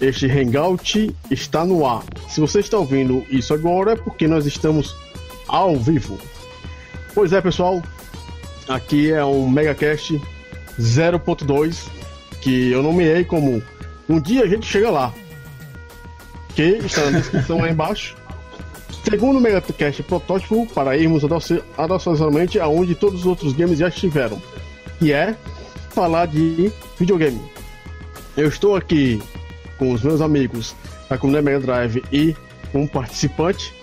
Este Hangout está no ar. Se você está ouvindo isso agora é porque nós estamos ao vivo. Pois é, pessoal. Aqui é um MegaCast 0.2 que eu nomeei como Um dia a gente chega lá. Que está na descrição aí embaixo. Segundo MegaCast protótipo para irmos adoçosamente aonde todos os outros games já estiveram. Que é falar de videogame. Eu estou aqui com os meus amigos da comunidade Mega Drive e um participante,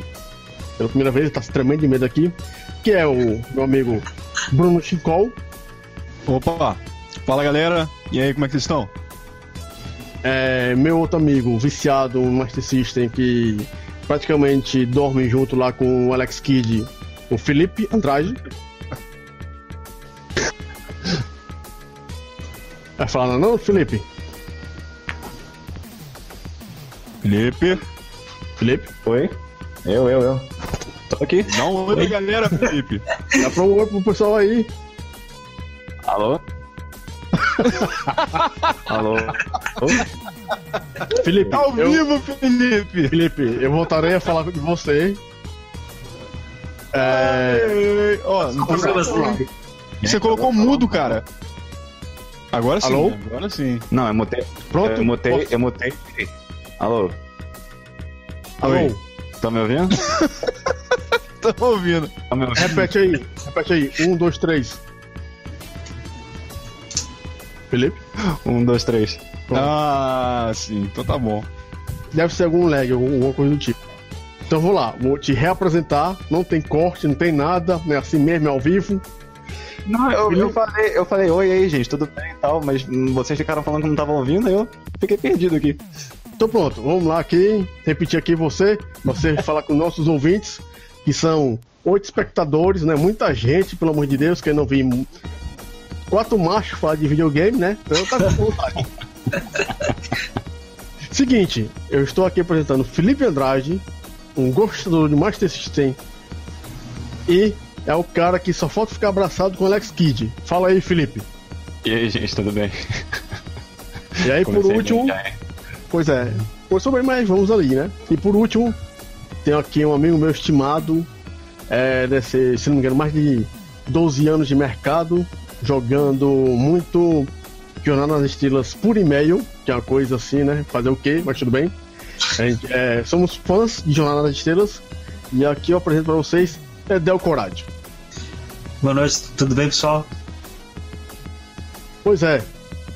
pela primeira vez, está se tremendo de medo aqui, que é o meu amigo Bruno Chincol. Opa! Fala galera, e aí, como é que vocês estão? É, meu outro amigo, viciado no Master System, que praticamente dorme junto lá com o Alex Kidd, o Felipe Andrade. Vai falar não, Felipe? Felipe. Felipe? Oi? Eu, eu, eu. Tô aqui. Dá um oi galera, Felipe. Dá pra um oi pro pessoal aí. Alô? Alô? Felipe. Ao eu, vivo, Felipe. Felipe, eu voltarei a falar de você. É. Ó, não tem- você colocou mudo, cara. Agora sim. Alô? Agora sim. Não, eu mutei. Pronto? Eu mutei, eu mutei. Alô? Alô? Oi. Tá me ouvindo? Tô ouvindo. Tá me ouvindo? Repete aí, repete aí. Um, dois, três. Felipe? Um, dois, três. Ah, sim. Então tá bom. Deve ser algum lag, algum- alguma coisa do tipo. Então vou lá, vou te reapresentar. Não tem corte, não tem nada, né? Assim mesmo, é ao vivo. Não, eu, eu falei, eu falei, oi aí, gente, tudo bem e tal, mas vocês ficaram falando que não estavam ouvindo, aí eu fiquei perdido aqui. Então pronto, vamos lá aqui, repetir aqui você, você falar com nossos ouvintes, que são oito espectadores, né? Muita gente, pelo amor de Deus, que eu não vi quatro machos falar de videogame, né? Então tá com vontade. Seguinte, eu estou aqui apresentando Felipe Andrade, um gostador de Master System, e é o cara que só falta ficar abraçado com o Alex Kidd. Fala aí, Felipe. E aí, gente, tudo bem? E aí, por Comecei último, bem? Pois é, começou bem, mas vamos ali, né? E por último, tenho aqui um amigo meu estimado, é, deve ser, se não me engano, mais de 12 anos de mercado, jogando muito Jornada nas Estrelas por e-mail, que é uma coisa assim, né? Fazer o quê? Mas tudo bem. Gente, é, somos fãs de Jornada nas Estrelas, e aqui eu apresento para vocês Edel Corade. Boa noite, tudo bem, pessoal? Pois é,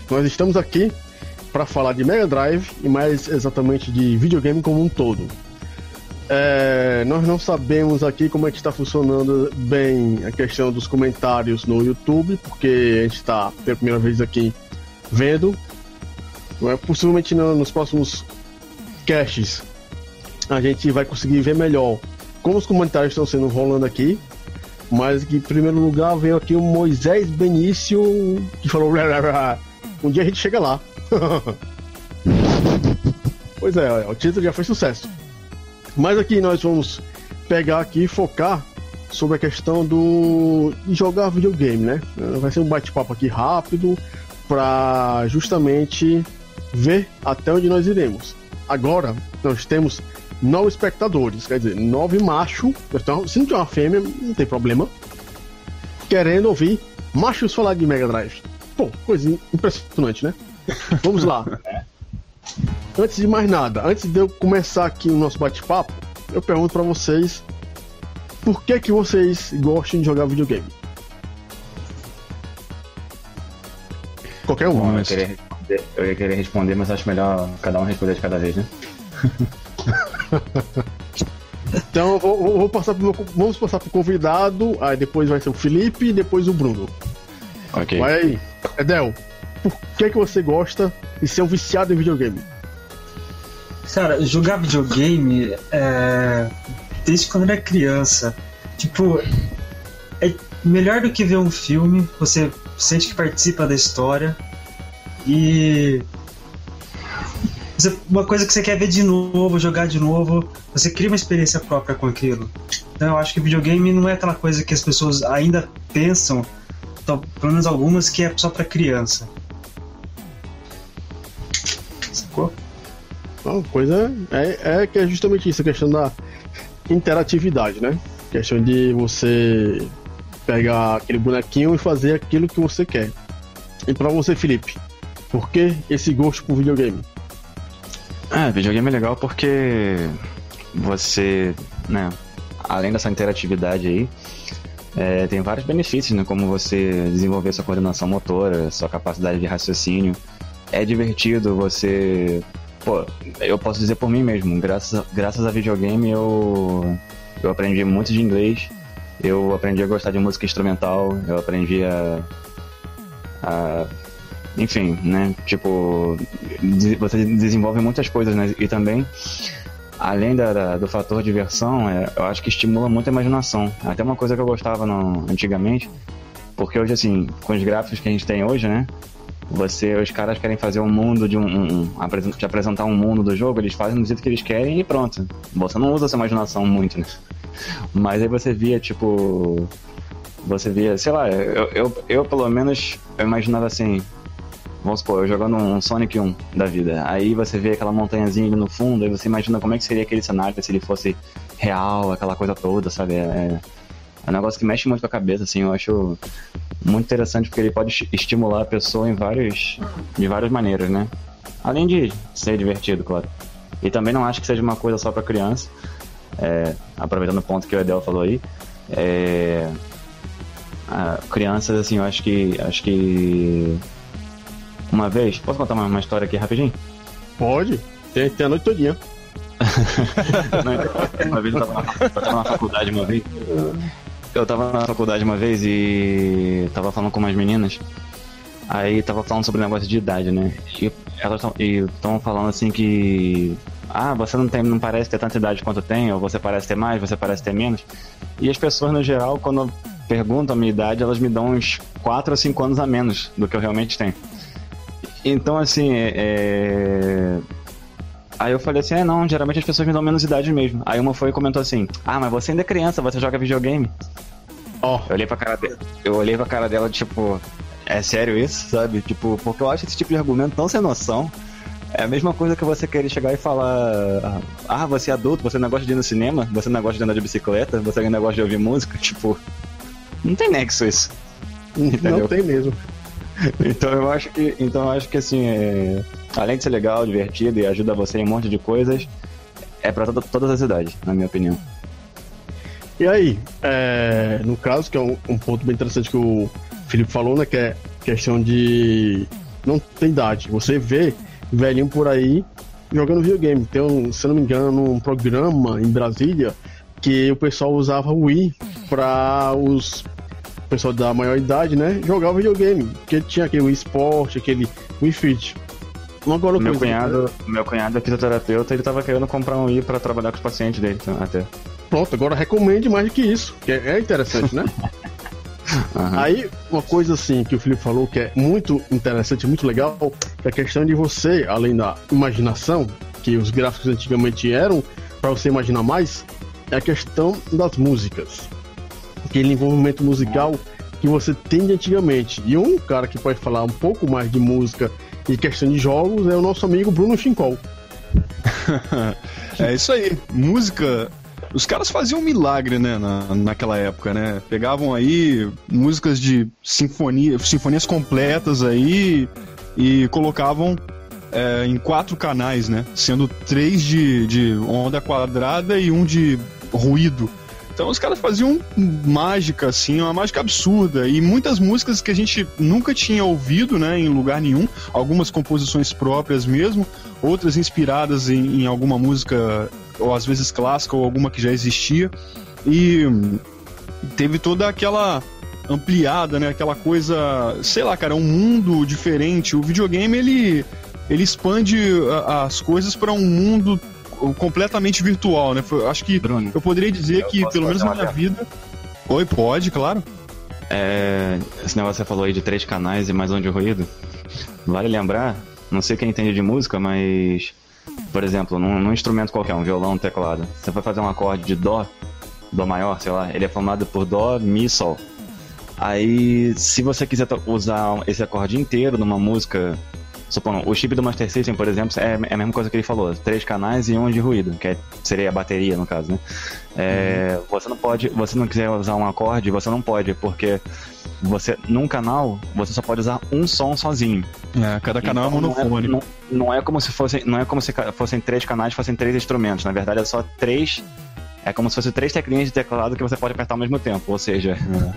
nós estamos aqui para falar de Mega Drive e mais exatamente de videogame como um todo. É, nós não sabemos aqui como é que está funcionando bem a questão dos comentários no YouTube, porque a gente está pela primeira vez aqui vendo. É, possivelmente no- nos próximos casts a gente vai conseguir ver melhor como os comentários estão sendo rolando aqui. Mas em primeiro lugar veio aqui o Moisés Benício que falou: "Rá, rá, rá, um dia a gente chega lá. pois é, o título já foi sucesso. Mas aqui nós vamos pegar aqui e focar sobre a questão do jogar videogame, né? Vai ser um bate-papo aqui rápido para justamente ver até onde nós iremos. Agora nós temos nove espectadores, quer dizer, nove machos. Então, se não tiver uma fêmea, não tem problema. Querendo ouvir machos falar de Mega Drive. Pô, coisa impressionante, né? Vamos lá. Antes de mais nada, antes de eu começar aqui o nosso bate-papo, eu pergunto pra vocês por que que vocês gostam de jogar videogame? Qualquer um. Bom, eu, queria responder, eu ia querer responder, mas acho melhor cada um responder de cada vez, né? Então eu vou, vou- vou passar pro meu, vamos passar pro convidado, aí depois vai ser o Felipe e depois o Bruno. Ok. Vai aí. Edel, por que que você gosta de ser um viciado em videogame? Cara, jogar videogame é. Desde quando era criança. Tipo, é melhor do que ver um filme, você sente que participa da história. E. Uma coisa que você quer ver de novo, jogar de novo, você cria uma experiência própria com aquilo. Então eu acho que videogame não é aquela coisa que as pessoas ainda pensam, tal- pelo menos algumas, que é só pra criança. Sacou? Uma coisa é, é que é justamente isso, a questão da interatividade, né? questão de você pegar aquele bonequinho e fazer aquilo que você quer. E para você, Felipe, por que esse gosto por videogame? Ah, videogame é legal porque você, né, além dessa interatividade aí, é, tem vários benefícios, né? Como você desenvolver sua coordenação motora, sua capacidade de raciocínio. É divertido você. Pô, eu posso dizer por mim mesmo, graças, graças a videogame eu, eu aprendi muito de inglês, eu aprendi a gostar de música instrumental, eu aprendi a. a enfim, né? Tipo, você desenvolve muitas coisas, né? E também além da, da, do fator diversão, é, eu acho que estimula muito a imaginação. Até uma coisa que eu gostava no, antigamente, porque hoje, assim, com os gráficos que a gente tem hoje, né? Você, os caras querem fazer um mundo de um, um, um te apresentar um mundo do jogo, eles fazem do jeito que eles querem e pronto. Você não usa essa imaginação muito, né? Mas aí você via, tipo. Você via, sei lá, eu, eu, eu pelo menos eu imaginava assim, Vamos supor, eu jogando um Sonic 1 da vida. Aí você vê aquela montanhazinha ali no fundo, aí você imagina como é que seria aquele cenário se ele fosse real, aquela coisa toda, sabe? É, é um negócio que mexe muito com a cabeça, assim, eu acho muito interessante porque ele pode estimular a pessoa em vários, de várias maneiras, né? Além de ser divertido, claro. E também não acho que seja uma coisa só para criança. É, aproveitando o ponto que o Edel falou aí, é, crianças, assim, eu acho que acho que uma vez, posso contar uma, uma história aqui rapidinho? Pode, tem, tem a noite todinha. uma vez eu tava, na, eu tava na faculdade uma vez. Eu tava na faculdade uma vez e tava falando com umas meninas. Aí tava falando sobre negócio de idade, né? E elas estavam falando assim que. Ah, você não, tem, não parece ter tanta idade quanto tem, ou você parece ter mais, você parece ter menos. E as pessoas, no geral, quando perguntam a minha idade, elas me dão uns 4 ou 5 anos a menos do que eu realmente tenho. Então, assim, é, é... Aí eu falei assim, é não, geralmente as pessoas me dão menos idade mesmo. Aí uma foi e comentou assim, ah, mas você ainda é criança, você joga videogame. Ó, oh. eu olhei pra cara dela, eu olhei pra cara dela, tipo, é sério isso, sabe? Tipo, porque eu acho esse tipo de argumento tão sem noção. É a mesma coisa que você querer chegar e falar, ah, você é adulto, você não gosta de ir no cinema, você não gosta de andar de bicicleta, você ainda gosta de ouvir música, tipo, não tem nexo isso. Entendeu? Não tem mesmo. então eu acho que, então eu acho que assim, é, além de ser legal, divertido e ajuda você em um monte de coisas, é para todas as idades, na minha opinião. E aí, é, no caso, que é um, um, ponto bem interessante que o Felipe falou, né, que é questão de não tem idade. Você vê velhinho por aí jogando videogame. Tem um, se não me engano, um programa em Brasília que o pessoal usava o Wii para os pessoal da maior idade, né, jogava videogame, porque tinha aquele Wii Sport, aquele Wii Fit. Agora, meu, cunhado, né? meu cunhado é fisioterapeuta, ele tava querendo comprar um Wii para trabalhar com os pacientes dele então, até. Pronto, agora recomende mais do que isso, que é interessante, né? Uhum. Aí, uma coisa assim que o Felipe falou que é muito interessante, muito legal, é a questão de você, além da imaginação, que os gráficos antigamente eram, para você imaginar mais, é a questão das músicas aquele envolvimento musical que você tem de antigamente. E um cara que pode falar um pouco mais de música e questão de jogos é o nosso amigo Bruno Chincol. é isso aí. Música. Os caras faziam um milagre, né, na, naquela época, né? Pegavam aí músicas de sinfonia, sinfonias completas aí e colocavam é, em quatro canais, né? Sendo três de, de onda quadrada e um de ruído. Então os caras faziam mágica, assim, uma mágica absurda. E muitas músicas que a gente nunca tinha ouvido, né, em lugar nenhum. Algumas composições próprias mesmo, outras inspiradas em, em alguma música, ou às vezes clássica, ou alguma que já existia. E teve toda aquela ampliada, né? Aquela coisa, sei lá, cara, um mundo diferente. O videogame ele ele expande as coisas para um mundo completamente virtual, né? Foi, acho que Bruno, eu poderia dizer eu que, pelo menos na minha vida. Oi, pode, claro. É, esse negócio que você falou aí de três canais e mais um de ruído. Vale lembrar, não sei quem entende de música, mas. Por exemplo, num, num instrumento qualquer, um violão, um teclado, você vai fazer um acorde de Dó, Dó maior, sei lá, ele é formado por Dó, Mi, Sol. Aí, se você quiser usar esse acorde inteiro numa música supondo, o chip do Master System, por exemplo, é, é a mesma coisa que ele falou, três canais e um de ruído, que é, seria a bateria, no caso, né? É, uhum. Você não pode, você não quiser usar um acorde, você não pode, porque você, num canal, você só pode usar um som sozinho. É, cada canal é então, é monofone. Não é, não, não é como se fossem, não é como se fossem três canais, fossem três instrumentos. Na verdade, é só três é como se fosse três teclinhas de teclado que você pode apertar ao mesmo tempo. Ou seja, é.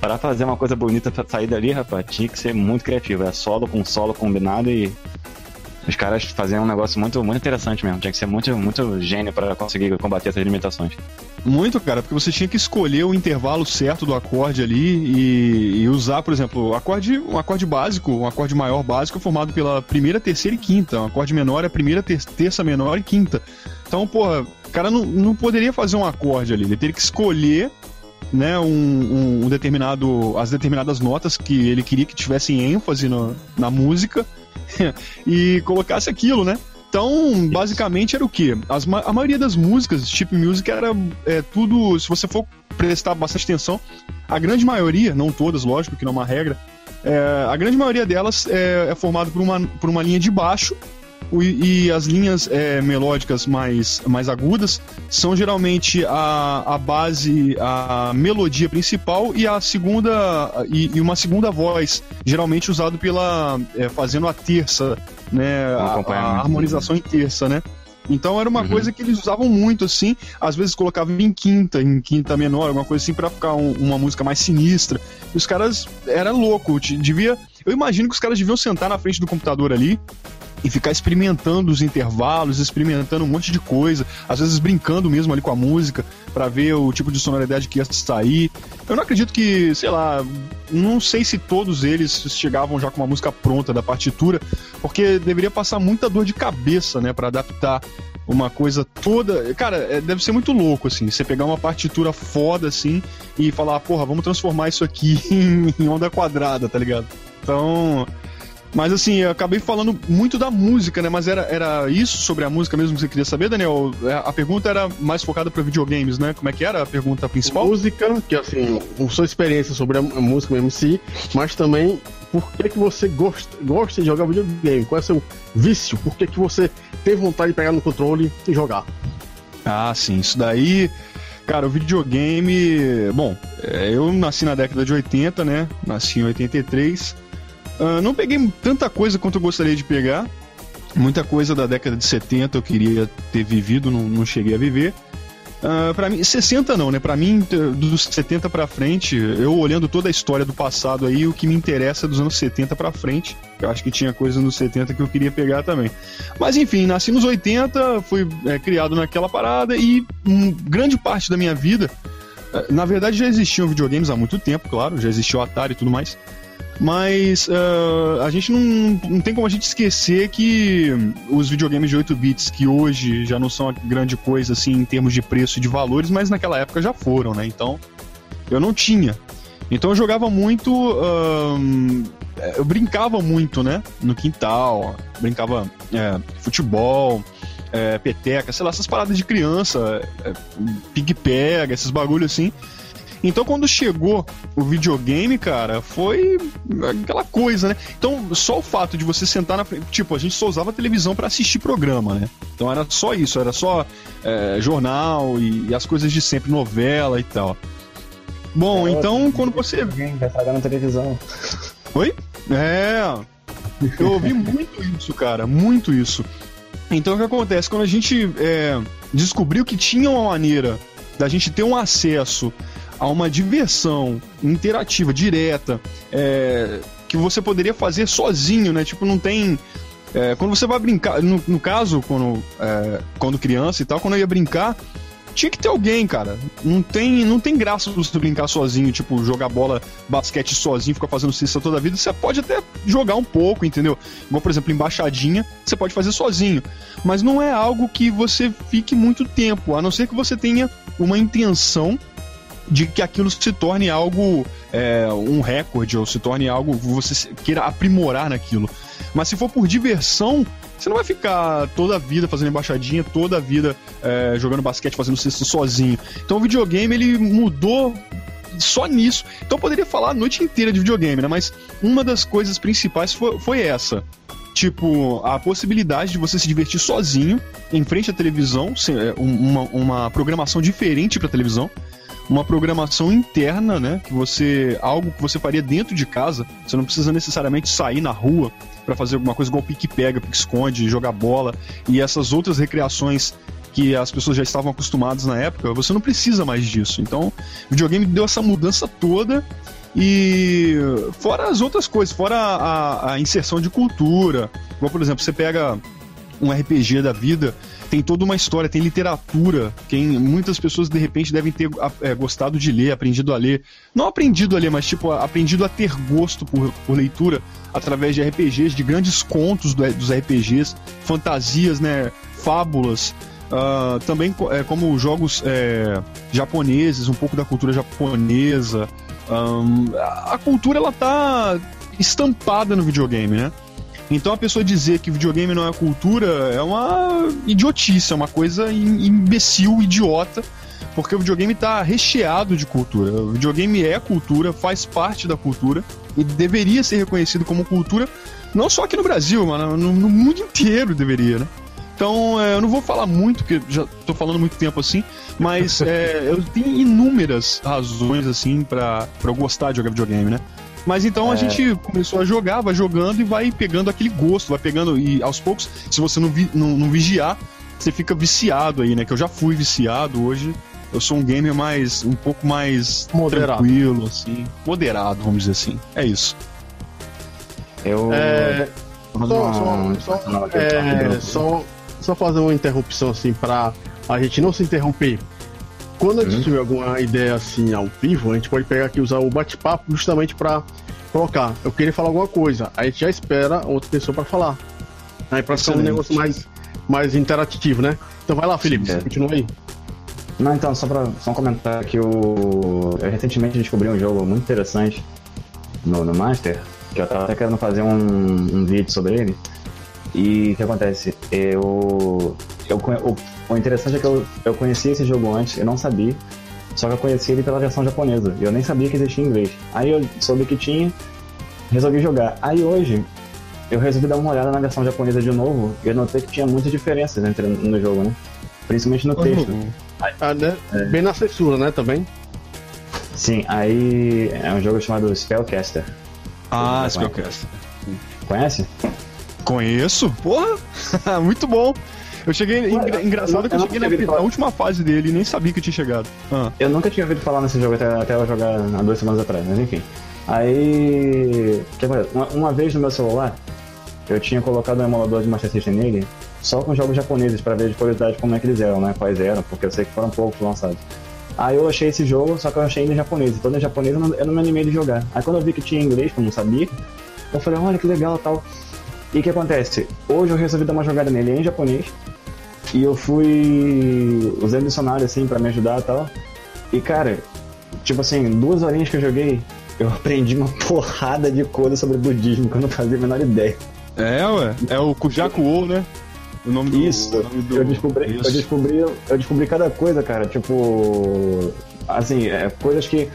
para fazer uma coisa bonita pra sair dali, rapaz, tinha que ser muito criativo. É solo com solo combinado e os caras faziam um negócio muito, muito interessante mesmo. Tinha que ser muito, muito gênio para conseguir combater essas limitações. Muito, cara, porque você tinha que escolher o intervalo certo do acorde ali e, e usar, por exemplo, acorde, um acorde básico, um acorde maior básico formado pela primeira, terceira e quinta. Um acorde menor é a primeira, ter terça menor e quinta. Então, porra, o cara não, não poderia fazer um acorde ali, ele teria que escolher né, um, um, determinado, as determinadas notas que ele queria que tivessem ênfase no, na música e colocasse aquilo, né? Então, basicamente era o? As, a maioria das músicas, chip music, era é, tudo. Se você for prestar bastante atenção, a grande maioria, não todas, lógico, que não é uma regra, é, a grande maioria delas é, é formada por uma, por uma linha de baixo e as linhas é, melódicas mais, mais agudas são geralmente a, a base, a melodia principal e a segunda e, e uma segunda voz, geralmente usado pela é, fazendo a terça, né, a, a, harmonização em terça, né? Então era uma uhum. coisa que eles usavam muito, assim. Às vezes colocavam em quinta, em quinta menor, alguma coisa assim, para ficar um, uma música mais sinistra. E os caras. Era louco. Devia. Eu imagino que os caras deviam sentar na frente do computador ali e ficar experimentando os intervalos, experimentando um monte de coisa, às vezes brincando mesmo ali com a música para ver o tipo de sonoridade que ia sair. Eu não acredito que, sei lá, não sei se todos eles chegavam já com uma música pronta da partitura, porque deveria passar muita dor de cabeça, né, para adaptar uma coisa toda. Cara, é, deve ser muito louco, assim, você pegar uma partitura foda, assim, e falar, porra, vamos transformar isso aqui em onda quadrada, tá ligado? Então, mas assim, eu acabei falando muito da música, né? Mas era, era isso sobre a música mesmo que você queria saber, Daniel? É, a pergunta era mais focada para videogames, né? Como é que era a pergunta principal? Música, que assim, sua experiência sobre a música mesmo em si, mas também por que, que você gosta, gosta de jogar videogame? Qual é o seu vício? Por que, que você tem vontade de pegar no controle e jogar? Ah, sim, isso daí. Cara, o videogame. Bom, é, eu nasci na década de 80, né? Nasci em 83. Uh, não peguei tanta coisa quanto eu gostaria de pegar. Muita coisa da década de 70 eu queria ter vivido, não, não cheguei a viver. Uh, para mim, 60 não, né? Para mim, dos 70 para frente, eu olhando toda a história do passado aí, o que me interessa é dos anos 70 para frente. Eu acho que tinha coisa nos 70 que eu queria pegar também. Mas enfim, nasci nos 80, fui é, criado naquela parada e um, grande parte da minha vida, uh, na verdade já existiam videogames há muito tempo, claro, já existia o Atari e tudo mais. Mas uh, a gente não, não tem como a gente esquecer que os videogames de 8 bits, que hoje já não são grande coisa assim em termos de preço e de valores, mas naquela época já foram, né? Então eu não tinha. Então eu jogava muito. Uh, eu brincava muito, né? No quintal, brincava é, futebol. É, peteca, sei lá, essas paradas de criança, é, pig-pega, esses bagulhos assim. Então quando chegou o videogame, cara, foi aquela coisa, né? Então só o fato de você sentar na frente. Tipo, a gente só usava televisão para assistir programa, né? Então era só isso, era só é, jornal e, e, as coisas de sempre, novela e tal. Bom, é, então quando você. Vai pagar na televisão. Oi? É. Eu ouvi muito isso, cara, muito isso. Então o que acontece? Quando a gente é, descobriu que tinha uma maneira da gente ter um acesso a uma diversão interativa, direta, é, que você poderia fazer sozinho, né? Tipo, não tem. É, quando você vai brincar, no, no caso, quando, é, quando criança e tal, quando eu ia brincar, tinha que ter alguém, cara. Não tem, não tem graça você brincar sozinho, tipo, jogar bola, basquete sozinho, ficar fazendo cesta toda a vida. Você pode até jogar um pouco, entendeu? Igual, por exemplo, embaixadinha, você pode fazer sozinho. Mas não é algo que você fique muito tempo, a não ser que você tenha uma intenção de que aquilo se torne algo, é, um recorde, ou se torne algo que você queira aprimorar naquilo. Mas se for por diversão, você não vai ficar toda a vida fazendo embaixadinha, toda a vida é, jogando basquete, fazendo cesto sozinho. Então o videogame ele mudou só nisso. Então eu poderia falar a noite inteira de videogame, né? Mas uma das coisas principais foi, foi essa tipo a possibilidade de você se divertir sozinho em frente à televisão, é, uma, uma programação diferente para televisão, uma programação interna, né? Que você algo que você faria dentro de casa. Você não precisa necessariamente sair na rua para fazer alguma coisa igual pique pega, pique esconde, jogar bola e essas outras recreações que as pessoas já estavam acostumadas na época. Você não precisa mais disso. Então, o videogame deu essa mudança toda e fora as outras coisas, fora a, a inserção de cultura. Igual, por exemplo, você pega um RPG da vida, tem toda uma história, tem literatura. Quem muitas pessoas de repente devem ter é, gostado de ler, aprendido a ler. Não aprendido a ler, mas tipo, aprendido a ter gosto por, por leitura através de RPGs, de grandes contos do, dos RPGs, fantasias, né? Fábulas. Uh, também é, como jogos é, japoneses, um pouco da cultura japonesa. Um, a cultura ela tá estampada no videogame, né? Então a pessoa dizer que videogame não é cultura é uma idiotice, é uma coisa imbecil, idiota, porque o videogame está recheado de cultura. O videogame é cultura, faz parte da cultura e deveria ser reconhecido como cultura, não só aqui no Brasil, mas no, no mundo inteiro deveria, né? Então, é, eu não vou falar muito, porque já estou falando muito tempo assim, mas é, eu tenho inúmeras razões, assim, para eu gostar de jogar videogame, né? Mas então é. a gente começou a jogar, vai jogando e vai pegando aquele gosto, vai pegando, e aos poucos, se você não, vi, não, não vigiar, você fica viciado aí, né? Que eu já fui viciado, hoje eu sou um gamer mais, um pouco mais moderado. tranquilo, assim, moderado, vamos dizer assim. É isso. Eu... É... Só, só, só, é, só, só fazer uma interrupção assim para a gente não se interromper. Quando a gente hum. tiver alguma ideia assim ao vivo, a gente pode pegar aqui e usar o bate-papo justamente para colocar. Eu queria falar alguma coisa, a gente já espera outra pessoa para falar. Aí para ficar um negócio mais, mais interativo, né? Então vai lá, Felipe, é. continua aí. Não, então, só para só um comentário que o... eu recentemente descobri um jogo muito interessante no, no Master, que eu tava até querendo fazer um, um vídeo sobre ele. E o que acontece? Eu, eu, o, o interessante é que eu, eu conheci esse jogo antes, eu não sabia, só que eu conheci ele pela versão japonesa, e eu nem sabia que existia em inglês. Aí eu soube que tinha, resolvi jogar. Aí hoje, eu resolvi dar uma olhada na versão japonesa de novo, e eu notei que tinha muitas diferenças entre no jogo, né? Principalmente no texto. Uhum. Ah, né? é. Bem na censura, né, também? Sim, aí é um jogo chamado Spellcaster. Ah, Spellcaster. Conhece? Conheço? Porra! Muito bom! Eu cheguei. Engra, engraçado que eu, eu cheguei na, na, última fase dele e nem sabia que eu tinha chegado. Ah. Eu nunca tinha ouvido falar nesse jogo até, até eu jogar há duas semanas atrás, mas enfim. Aí. Uma, uma vez no meu celular, eu tinha colocado um emulador de Master System nele, só com jogos japoneses, para ver de curiosidade como é que eles eram, né? Quais eram, porque eu sei que foram poucos lançados. Aí eu achei esse jogo, só que eu achei ele em japonês. Então em japonês eu não, eu não me animei de jogar. Aí quando eu vi que tinha inglês, que eu não sabia, eu falei, olha que legal tal. E o que acontece? Hoje eu resolvi dar uma jogada nele em japonês. E eu fui usando dicionário assim para me ajudar e tal. E cara, tipo assim, duas horinhas que eu joguei, eu aprendi uma porrada de coisa sobre budismo que eu não fazia a menor ideia. É, ué. É o Kujakuo, né? O nome do, Isso, o nome do... Eu, descobri, Isso. eu descobri, eu descobri cada coisa, cara. Tipo, assim, é, coisas que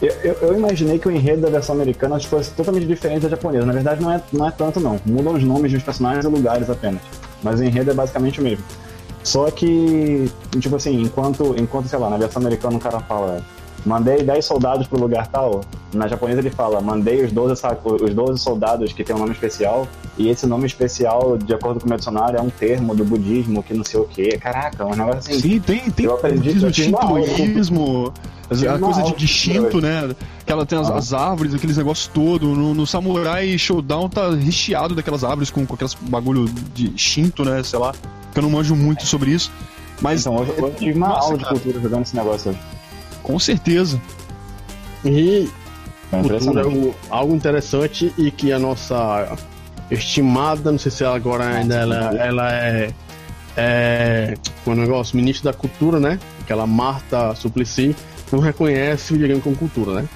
eu, eu, eu, imaginei que o enredo da versão americana fosse totalmente diferente da japonesa. Na verdade, não é, não é tanto, não. Mudam os nomes dos personagens e lugares apenas. Mas o enredo é basicamente o mesmo. Só que, tipo assim, enquanto, enquanto sei lá, na versão americana o cara fala mandei 10 soldados pro lugar tal, na japonesa ele fala mandei os 12, os 12 soldados que tem um nome especial, e esse nome especial, de acordo com o meu dicionário, é um termo do budismo que não sei o que. Caraca, um negócio assim. Sim, tem, tem. Eu aprendi budismo, shintoísmo, a coisa de, de Shinto, né? Que ela tem as, ah. as árvores, aqueles negócios todo. No, no, Samurai Showdown tá recheado daquelas árvores com, com aqueles bagulho de Shinto, né? Sei lá que eu não manjo muito sobre isso. Mas. Então, hoje eu tive uma Nossa, aula de cultura jogando esse negócio hoje. Com certeza. E é cultura é algo interessante e que a nossa estimada, não sei se ela agora ainda ela, ela é, é o negócio, ministro da cultura, né? Aquela Marta Suplicy não reconhece o videogame como cultura, né?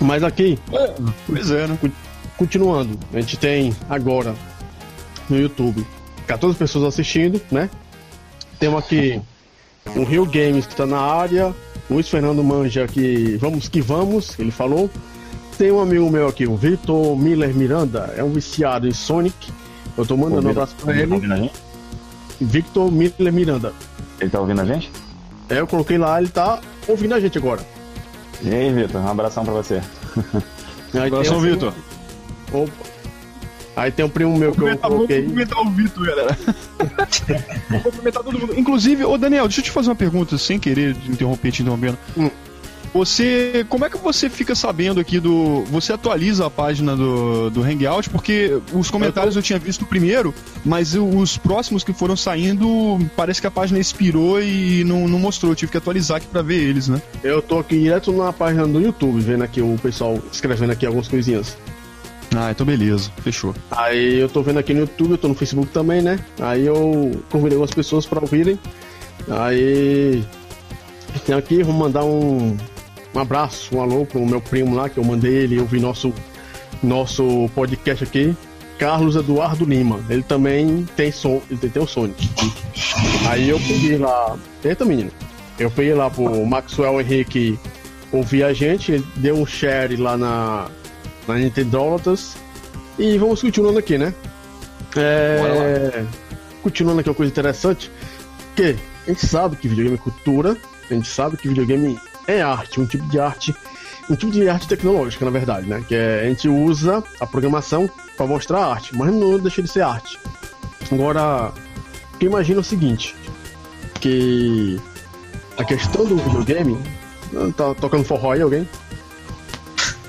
Mas aqui, é, pois é, né? Continuando, a gente tem agora no YouTube 14 pessoas assistindo, né? Temos aqui o Rio Games que está na área, Luiz Fernando Manja que vamos que vamos, ele falou. Tem um amigo meu aqui, o Vitor Miller Miranda, é um viciado em Sonic. Eu tô mandando um abraço pra Tá ele. ouvindo a gente? Victor Miller Miranda. Ele tá ouvindo a gente? É, eu coloquei lá, ele tá ouvindo a gente agora. E aí, Vitor, um abração pra você. Aí Abração, um- Vitor. Opa. Aí tem um primo meu que eu coloquei. cumprimentar o Vitor, galera. Vou cumprimentar todo mundo. Inclusive, ô Daniel, deixa eu te fazer uma pergunta, sem querer te interromper, te interrompendo. Hum. Você, como é que você fica sabendo aqui do. Você atualiza a página do, do Hangout? Porque os comentários eu, tinha visto primeiro, mas os próximos que foram saindo, parece que a página expirou e não, não mostrou. Eu tive que atualizar aqui pra ver eles, né? Eu tô aqui direto na página do YouTube, vendo aqui o pessoal escrevendo aqui algumas coisinhas. Ah, então beleza, fechou. Aí eu tô vendo aqui no YouTube, eu tô no Facebook também, né? Aí eu convidei algumas pessoas pra ouvirem. Aí tem aqui, vou mandar um, um abraço, um alô pro meu primo lá, que eu mandei ele ouvir nosso, nosso podcast aqui. Carlos Eduardo Lima. Ele também tem som, ele tem, tem o Sonic. Aí eu peguei lá. Eita menino. Eu peguei lá pro Maxwell Henrique ouvir a gente, ele deu um share lá na, na Nintendólatas. E vamos continuando aqui, né? É, continuando aqui uma coisa interessante, que a gente sabe que videogame é cultura, a gente sabe que videogame é arte, um tipo de arte, um tipo de arte tecnológica, na verdade, né? Que é, a gente usa a programação para mostrar a arte, mas não deixa de ser arte. Agora, eu imagino o seguinte, que a questão do videogame, tá tocando forró aí alguém?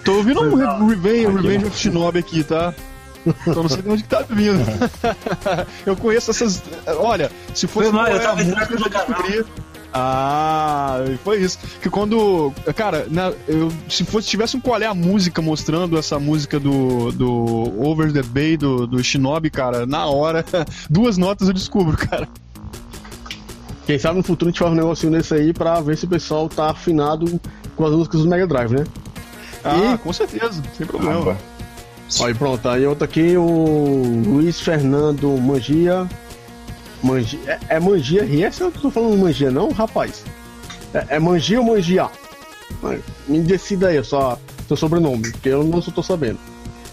Tô ouvindo um Re- Revenge, Revenge of Shinobi aqui, tá? Só não sei de onde que tá vindo. eu conheço essas. Olha, se fosse Foi mal, qual eu é tava entrando no canal. Ah, foi isso. Que quando. Cara, na- eu, se fosse tivesse um qual é a música mostrando essa música do, do Over the Bay, do, do Shinobi, cara, na hora, duas notas eu descubro, cara. Quem sabe no futuro a gente faz um negocinho desse aí pra ver se o pessoal tá afinado com as músicas do Mega Drive, né? Ah, E- com certeza, sem problema. Aí pronto, aí outro aqui, o Luiz Fernando Mangia. Mangia é, é Mangia RS eu tô falando Mangia, não, rapaz? É, é Mangia ou Mangia? Me decida aí, só seu sobrenome, porque eu não só tô sabendo.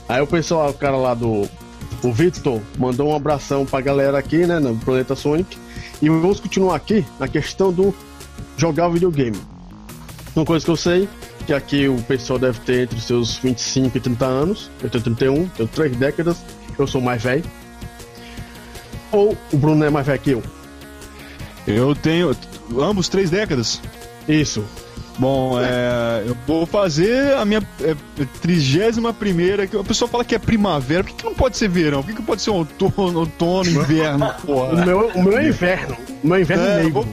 Aí o pessoal, o cara lá do. O Victor mandou um abração pra galera aqui, né, no Planeta Sonic. E vamos continuar aqui na questão do jogar videogame. Uma coisa que eu sei, que aqui o pessoal deve ter entre os seus 25 e 30 anos. Eu tenho 31, tenho 3 décadas, eu sou mais velho. Ou o Bruno é mais velho que eu. Eu tenho ambos três décadas. Isso. Bom, é, eu vou fazer a minha trigésima primeira. que A pessoa fala que é primavera. Por que, que não pode ser verão? Por que, que pode ser outono, outono inverno? O Porra. meu, o meu é inverno. O meu é inverno É, negro. vou,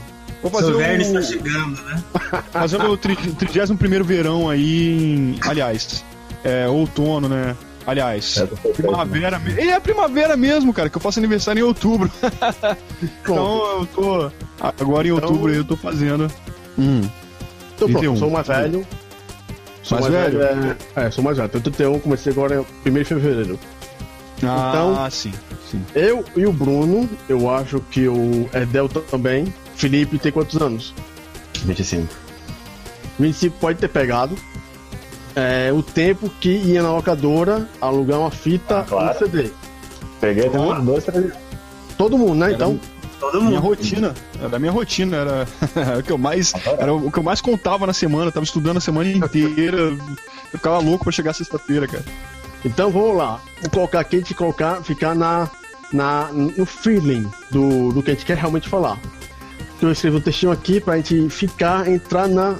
vou fazer Seu verno está o, chegando, né? fazer o meu tri- trigésimo primeiro verão aí. Em, aliás, é outono, né? Aliás, É, primavera. me- É primavera mesmo, cara, que eu faço aniversário em outubro. Então eu tô. Agora em Então- outubro aí eu tô fazendo. Hum. Então pronto, 31. sou mais velho. Sou Mais mais, velho? velho. É, é, sou mais velho. Tenho 31, comecei agora em 1 de fevereiro. Ah, Então- sim, sim. Eu e o Bruno, eu acho que o Edel também. Felipe tem quantos anos? 25. 25 pode ter pegado. É, o tempo que ia na locadora alugar uma fita Ah, claro. um CD. Peguei até uns dois, três. Todo mundo, né? Então, Todo Minha mundo. rotina, era a minha rotina, era, era o que eu mais, era o que eu mais contava na semana, eu tava estudando a semana inteira, eu ficava louco pra chegar sexta-feira, cara. então vamos lá. Vou colocar aqui e colocar, ficar na, na, no feeling do, do que a gente quer realmente falar. Então eu escrevi um textinho aqui pra gente ficar, entrar na,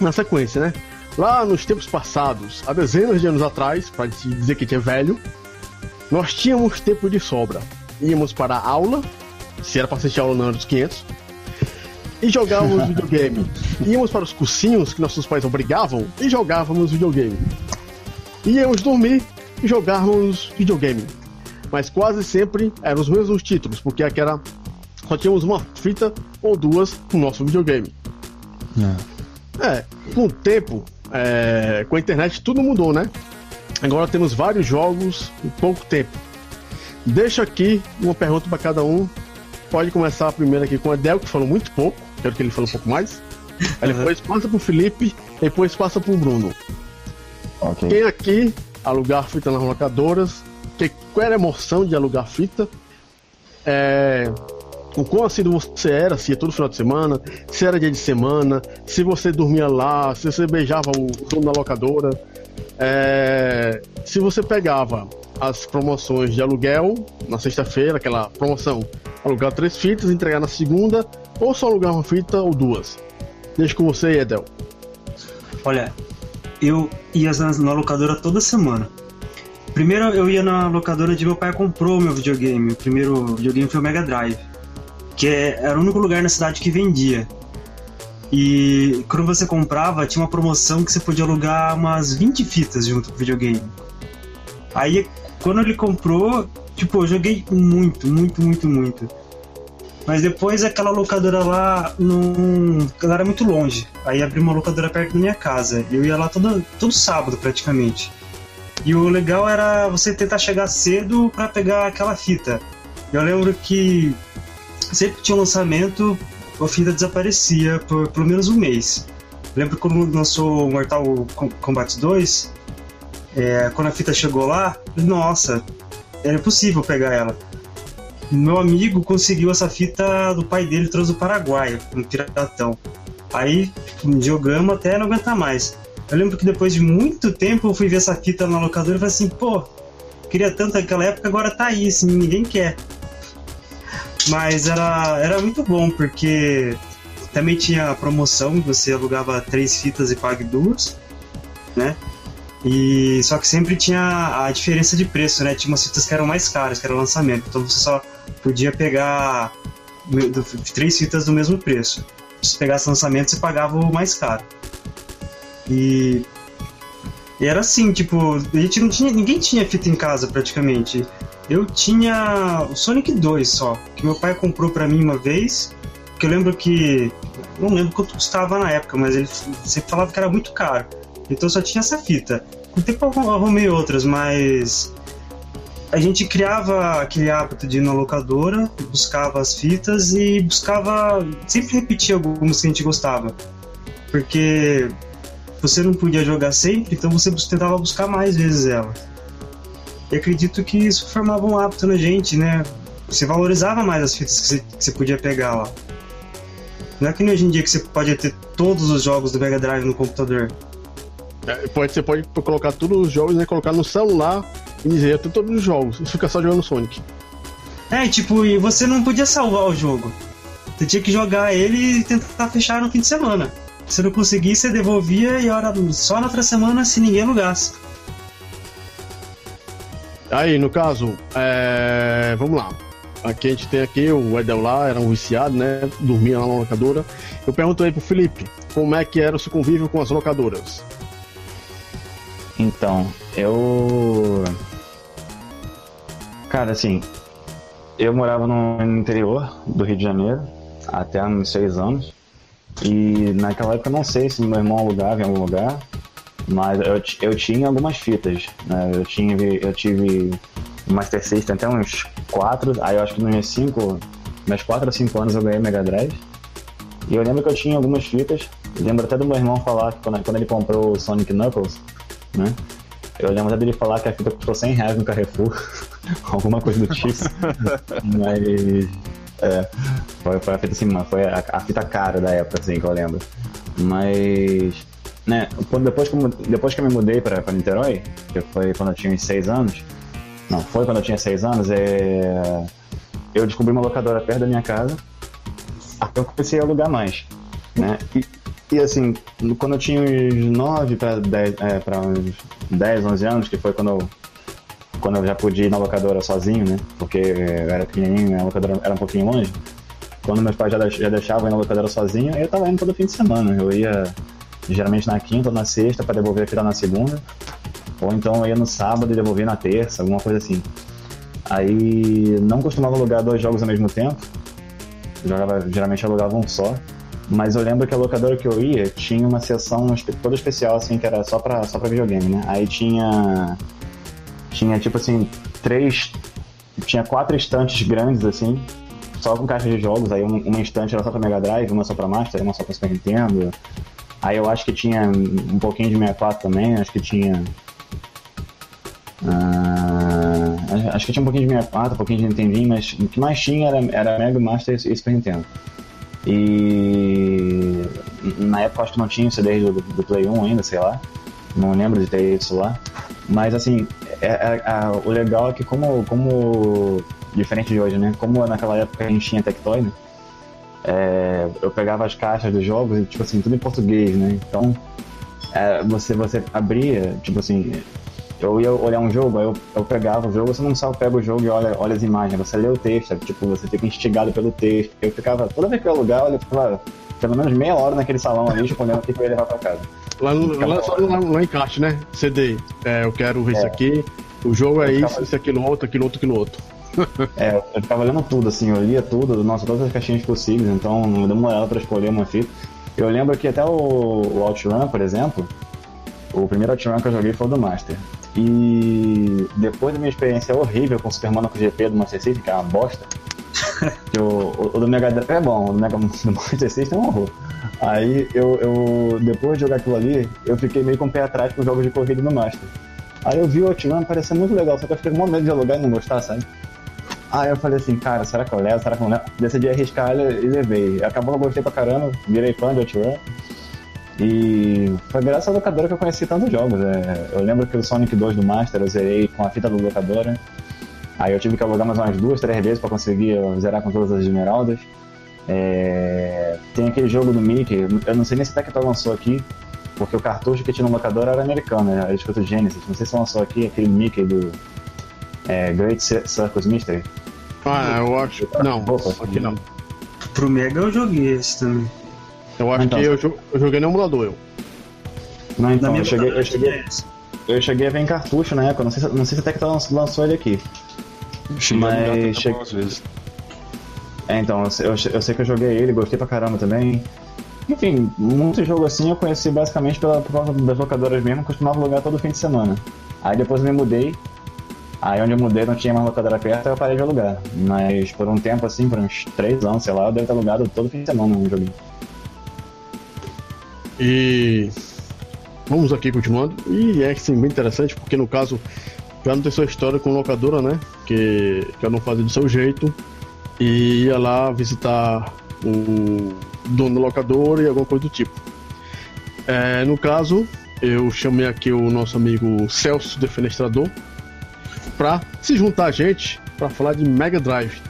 na sequência, né? Lá nos tempos passados, há dezenas de anos atrás, pra gente dizer que a gente é velho, nós tínhamos tempo de sobra. Íamos para a aula, se era pra assistir aula não era dos 500, e jogávamos videogame. Íamos para os cursinhos que nossos pais obrigavam e jogávamos videogame. Íamos dormir e jogávamos videogame. Mas quase sempre eram os mesmos títulos, porque aqui era, só tínhamos uma fita ou duas no nosso videogame. É, com o tempo, é, com a internet, tudo mudou, né? Agora temos vários jogos em pouco tempo. Deixa aqui uma pergunta para cada um. Pode começar primeiro aqui com o Adel, que falou muito pouco. Quero que ele fale um pouco mais. Aí depois passa pro Felipe, depois passa pro Bruno. Ok. Quem aqui alugar fita nas locadoras que, qual era a emoção de alugar fita, é, o quão assíduo você era, se ia todo final de semana, se era dia de semana, se você dormia lá, se você beijava o dono da locadora, é, se você pegava as promoções de aluguel na sexta-feira, aquela promoção, alugar três fitas, entregar na segunda, ou só alugar uma fita ou duas. Deixa com você, Edel. Olha, eu ia na locadora toda semana. Primeiro eu ia na locadora de meu pai comprou meu videogame. O primeiro videogame foi o Mega Drive. Que é, era o único lugar na cidade que vendia. E quando você comprava, tinha uma promoção que você podia alugar umas 20 fitas junto com o videogame. Aí quando ele comprou, tipo, eu joguei muito, muito, muito, muito. Mas depois aquela locadora lá não. Ela era muito longe. Aí abri uma locadora perto da minha casa. Eu ia lá todo, todo sábado praticamente. E o legal era você tentar chegar cedo para pegar aquela fita. Eu lembro que sempre que tinha um lançamento, a fita desaparecia por pelo menos um mês. Lembro quando lançou Mortal Kombat 2, é, quando a fita chegou lá, nossa, era impossível pegar ela. Meu amigo conseguiu essa fita do pai dele, trouxe do Paraguai, um piratão. Aí jogamos até não aguentar mais. Eu lembro que depois de muito tempo eu fui ver essa fita na locadora e falei assim, pô, queria tanto naquela época, agora tá aí, assim, ninguém quer. Mas era, era muito bom, porque também tinha a promoção, você alugava três fitas e pague duas, né? E só que sempre tinha a diferença de preço, né? Tinha umas fitas que eram mais caras, que era lançamento. Então você só podia pegar três fitas do mesmo preço. Se pegasse lançamento, você pagava o mais caro. E, e era assim, tipo, a gente não tinha, ninguém tinha fita em casa praticamente. Eu tinha o Sonic 2 só, que meu pai comprou para mim uma vez, que eu lembro que não lembro quanto custava na época, mas ele sempre falava que era muito caro. Então só tinha essa fita. Com o tempo eu arrumei outras, mas a gente criava aquele hábito de ir na locadora, buscava as fitas e buscava. sempre repetia algumas que a gente gostava. Porque você não podia jogar sempre, então você tentava buscar mais vezes ela. E acredito que isso formava um hábito na gente, né? Você valorizava mais as fitas que você, que você podia pegar lá. Não é que nem hoje em dia que você pode ter todos os jogos do Mega Drive no computador. É, pode, você pode colocar todos os jogos, né? Colocar no celular e dizer, tenho todos os jogos, e fica só jogando Sonic. É, tipo, e você não podia salvar o jogo. Você tinha que jogar ele e tentar fechar no fim de semana. Se não conseguisse, você devolvia e hora só na outra semana se ninguém alugasse. Aí, no caso, é... vamos lá. Aqui a gente tem aqui o Edel lá, era um viciado, né? Dormia lá na locadora. Eu pergunto aí pro Felipe, como é que era o seu convívio com as locadoras? Então, eu. Cara, assim, eu morava no interior do Rio de Janeiro até uns seis anos. E naquela época não sei se meu irmão alugava em algum lugar, mas eu, eu tinha algumas fitas. Né? Eu, tinha, eu tive Master System até uns quatro, aí eu acho que nos meus cinco, meus quatro ou cinco anos eu ganhei Mega Drive. E eu lembro que eu tinha algumas fitas. lembro até do meu irmão falar que quando, quando ele comprou o Sonic Knuckles, né? Eu lembro até dele falar que a fita custou 100 reais no Carrefour, alguma coisa do tipo. Mas. É, foi, foi a fita assim, foi a, a, fita cara da época, assim, que eu lembro. Mas. Né, depois, que eu, depois que eu me mudei pra Niterói, que foi quando eu tinha uns 6 anos. Não, foi quando eu tinha 6 anos, é, eu descobri uma locadora perto da minha casa. Aí eu comecei a alugar mais. Né? E, e assim, quando eu tinha uns 9 para 10, é, pra uns 10, 11 anos, que foi quando eu, quando eu já podia ir na locadora sozinho, né? Porque eu era pequenininho, a locadora era um pouquinho longe. Quando meus pais já, já deixavam ir na locadora sozinho, eu tava indo todo fim de semana. Eu ia geralmente na quinta ou na sexta para devolver a fita na segunda. Ou então eu ia no sábado e devolvia na terça, alguma coisa assim. Aí não costumava alugar dois jogos ao mesmo tempo. Jogava, geralmente alugava um só. Mas eu lembro que a locadora que eu ia tinha uma seção toda especial, assim, que era só pra, só pra videogame, né? Aí tinha. Tinha tipo assim, três. Tinha quatro estantes grandes, assim, só com caixas de jogos. Aí uma estante era só pra Mega Drive, uma só pra Master, uma só pra Super Nintendo. Aí eu acho que tinha um pouquinho de 64 também, acho que tinha. Uh, Acho que tinha um pouquinho de 64, um pouquinho de Nintendinho, mas o que mais tinha era, era Mega Master e Super Nintendo. E na época acho que não tinha o CD do, do Play 1 ainda, sei lá. Não lembro de ter isso lá. Mas assim, é, é, é, o legal é que como, como. Diferente de hoje, né? Como naquela época a gente tinha Tectoy, né? É, eu pegava as caixas dos jogos e, tipo assim, tudo em português, né? Então, é, você, você abria, tipo assim, eu ia olhar um jogo, aí eu, eu pegava o jogo, você não só pega o jogo e olha, olha as imagens, você lê o texto, sabe? tipo, você fica instigado pelo texto. Eu ficava, toda vez que eu ia lugar, eu ficava pelo menos meia hora naquele salão ali, escolhendo o que eu ia levar pra casa. Lá, lá, só lá, lá encaixe, né? CD. É, eu quero ver é. isso aqui, o jogo é isso, isso, aquilo, outro, aquilo, outro, aquilo, outro. é, eu ficava lendo tudo, assim, eu lia tudo, nossa, todas as caixinhas possíveis, então não demorava pra escolher uma fita. Eu lembro que até o, o OutRun, por exemplo, o primeiro OutRun que eu joguei foi o do Master. E depois da minha experiência horrível com o Super Monaco GP do Master System, que é uma bosta, que o, o, do Mega Drive é bom, o do, Mega, do Master System é um horror. Aí eu, eu, depois de jogar aquilo ali, eu fiquei meio com o pé atrás com os jogos de corrida no Master. Aí eu vi o Outrun, parecia muito legal, só que eu fiquei com medo de alugar e não gostar, sabe? Aí eu falei assim, cara, será que eu levo? Será que eu não levo? Decidi arriscar e levei. Acabou que eu gostei pra caramba, virei fã de Outrun. E foi graças à locadora que eu conheci tantos jogos. É, eu lembro que o Sonic 2 do Master eu zerei com a fita da locadora. Aí eu tive que alugar mais umas duas, três vezes para conseguir zerar com todas as esmeraldas. É, tem aquele jogo do Mickey, eu não sei nem se o Tectoy lançou aqui, porque o cartucho que tinha no locador era americano, era escrito Genesis. Não sei se lançou aqui aquele Mickey do é, Great Circus Mystery. Ah, eu acho. Não, Opa, aqui não. Pro Mega eu joguei esse também. Eu acho então, que eu, eu, joguei no emulador, eu. Não, então, eu cheguei, eu, cheguei, eu cheguei a ver em cartucho na época, não sei, não sei se até que lançou ele aqui. Cheguei mas cheguei... às vezes. É, então, eu, eu sei que eu joguei ele, gostei pra caramba também. Enfim, muito jogo assim eu conheci basicamente pela, por causa das locadoras mesmo, costumava alugar todo fim de semana. Aí depois eu me mudei, aí onde eu mudei não tinha mais locadora perto, eu parei de alugar. Mas por um tempo assim, por uns 3 anos, sei lá, eu devo ter alugado todo fim de semana um joguinho. E vamos aqui continuando. E é sim, bem interessante, porque no caso já não tem sua história com locadora, né? Que, eu não fazia do seu jeito. E ia lá visitar o dono da locadora e alguma coisa do tipo. É, no caso, eu chamei aqui o nosso amigo Celso Defenestrador para se juntar a gente para falar de Mega Drive.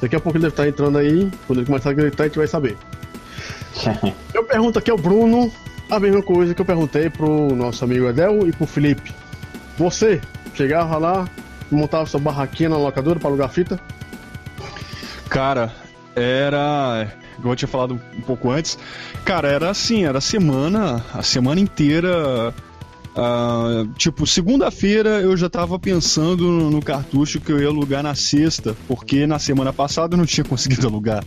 Daqui a pouco ele deve estar entrando aí, quando ele começar a gritar, a gente vai saber. eu pergunto aqui ao Bruno a mesma coisa que eu perguntei pro nosso amigo Edel e pro Felipe. Você chegava lá, montava sua barraquinha na locadora para alugar fita? Cara, era. Igual eu tinha falado um pouco antes. Cara, era assim, era a semana, a semana inteira. Uh, tipo, segunda-feira eu já tava pensando no, cartucho que eu ia alugar na sexta, porque na semana passada eu não tinha conseguido alugar.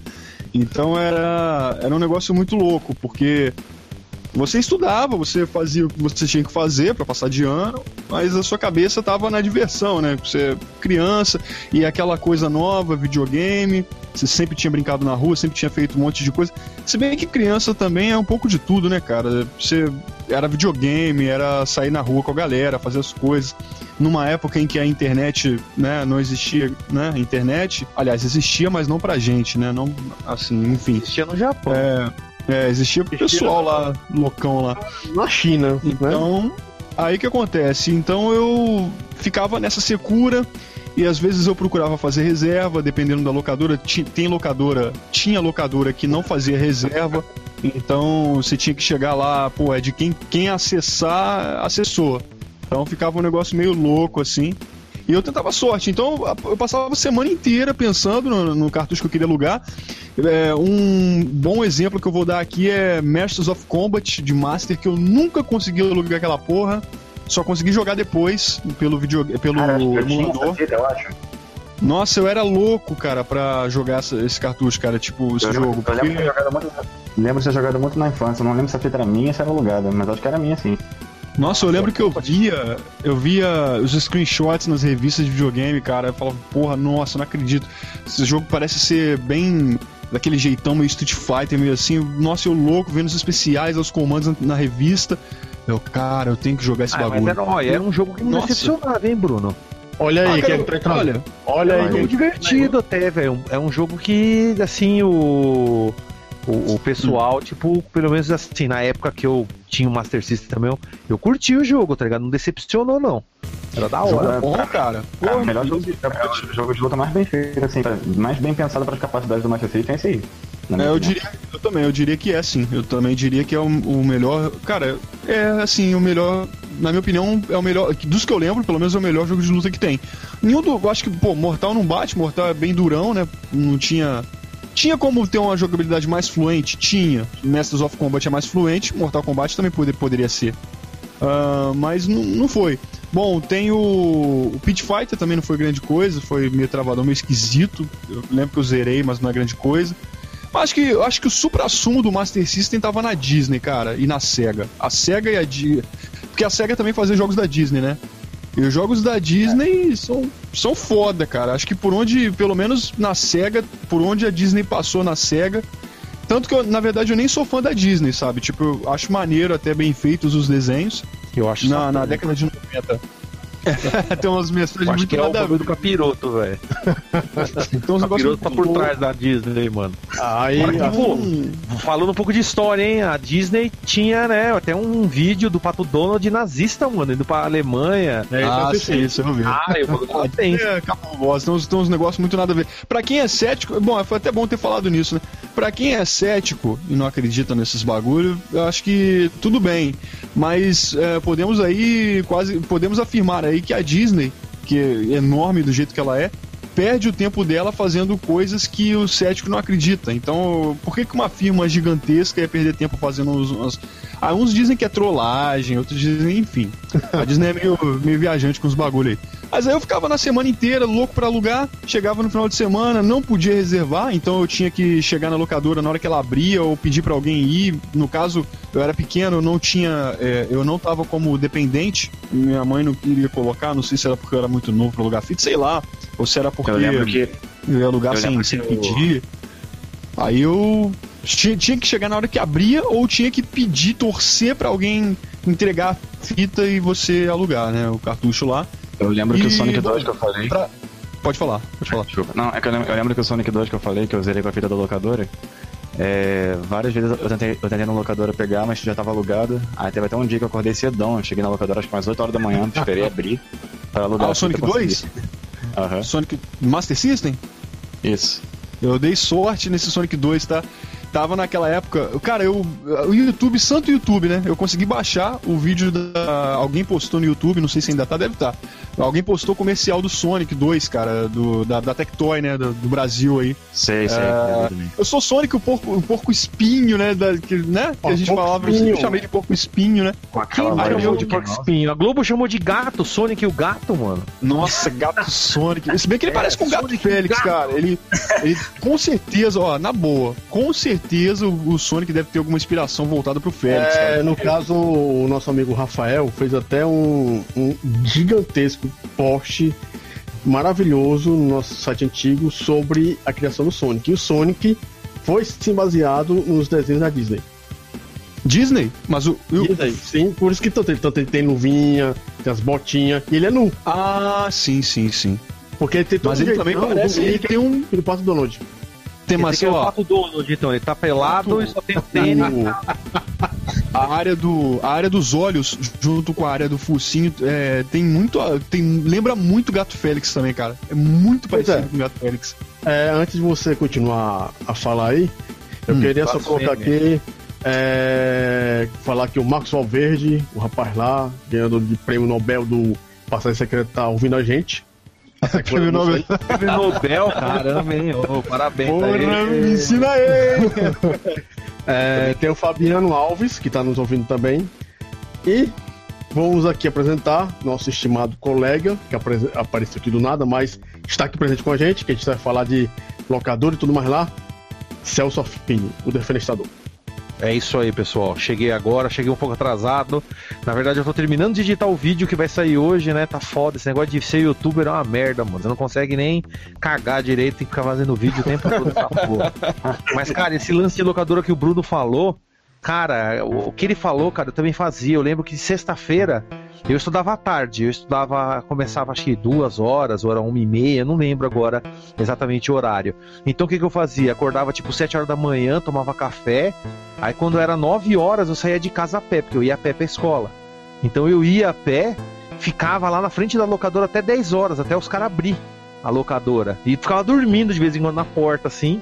Então era, era um negócio muito louco, porque você estudava, você fazia o que você tinha que fazer para passar de ano, mas a sua cabeça tava na diversão, né? Você é criança e aquela coisa nova, videogame, você sempre tinha brincado na rua, sempre tinha feito um monte de coisa. Se bem que criança também é um pouco de tudo, né, cara? Você era videogame, era sair na rua com a galera, fazer as coisas. Numa época em que a internet, né, não existia, né, internet, aliás, existia, mas não pra gente, né? Não assim, enfim. Existia no Japão. É, é, existia o pessoal lá, loucão lá. Na China. Né? Então, né? aí que acontece? Então eu ficava nessa secura e às vezes eu procurava fazer reserva, dependendo da locadora. Tem locadora, tinha locadora que não fazia reserva. Então você tinha que chegar lá, pô, é de quem, quem acessar, acessou. Então ficava um negócio meio louco assim. E eu tentava sorte. Então eu passava a semana inteira pensando no, no cartucho que eu queria alugar. É, um bom exemplo que eu vou dar aqui é Masters of Combat de Master, que eu nunca consegui alugar aquela porra. Só consegui jogar depois pelo vídeo, pelo Cara, emulador. eu acho. Nossa, eu era louco, cara, pra jogar esse cartucho, cara, tipo, esse eu jogo. Eu porque... lembro, muito, lembro de ter jogado muito na infância, não lembro se a fita era minha ou se era alugada, mas acho que era minha sim. Nossa, eu lembro que eu via, eu via os screenshots nas revistas de videogame, cara, eu falava, porra, nossa, não acredito. Esse jogo parece ser bem daquele jeitão meio Street Fighter, meio assim. Nossa, eu louco vendo os especiais, os comandos na revista. Eu, cara, eu tenho que jogar esse ah, bagulho. Mas era, ó, era um jogo que me decepcionava, hein, Bruno? Olha aí, Ah, cara, quem é que entrando? olha, Olha É aí, um É um jogo divertido até, velho. É um jogo que, assim, o. O, o pessoal, tipo, pelo menos assim, na época que eu tinha o Master System também, eu, eu curti o jogo, tá ligado? Não decepcionou, não. Era da jogo hora. bom, cara. É, Pô, o melhor jogo de, é o jogo de luta mais bem feito, assim, mais bem pensado para as capacidades do Master System é esse aí. É, eu diria, eu também, eu diria que é sim. Eu também diria que é o, o melhor. Cara, é assim, o melhor. Na minha opinião, é o melhor. Dos que eu lembro, pelo menos é o melhor jogo de luta que tem. Nenhum do. Eu acho que, pô, Mortal não bate, Mortal é bem durão, né? Não tinha. Tinha como ter uma jogabilidade mais fluente? Tinha. Masters of Combat é mais fluente, Mortal Kombat também pode- poderia ser. Ah, mas não, não foi. Bom, tem o, o Pit Fighter também não foi grande coisa, foi meio travadão, meio esquisito. Eu lembro que eu zerei, mas não é grande coisa. Mas Acho que, eu acho que o supra-sumo do Master System tava na Disney, cara, e na SEGA. A SEGA e a Disney. Porque a SEGA também fazia jogos da Disney, né? E os jogos da Disney são, são foda, cara. Acho que por onde, pelo menos na SEGA, por onde a Disney passou na SEGA. Tanto que, eu, na verdade, eu nem sou fã da Disney, sabe? Tipo, eu acho maneiro, até bem feitos os desenhos. Eu acho Na, na década de 90. tem umas mensagens acho muito que é o nada a bagulho ver. do capiroto, velho. Tem uns O negócios capiroto tá por trás da Disney, mano. Aí, Agora pô, falando um pouco de história, hein? A Disney tinha, né, até um vídeo do Pato Donald nazista, mano, indo pra Alemanha. é, isso eu Ah, sim, isso eu vi. Ah, eu vou tem. É, uns, tem uns negócios muito nada a ver. Pra quem é cético, bom, foi até bom ter falado nisso, né? Pra quem é cético e não acredita nesses bagulho, eu acho que tudo bem. Mas é, podemos aí quase podemos afirmar aí que a Disney, que é enorme do jeito que ela é, perde o tempo dela fazendo coisas que o cético não acredita. Então, por que, que uma firma gigantesca ia perder tempo fazendo uns... Ah, uns dizem que é trollagem, outros dizem, enfim. A Disney é meio, meio viajante com os bagulho aí. Mas aí eu ficava na semana inteira louco pra alugar, chegava no final de semana, não podia reservar, então eu tinha que chegar na locadora na hora que ela abria ou pedir pra alguém ir. No caso, eu era pequeno, eu não tinha, é, eu não tava como dependente, minha mãe não queria colocar, não sei se era porque eu era muito novo pra alugar fita, sei lá, ou se era porque Eu lembro que eu ia alugar eu sem, sem pedir. Aí eu tinha, tinha que chegar na hora que abria ou tinha que pedir, torcer pra alguém entregar a fita e você alugar, né? O cartucho lá. eu lembro que o E, Sonic bom, 2 que eu falei. Pra... Pode falar, pode falar. Desculpa. Não, é que eu lembro, eu lembro que o Sonic 2 que eu falei, que eu zerei com a fita da locadora. é, várias vezes eu tentei, eu tentei na locadora pegar, mas já tava alugado. Aí teve até um dia que eu acordei cedão. Eu cheguei na locadora acho que umas 8 horas da manhã, esperei abrir pra alugar. Ah, o Sonic fita, 2? consegui. Aham, Sonic Master System? isso. Eu dei sorte nesse Sonic 2, tá? Tava naquela época. Cara, eu. O YouTube, santo YouTube, né? Eu consegui baixar o vídeo da. Alguém postou no YouTube, não sei se ainda tá, deve estar. Alguém postou comercial do Sonic 2, cara, do, da, da Tectoy, né? Do, do Brasil aí. Sei, sei. É, Eu sou Sonic, o porco, o porco espinho, né? Da, que, né? que Ó, a gente porco falava, eu espinho. sempre chamei de porco espinho, né? Com Quem aquela voz chamou de de porco espinho? A Globo chamou de gato, Sonic e o gato, mano. Nossa, gato Sonic. Se bem que ele É, parece com o gato Sonic Félix, gato. cara. Ele, ele, com certeza, ó, na boa, com certeza o, o Sonic deve ter alguma inspiração voltada pro Félix, É, cara. no caso, o nosso amigo Rafael fez até um, um gigantesco post maravilhoso no nosso site antigo sobre a criação do Sonic. E o Sonic foi sim baseado nos desenhos da Disney. Disney? Mas o. o- Disney, sim, por isso que tanto ele, tanto ele tem luvinha, tem as botinhas, e ele é nu. Ah, sim, sim, sim. Porque ele tem todo Mas ele jeitão também parece- do ele tem um- e do Pato Donald. Tem mais é o Donald, então. Ele tá pelado e só tem tênis. a área do a área dos olhos junto com a área do focinho é, tem muito tem lembra muito Gato Félix também cara é muito Pois parecido é. com o Gato Félix É, antes de você continuar a falar aí, eu Hum, queria só colocar aqui. é, falar que o Marcos Valverde, o rapaz lá, ganhador de prêmio Nobel do Passagem Secreta, tá ouvindo a gente. Prêmio Nobel. Prêmio Nobel, caramba, hein? Ô, parabéns Porra, me ensina aí É, tem o Fabiano Alves, que está nos ouvindo também. E vamos aqui apresentar nosso estimado colega, que apareceu aqui do nada, mas está aqui presente com a gente, que a gente vai falar de locador e tudo mais lá. Celso Affini, o defenestador. É isso aí, pessoal. Cheguei agora, cheguei um pouco atrasado. Na verdade, eu tô terminando de editar o vídeo que vai sair hoje, né? Tá foda. Esse negócio de ser youtuber é uma merda, mano. Você não consegue nem cagar direito, tem que ficar fazendo vídeo o tempo todo essa porra. Mas, cara, esse lance de locadora que o Bruno falou, cara, o o que ele falou, cara, eu também fazia. Eu lembro que sexta-feira Eu estudava à tarde, eu estudava, começava acho que duas horas, ou era uma e meia, não lembro agora exatamente o horário. Então o que, que eu fazia? Acordava tipo sete horas da manhã, tomava café, aí quando era nove horas eu saía de casa a pé, porque eu ia a pé pra escola. Então eu ia a pé, ficava lá na frente da locadora até 10 horas, até os caras abrir a locadora. E ficava dormindo de vez em quando na porta, assim.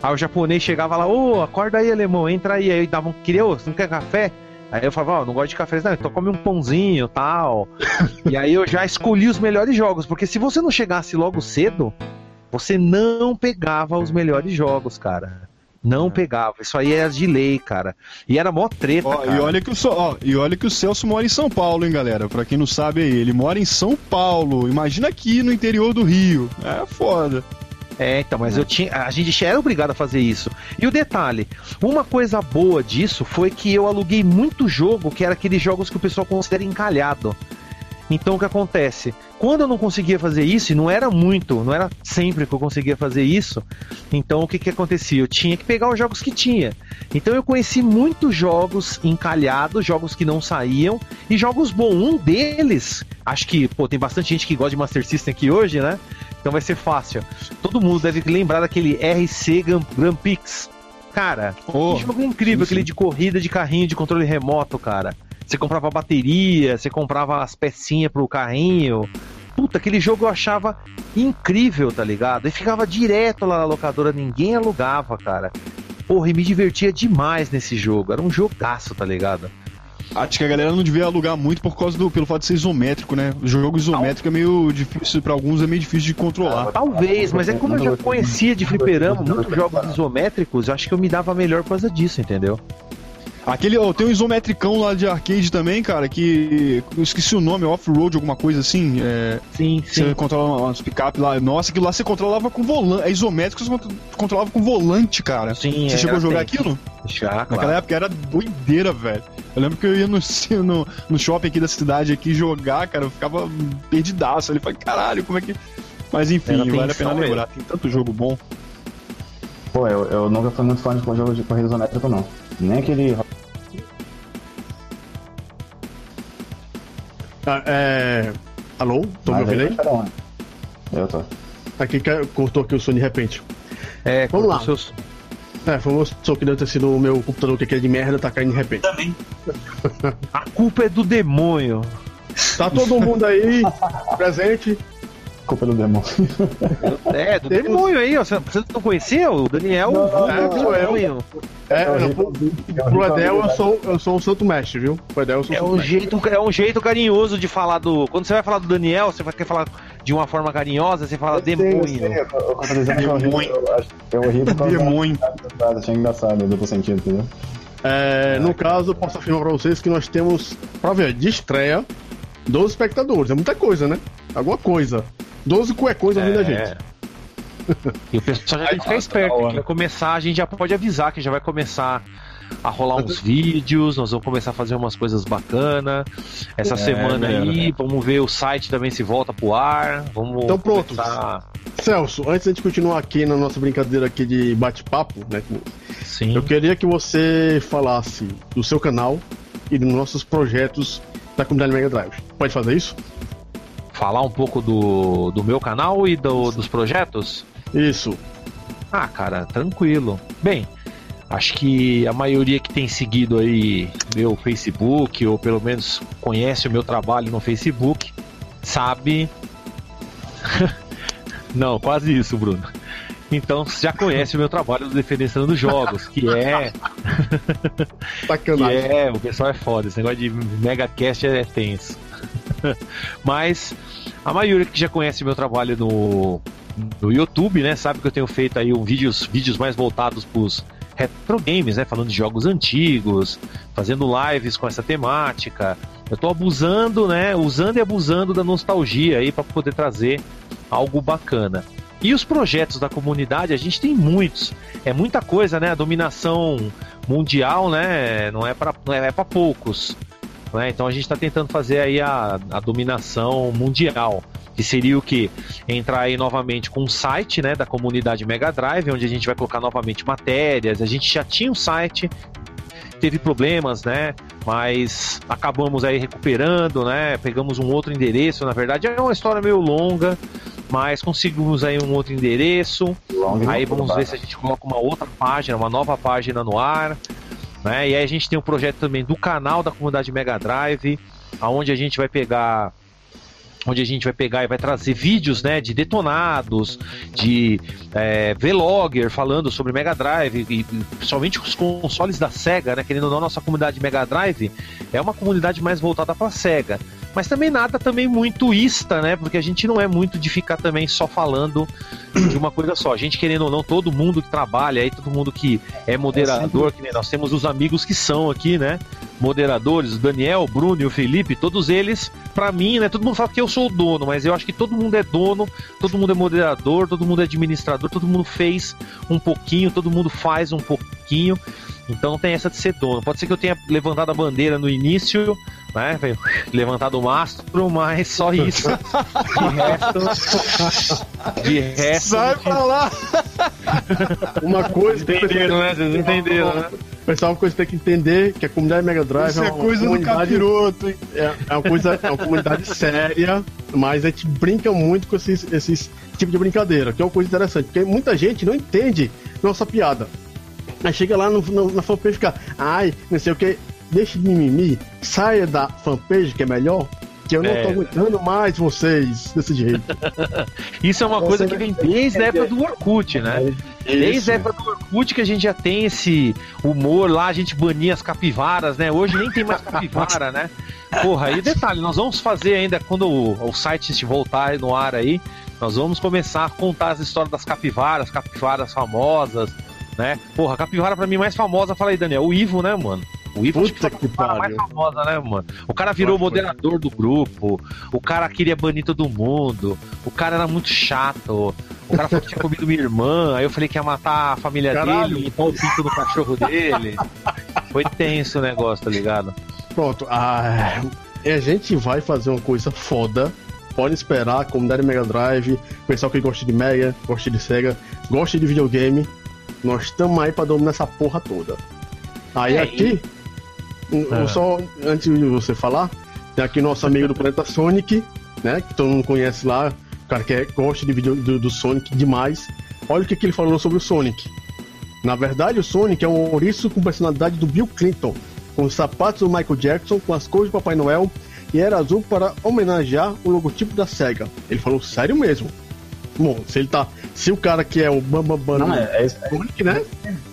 Aí o japonês chegava lá, ô, acorda aí, alemão, entra aí. Aí davam, queria, ô, você não quer café? Aí eu falava, ó, oh, não gosto de café, não, então come um pãozinho tal. e aí eu já escolhi os melhores jogos, porque se você não chegasse logo cedo, você não pegava os melhores jogos, cara. Não pegava. Isso aí era de lei, cara. E era mó treta, ó, cara. E olha, que o, ó, e olha que o Celso mora em São Paulo, hein, galera? Pra quem não sabe aí, ele mora em São Paulo. Imagina aqui no interior do Rio. É foda. É, então, mas eu tinha, a gente era obrigado a fazer isso. E o detalhe, uma coisa boa disso foi que eu aluguei muito jogo, que era aqueles jogos que o pessoal considera encalhado. Então o que acontece? Quando eu não conseguia fazer isso, e não era muito, não era sempre que eu conseguia fazer isso, então o que que acontecia? Eu tinha que pegar os jogos que tinha. Então eu conheci muitos jogos encalhados, jogos que não saíam, e jogos bons. Um deles, acho que, pô, tem bastante gente que gosta de Master System aqui hoje, né? Então vai ser fácil. Todo mundo deve lembrar daquele RC Grand Prix. Cara, oh, que jogo incrível, sim, sim. aquele de corrida de carrinho de controle remoto, cara. Você comprava bateria, você comprava as pecinhas pro carrinho. Puta, aquele jogo eu achava incrível, tá ligado? E ficava direto lá na locadora, ninguém alugava, cara. Porra, e me divertia demais nesse jogo. Era um jogaço, tá ligado? Acho que a galera não devia alugar muito por causa do pelo fato de ser isométrico, né? O jogo isométrico é meio difícil, para alguns é meio difícil de controlar. Talvez, mas é como eu já conhecia de fliperama muitos jogos isométricos, eu acho que eu me dava melhor por causa disso, entendeu? Aquele, oh, tem um isometricão lá de arcade também, cara, que. Eu esqueci o nome, off-road, alguma coisa assim. É, sim, sim. Você controla umas picape lá. Nossa, aquilo lá você controlava com volante. É isométrico, você controlava com volante, cara. Sim, Você chegou a jogar aquilo? Já, claro. Naquela época era doideira, velho. Eu lembro que eu ia no, no, no shopping aqui da cidade aqui jogar, cara, eu ficava perdidaço. Ele falei, caralho, como é que. Mas enfim, vale a pena lembrar, tem tanto jogo bom. Pô, eu, eu nunca fui muito fã de jogo de corrida isométrico, não. Nem aquele Ah, é... Alô? Tô me ouvindo aí? Eu tô. Aqui cortou aqui o som de repente. É, vamos lá. Seus... É, foi o som que deve ter sido o meu computador que é de merda, tá caindo de repente. Também. A culpa é do demônio. Tá todo mundo aí presente culpa do demônio. É, do demônio aí, ó. Você não conhecia o Daniel? Não, não, é, sou eu. É, eu, pro Edel eu sou, eu sou um santo mestre, viu? Pro Edel eu sou é um jeito, É um jeito carinhoso de falar do. Quando você vai falar do Daniel, você vai querer falar de uma forma carinhosa, você fala demônio. Eu horrível por causa demônio. Achei engraçado, duplo sentido, entendeu? É, no caso, eu posso afirmar pra vocês que nós temos, pra ver, de estreia, 12 espectadores. É muita coisa, né? Alguma coisa. 12 cuecões ouvindo é... a gente. E o pessoal já tem que ficar esperto. Que vai começar, a gente já pode avisar que já vai começar a rolar uns vídeos, nós vamos começar a fazer umas coisas bacanas. Essa é, semana é, aí, é. vamos ver o site também se volta pro ar. Vamos então pronto. Começar... Celso, antes de continuar aqui na nossa brincadeira aqui de bate-papo, né? Sim. Eu queria que você falasse do seu canal e dos nossos projetos da comunidade Mega Drive. Pode fazer isso? falar um pouco do, do meu canal e do, dos projetos? Isso. Ah, cara, tranquilo. Bem, acho que a maioria que tem seguido aí meu Facebook, ou pelo menos conhece o meu trabalho no Facebook, sabe. Não, quase isso, Bruno. Então já conhece o meu trabalho do Defendendo Jogos, que é. que é, o pessoal é foda, esse negócio de Mega Cast é tenso. Mas a maioria que já conhece meu trabalho no, no YouTube, né, sabe que eu tenho feito aí um vídeos, vídeos mais voltados para os retro games, né, falando de jogos antigos, fazendo lives com essa temática. Eu estou abusando, né, usando e abusando da nostalgia aí para poder trazer algo bacana. E os projetos da comunidade, a gente tem muitos. É muita coisa, né? A dominação mundial, né? Não é para é, é poucos. Né? Então a gente está tentando fazer aí a, a dominação mundial que seria o que? Entrar aí novamente com um site né, da comunidade Mega Drive, onde a gente vai colocar novamente matérias. A gente já tinha um site, teve problemas, né? mas acabamos aí recuperando, né? Pegamos um outro endereço, na verdade é uma história meio longa, mas conseguimos aí um outro endereço. Aí vamos ver se a gente coloca uma outra página, uma nova página no ar. Né? E aí a gente tem um projeto também do canal da comunidade Mega Drive, aonde a gente vai pegar onde a gente vai pegar e vai trazer vídeos né, de detonados, de é, vlogger falando sobre Mega Drive, e principalmente os consoles da SEGA, né? Querendo ou não, nossa comunidade Mega Drive é uma comunidade mais voltada para SEGA mas também nada também muito ista, né? Porque a gente não é muito de ficar também só falando de uma coisa só. A gente, querendo ou não, todo mundo que trabalha aí, todo mundo que é moderador, que nós temos os amigos que são aqui, né? Moderadores, o Daniel, o Bruno e o Felipe, todos eles, para mim, né? Todo mundo fala que eu sou o dono, mas eu acho que todo mundo é dono, todo mundo é moderador, todo mundo é administrador, todo mundo fez um pouquinho, todo mundo faz um pouquinho. Então não tem essa de ser dono. Pode ser que eu tenha levantado a bandeira no início, né? Levantado o mastro, mas só isso. De resto. De resto. Sai pra lá! Uma coisa. Entenderam, né? Vocês entenderam, né? Pessoal, uma coisa que tem que entender que a comunidade Mega Drive Isso é é uma coisa do comunidade, capiroto, hein? é, é uma coisa, é uma comunidade séria, mas a gente brinca muito com esses, esses tipo de brincadeira, que é uma coisa interessante, porque muita gente não entende nossa piada. Aí chega lá no, no, na fanpage e fica, ai, não sei o que, deixa de mimimi, saia da fanpage que é melhor, que eu não É. tô aguentando mais vocês desse jeito. Isso é uma Você coisa que vem desde a época do Orkut, né? Desde Isso. a época do Orkut que a gente já tem esse humor lá, a gente bania as capivaras, né? Hoje nem tem mais capivara, né? Porra, e detalhe, nós vamos fazer ainda, quando o, o site voltar no ar aí, nós vamos começar a contar as histórias das capivaras, capivaras famosas, né? Porra, a capivara pra mim mais famosa, fala aí, Daniel, o Ivo, né, mano? O Ivo que Puta a que capivara mais famosa, né, mano? O cara virou foi. moderador do grupo, o cara queria banir todo mundo, o cara era muito chato, o cara falou que tinha comido minha irmã, aí eu falei que ia matar a família Caralho. dele, limpar o pinto do cachorro dele. Foi tenso o negócio, tá ligado? Pronto, a, a gente vai fazer uma coisa foda. Pode esperar, a comunidade Mega Drive, pessoal que gosta de Mega, gosta de Sega, gosta de videogame. Nós estamos aí pra dominar essa porra toda. Aí É, aqui, eu Ah. só antes de você falar, tem aqui nosso amigo do Planeta Sonic, né? Que todo mundo conhece lá, o cara que é- gosta de vídeo do, do Sonic demais. Olha o que, que ele falou sobre o Sonic. Na verdade, o Sonic é um ouriço com personalidade do Bill Clinton, com os sapatos do Michael Jackson, com as cores do Papai Noel e era azul para homenagear o logotipo da SEGA. Ele falou sério mesmo. Bom, se ele tá. Se o cara que é o Bambam Bam Não, é, é isso. Sonic, né?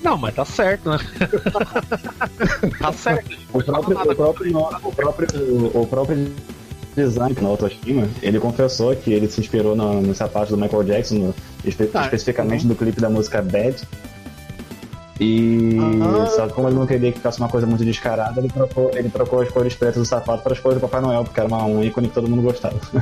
Não, mas tá certo, né? tá certo. O próprio, o próprio, o próprio, o próprio design na autoestima, ele confessou que ele se inspirou no, no sapato do Michael Jackson, no- espe- Ah, especificamente do clipe da música Bad. E só que como ele não queria que ficasse uma coisa muito descarada, ele trocou, ele trocou as cores pretas do sapato para as cores do Papai Noel, porque era uma, um ícone que todo mundo gostava.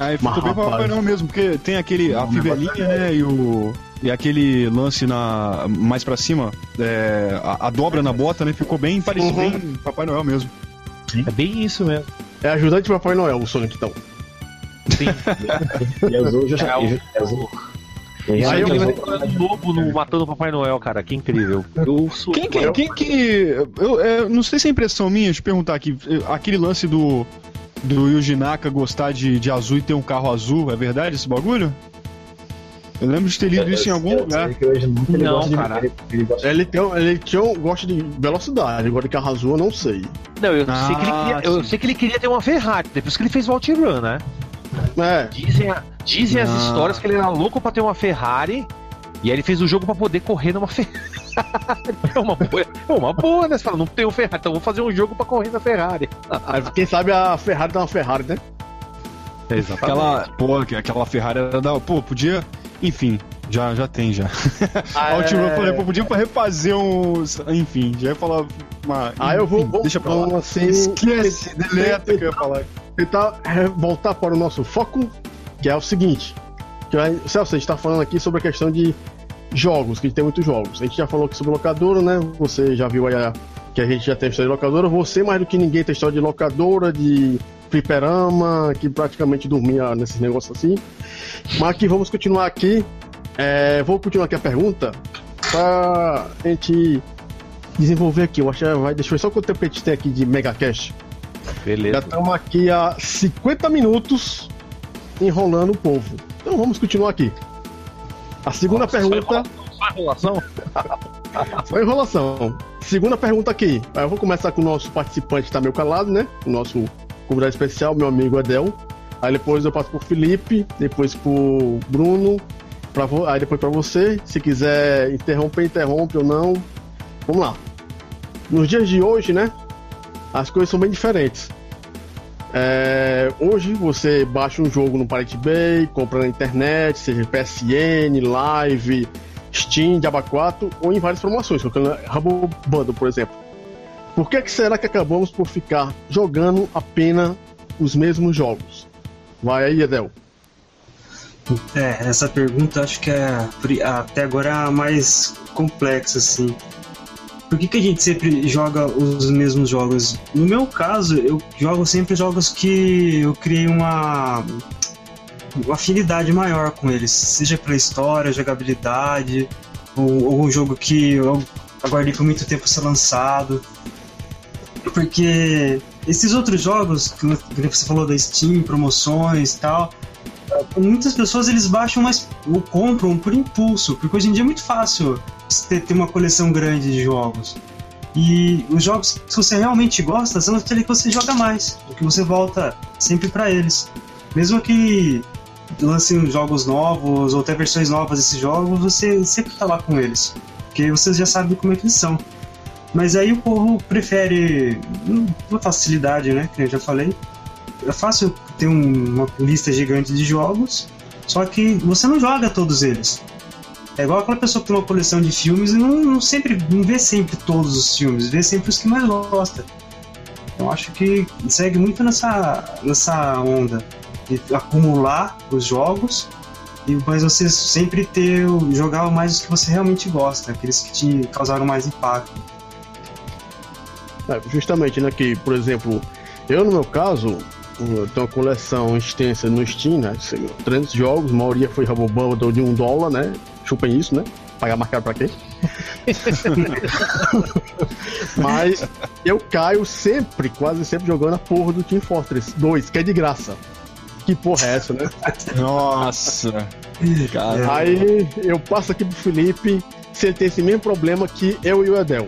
Aí ficou Mas, bem rapaz. Papai Noel mesmo, porque tem aquele, a fivelinha, né, e o... E aquele lance na mais pra cima, é, a, a dobra na bota, né? Ficou bem parecido, Uhum. bem Papai Noel mesmo. É bem isso mesmo. É ajudante de Papai Noel, o Sonic, então. Sim. E azul, justa, É, o- e, e azul. E aí eu- do lobo no Matando o Papai Noel, cara, que incrível. Eu sou. Quem que. Quem que eu, é, não sei se é impressão minha, deixa eu perguntar aqui. é, Aquele lance do. Do Yuji Naka gostar de, de azul e ter um carro azul, é verdade esse bagulho? Eu lembro de ter lido isso em algum eu lugar. hoje nunca ele Não, gosta de- cara. ele- gosta Ele, tem, ele tinha gosta de velocidade, agora de carro azul eu não sei. Não, eu, Ah, sei que ele queria, eu sei que ele queria ter uma Ferrari, depois que ele fez o OutRun, né? É, Dizem, a- dizem as Ah. histórias que ele era louco pra ter uma Ferrari. E aí ele fez o jogo pra poder correr numa Ferrari. É uma boa, é uma boa né? Você fala, não tenho Ferrari, então vou fazer um jogo pra correr na Ferrari. aí quem sabe a Ferrari dá uma Ferrari, né? Exatamente. Aquela. Pô, que- aquela Ferrari era da. Pô, podia. Enfim, já, já tem já. Ah, A Ultima eu é. falei, pô, podia refazer uns. Enfim, já ia falar uma. Aí eu vou, enfim, deixa pra lá. vamos, assim, Esquece, deleta que eu ia falar. tentar é, voltar para o nosso foco, que é o seguinte. Que Celso, a gente está falando aqui sobre a questão de jogos, que a gente tem muitos jogos. A gente já falou aqui sobre locadora, né? Você já viu aí a- que a gente já tem história de locadora. Você, mais do que ninguém, tem história de locadora, de fliperama, que praticamente dormia nesses negócios assim. Mas aqui, vamos continuar aqui. É, vou continuar aqui a pergunta para a gente desenvolver aqui. Eu acho que vai. Deixa eu ver só quanto tempo a gente tem aqui de Megacast. Já Beleza. estamos aqui há 50 minutos enrolando o povo. Então vamos continuar aqui. A segunda Nossa, pergunta. Só enrolação? Foi enrolação. Segunda pergunta aqui. Eu vou começar com o nosso participante que tá meio calado, né? O nosso convidado especial, meu amigo Adel. Aí depois eu passo pro Felipe, depois pro Bruno, pra vo... aí depois pra você. Se quiser interromper, interrompe ou não. Vamos lá. Nos dias de hoje, né? As coisas são bem diferentes. É, hoje você baixa um jogo no Pirate Bay, compra na internet, seja PSN, Live, Steam, Diaba 4 ou em várias promoções, colocando Rumble Bundle, por exemplo. Por que, que será que acabamos por ficar jogando apenas os mesmos jogos? Vai aí, Edel. É, essa pergunta acho que é até agora a mais complexa, assim. Por que, que a gente sempre joga os mesmos jogos? No meu caso, eu jogo sempre jogos que eu criei uma, uma afinidade maior com eles, seja pela história, jogabilidade, ou, ou um jogo que eu aguardei por muito tempo ser lançado. Porque esses outros jogos, que você falou da Steam, promoções e tal, muitas pessoas eles baixam mais ou compram por impulso, porque hoje em dia é muito fácil ter, ter uma coleção grande de jogos. E os jogos, se você realmente gosta, são aqueles que você joga mais, que você volta sempre para eles. Mesmo que lancem jogos novos ou até versões novas desses jogos, você sempre tá lá com eles, porque você já sabe como é que eles são. Mas aí o povo prefere hum, uma facilidade, né? Que eu já falei. É fácil ter um- uma lista gigante de jogos, só que você não joga todos eles. É igual aquela pessoa que tem uma coleção de filmes e não, não sempre não vê sempre todos os filmes, vê sempre os que mais gosta. Eu acho que segue muito nessa, nessa onda de acumular os jogos, e mas você sempre ter jogar mais os que você realmente gosta, aqueles que te causaram mais impacto. É, justamente, né? Que, por exemplo, eu no meu caso, eu tenho uma coleção extensa no Steam, né? sei lá, 300 jogos, a maioria foi Rumble Bundle de um dólar, né? Chupem isso, né? Pagar mais caro pra quê? Mas eu caio sempre, quase sempre jogando a porra do Team Fortress 2, que é de graça. Que porra é essa, né? Nossa. Cara, Aí eu passo aqui pro Felipe, se ele tem esse mesmo problema que eu e o Edel.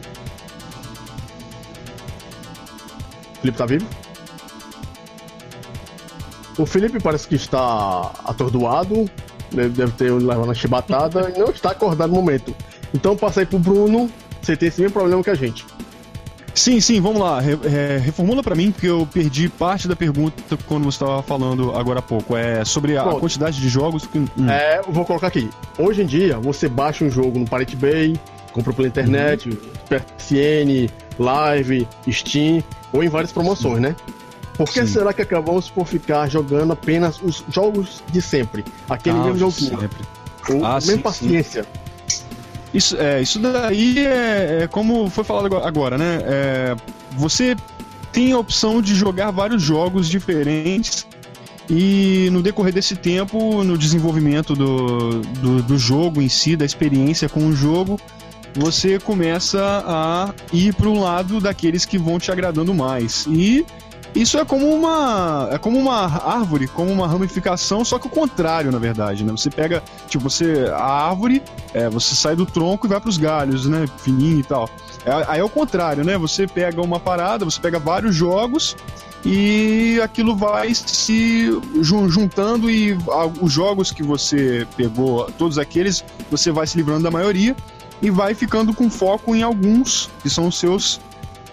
Felipe tá vivo? O Felipe parece que está atordoado, deve, ter levado uma chibatada e não está acordado no momento. Então passa aí pro Bruno, você tem esse mesmo problema que a gente. Sim, sim, vamos lá. Re- é, reformula pra mim, porque eu perdi parte da pergunta quando você estava falando agora há pouco. É sobre a Pronto. quantidade de jogos que. hum. É, vou colocar aqui. Hoje em dia, você baixa um jogo no Pirate Bay, compra pela internet, PSN, Live, Steam, ou em várias promoções, né? Por que Sim. será que acabamos por ficar jogando apenas os jogos de sempre? Aquele Ah, mesmo joguinho. sempre. O, Ah, mesmo sim, paciência. Isso, é, isso daí é, é como foi falado agora- né? É, você tem a opção de jogar vários jogos diferentes e no decorrer desse tempo, no desenvolvimento do, do, do jogo em si, da experiência com o jogo, você começa a ir para o lado daqueles que vão te agradando mais. E isso é como uma é como uma árvore, como uma ramificação, só que o contrário, na verdade, né? Você pega, tipo, você a árvore é, você sai do tronco e vai pros galhos, né? Fininho e tal. É, aí é o contrário, né? Você pega uma parada, você pega vários jogos e aquilo vai se jun- juntando e os jogos que você pegou, todos aqueles, você vai se livrando da maioria e vai ficando com foco em alguns que são os seus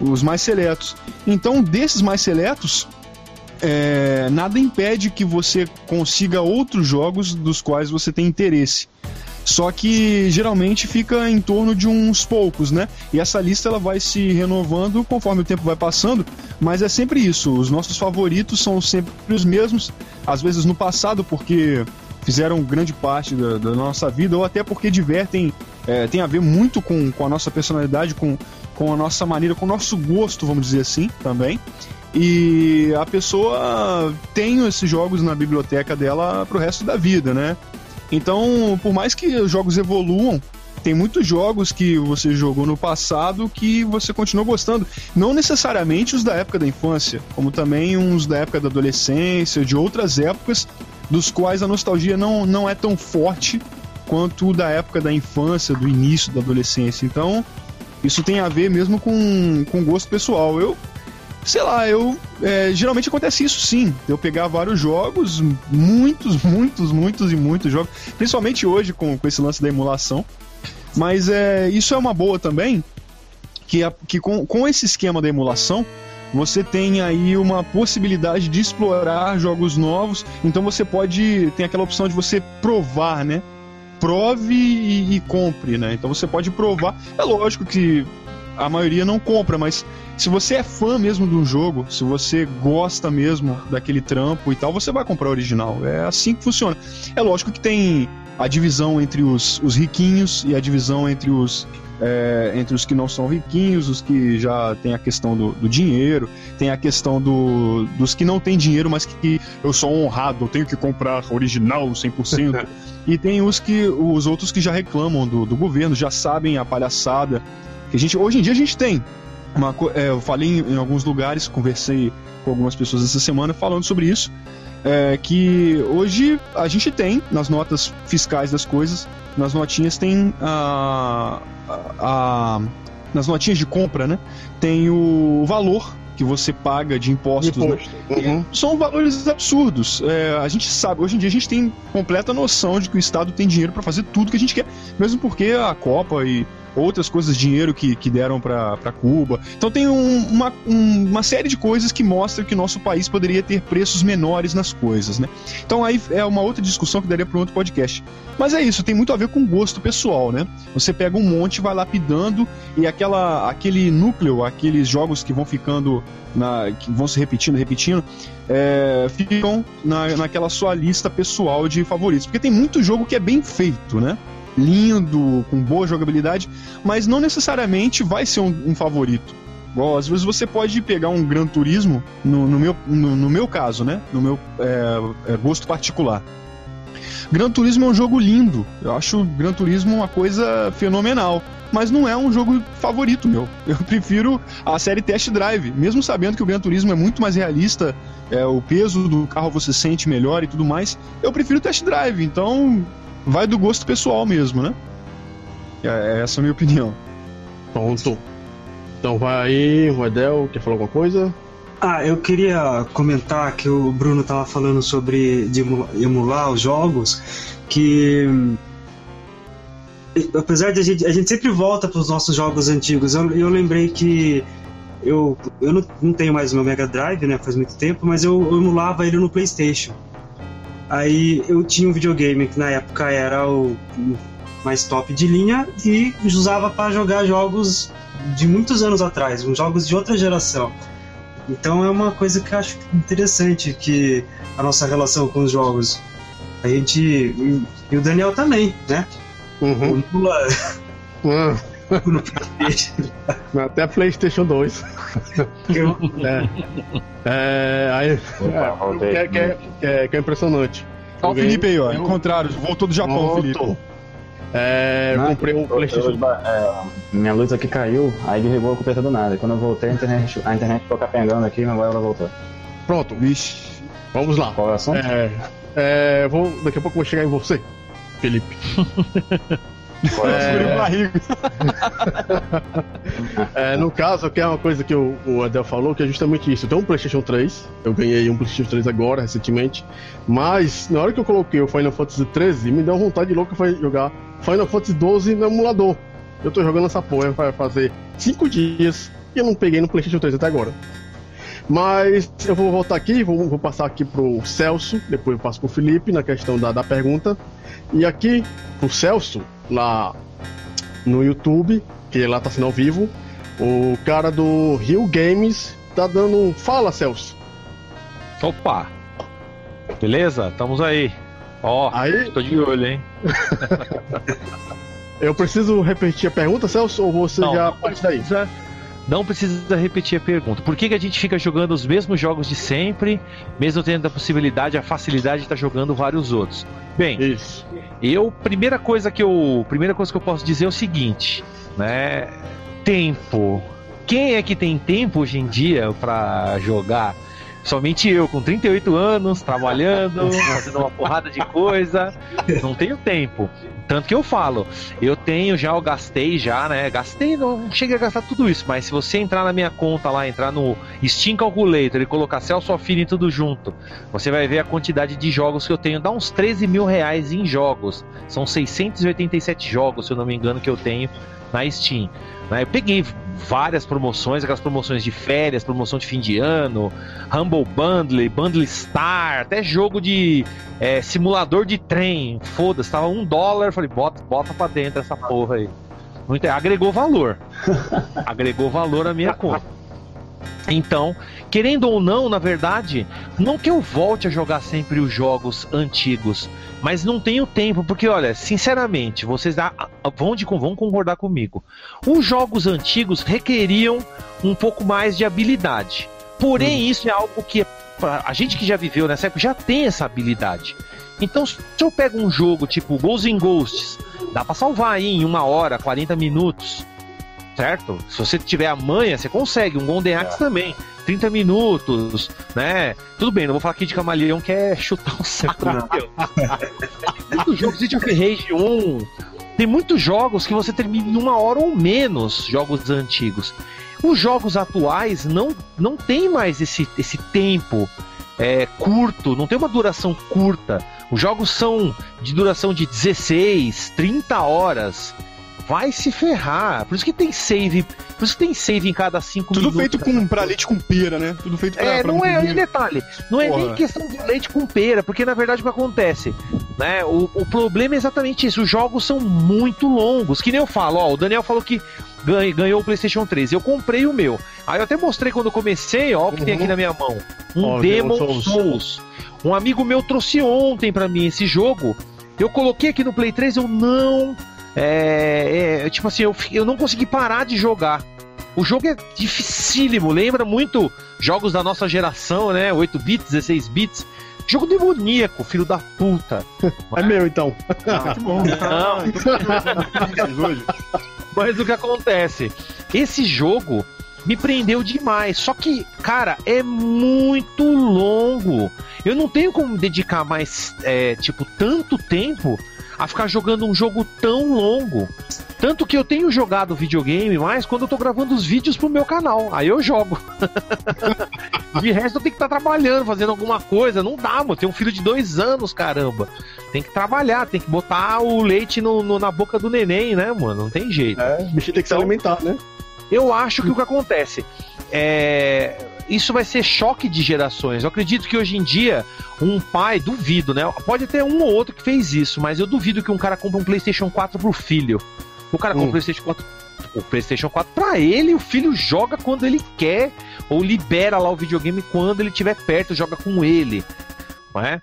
os mais seletos. Então, desses mais seletos, é, nada impede que você consiga outros jogos dos quais você tem interesse. Só que geralmente fica em torno de uns poucos, né? E essa lista ela vai se renovando conforme o tempo vai passando, mas é sempre isso. Os nossos favoritos são sempre os mesmos, às vezes no passado, porque fizeram grande parte da, da nossa vida, ou até porque divertem, é, tem a ver muito com, com a nossa personalidade, com, com a nossa maneira, com o nosso gosto, vamos dizer assim, também. E a pessoa tem esses jogos na biblioteca dela pro resto da vida, né? Então, por mais que os jogos evoluam, tem muitos jogos que você jogou no passado que você continuou gostando. Não necessariamente os da época da infância, como também uns da época da adolescência, de outras épocas, dos quais a nostalgia não, não é tão forte quanto da época da infância, do início da adolescência. Então, isso tem a ver mesmo com, com gosto pessoal. Eu, sei lá, eu. É, geralmente acontece isso sim. Eu pegar vários jogos, muitos, muitos, muitos e muitos jogos, principalmente hoje com, com esse lance da emulação. Mas é, isso é uma boa também, que, a, que com, com esse esquema da emulação, você tem aí uma possibilidade de explorar jogos novos. Então você pode. Tem aquela opção de você provar, né? Prove e, e compre, né? Então você pode provar. É lógico que a maioria não compra, mas se você é fã mesmo um jogo, se você gosta mesmo daquele trampo e tal, você vai comprar o original. É assim que funciona. É lógico que tem a divisão entre os, os riquinhos e a divisão entre os, é, entre os que não são riquinhos, os que já tem a questão do, do dinheiro, tem a questão do, dos que não têm dinheiro, mas que eu sou honrado, eu tenho que comprar original 100%. e tem os que os outros que já reclamam do, do governo, já sabem a palhaçada que a gente hoje em dia a gente tem. Uma, é, eu falei em, em alguns lugares, conversei com algumas pessoas essa semana falando sobre isso é, que hoje a gente tem nas notas fiscais das coisas, nas notinhas tem a, a, a nas notinhas de compra, né? Tem o valor que você paga de impostos. Né? Imposto. Né? Uhum. São valores absurdos. É, a gente sabe, hoje em dia a gente tem completa noção de que o Estado tem dinheiro para fazer tudo que a gente quer, mesmo porque a Copa e outras coisas, dinheiro que, que deram para Cuba. Então tem um, uma, um, uma série de coisas que mostram que nosso país poderia ter preços menores nas coisas, né? Então aí é uma outra discussão que daria para um outro podcast. Mas é isso, tem muito a ver com gosto pessoal, né? Você pega um monte, vai lapidando e aquela, aquele núcleo, aqueles jogos que vão ficando na, que vão se repetindo, repetindo, é, ficam na, naquela sua lista pessoal de favoritos. Porque tem muito jogo que é bem feito, né? Lindo, com boa jogabilidade, mas não necessariamente vai ser um, um favorito. Bom, às vezes você pode pegar um Gran Turismo, no, no meu, no, no, meu caso, né? No meu é, é, gosto particular. Gran Turismo é um jogo lindo. Eu acho Gran Turismo uma coisa fenomenal. Mas não é um jogo favorito meu. Eu prefiro a série Test Drive. Mesmo sabendo que o Gran Turismo é muito mais realista, é, o peso do carro você sente melhor e tudo mais, eu prefiro Test Drive. Então, vai do gosto pessoal mesmo, né? É, é essa a minha opinião. Pronto. Então vai aí, o Edel, quer falar alguma coisa? Ah, eu queria comentar que o Bruno estava falando sobre de emular os jogos, que apesar de a gente, a gente sempre volta para os nossos jogos antigos, eu, eu lembrei que eu, eu não, não, tenho mais o meu Mega Drive, né, faz muito tempo, mas eu, eu emulava ele no PlayStation. Aí eu tinha um videogame que na época era o mais top de linha e usava para jogar jogos de muitos anos atrás, jogos de outra geração. Então é uma coisa que eu acho interessante que a nossa relação com os jogos. A gente. E o Daniel também, né? Uhum. O Lula. Uhum. no PlayStation. Até PlayStation 2. é. É, aí, Opa, é, que, é, que, é, que é impressionante. Olha o Felipe aí, ó. Encontraram, voltou do Japão, Voltou. Felipe. É, Não, comprei um PlayStation. Eu, é, minha luz aqui caiu, aí desligou o computador do nada. Quando eu voltei, a internet, a internet ficou capengando aqui, mas agora ela voltou. Pronto. Vixe. Vamos lá. Qual é o assunto? É, é, vou, daqui a pouco eu vou chegar em você, Felipe. É... é, no caso, que é uma coisa que o, o Adel falou, que é justamente isso. Eu tenho um PlayStation 3, eu ganhei um PlayStation 3 agora, recentemente, mas na hora que eu coloquei o Final Fantasy 13, me deu vontade de louco foi jogar Final Fantasy 12 no emulador. Eu tô jogando essa porra vai fazer 5 dias e eu não peguei no PlayStation 3 até agora. Mas eu vou voltar aqui, vou, vou, passar aqui pro Celso, depois eu passo pro Felipe na questão da, da pergunta. E aqui, pro Celso, lá no YouTube, que lá tá sendo ao vivo. O cara do Rio Games tá dando. Fala, Celso. Opa! Beleza? Estamos aí. Ó, aí... tô de olho, hein? Eu preciso repetir a pergunta, Celso, ou você não, já parte daí? Não precisa repetir a pergunta. Por que, que a gente fica jogando os mesmos jogos de sempre, mesmo tendo a possibilidade, a facilidade de estar jogando vários outros? Bem, Isso. eu primeira coisa que eu primeira coisa que eu posso dizer é o seguinte, né? Tempo. Quem é que tem tempo hoje em dia pra jogar? Somente eu, com 38 anos, trabalhando, fazendo uma porrada de coisa, não tenho tempo. Tanto que eu falo, eu tenho já, eu gastei já, né? Gastei, não cheguei a gastar tudo isso, mas se você entrar na minha conta lá, entrar no Steam Calculator e colocar Celso Affini tudo junto, você vai ver a quantidade de jogos que eu tenho. Dá uns 13 mil reais em jogos. São 687 jogos, se eu não me engano, que eu tenho na Steam. né? Eu peguei várias promoções, aquelas promoções de férias, promoção de fim de ano, Humble Bundle, Bundle Star, até jogo de é, simulador de trem. Foda-se, tava um dólar. Falei, bota, bota pra dentro essa porra aí. Muito, agregou valor. agregou valor à minha conta. Então, querendo ou não, na verdade, não que eu volte a jogar sempre os jogos antigos, mas não tenho tempo, porque olha, sinceramente, vocês vão, de, vão concordar comigo. Os jogos antigos requeriam um pouco mais de habilidade. Porém, isso é algo que a gente que já viveu nessa época já tem essa habilidade. Então, se eu pego um jogo tipo Ghosts and Ghosts, dá pra salvar aí em uma hora, 40 minutos certo? Se você tiver a manha, você consegue. Um Golden Axe também. 30 minutos, né? Tudo bem, não vou falar aqui de Camaleão que é chutar o saco muitos jogos, City of Rage 1. Tem muitos jogos que você termina em uma hora ou menos, jogos antigos. Os jogos atuais não, não tem mais esse, esse tempo é, curto, não tem uma duração curta. Os jogos são de duração de 16, 30 horas vai se ferrar. Por isso que tem save. Por isso que tem save em cada 5 Tudo minutos. feito com pra leite com pera, né? Tudo feito pra. É, pra não é, entender. em detalhe, não é Porra. nem questão de leite com pera, porque na verdade o que acontece, né? O, o problema é exatamente isso, os jogos são muito longos, que nem eu falo, ó, o Daniel falou que ganhou o PlayStation 3, eu comprei o meu. Aí eu até mostrei quando eu comecei, ó, o que tem aqui Uhum. na minha mão, um Ó, Demon Souls. Souls. Um amigo meu trouxe ontem pra mim esse jogo. Eu coloquei aqui no Play 3, eu não é, é, tipo assim, eu, eu não consegui parar de jogar. O jogo é dificílimo, lembra muito jogos da nossa geração, né? 8 bits, 16 bits. Jogo demoníaco, filho da puta. É meu então. Ah, que bom. Não. Mas hoje. Mas o que acontece? Esse jogo me prendeu demais. Só que, cara, é muito longo. Eu não tenho como dedicar mais, é, tipo, tanto tempo a ficar jogando um jogo tão longo. Tanto que eu tenho jogado videogame mais quando eu tô gravando os vídeos pro meu canal. Aí eu jogo. De resto eu tenho que estar trabalhando, fazendo alguma coisa. Não dá, mano. Tem um filho de dois anos, caramba. Tem que trabalhar, tem que botar o leite no- no- na boca do neném, né, mano? Não tem jeito. É, o bichinho tem que se Então- alimentar, né? Eu acho que o que acontece é. Isso vai ser choque de gerações. Eu acredito que hoje em dia, um pai, duvido, né? Pode ter um ou outro que fez isso, mas eu duvido que um cara compre um PlayStation 4 pro filho. O cara compra Hum. um PlayStation 4. O PlayStation 4 pra ele, o filho joga quando ele quer, ou libera lá o videogame quando ele estiver perto, joga com ele. Não é?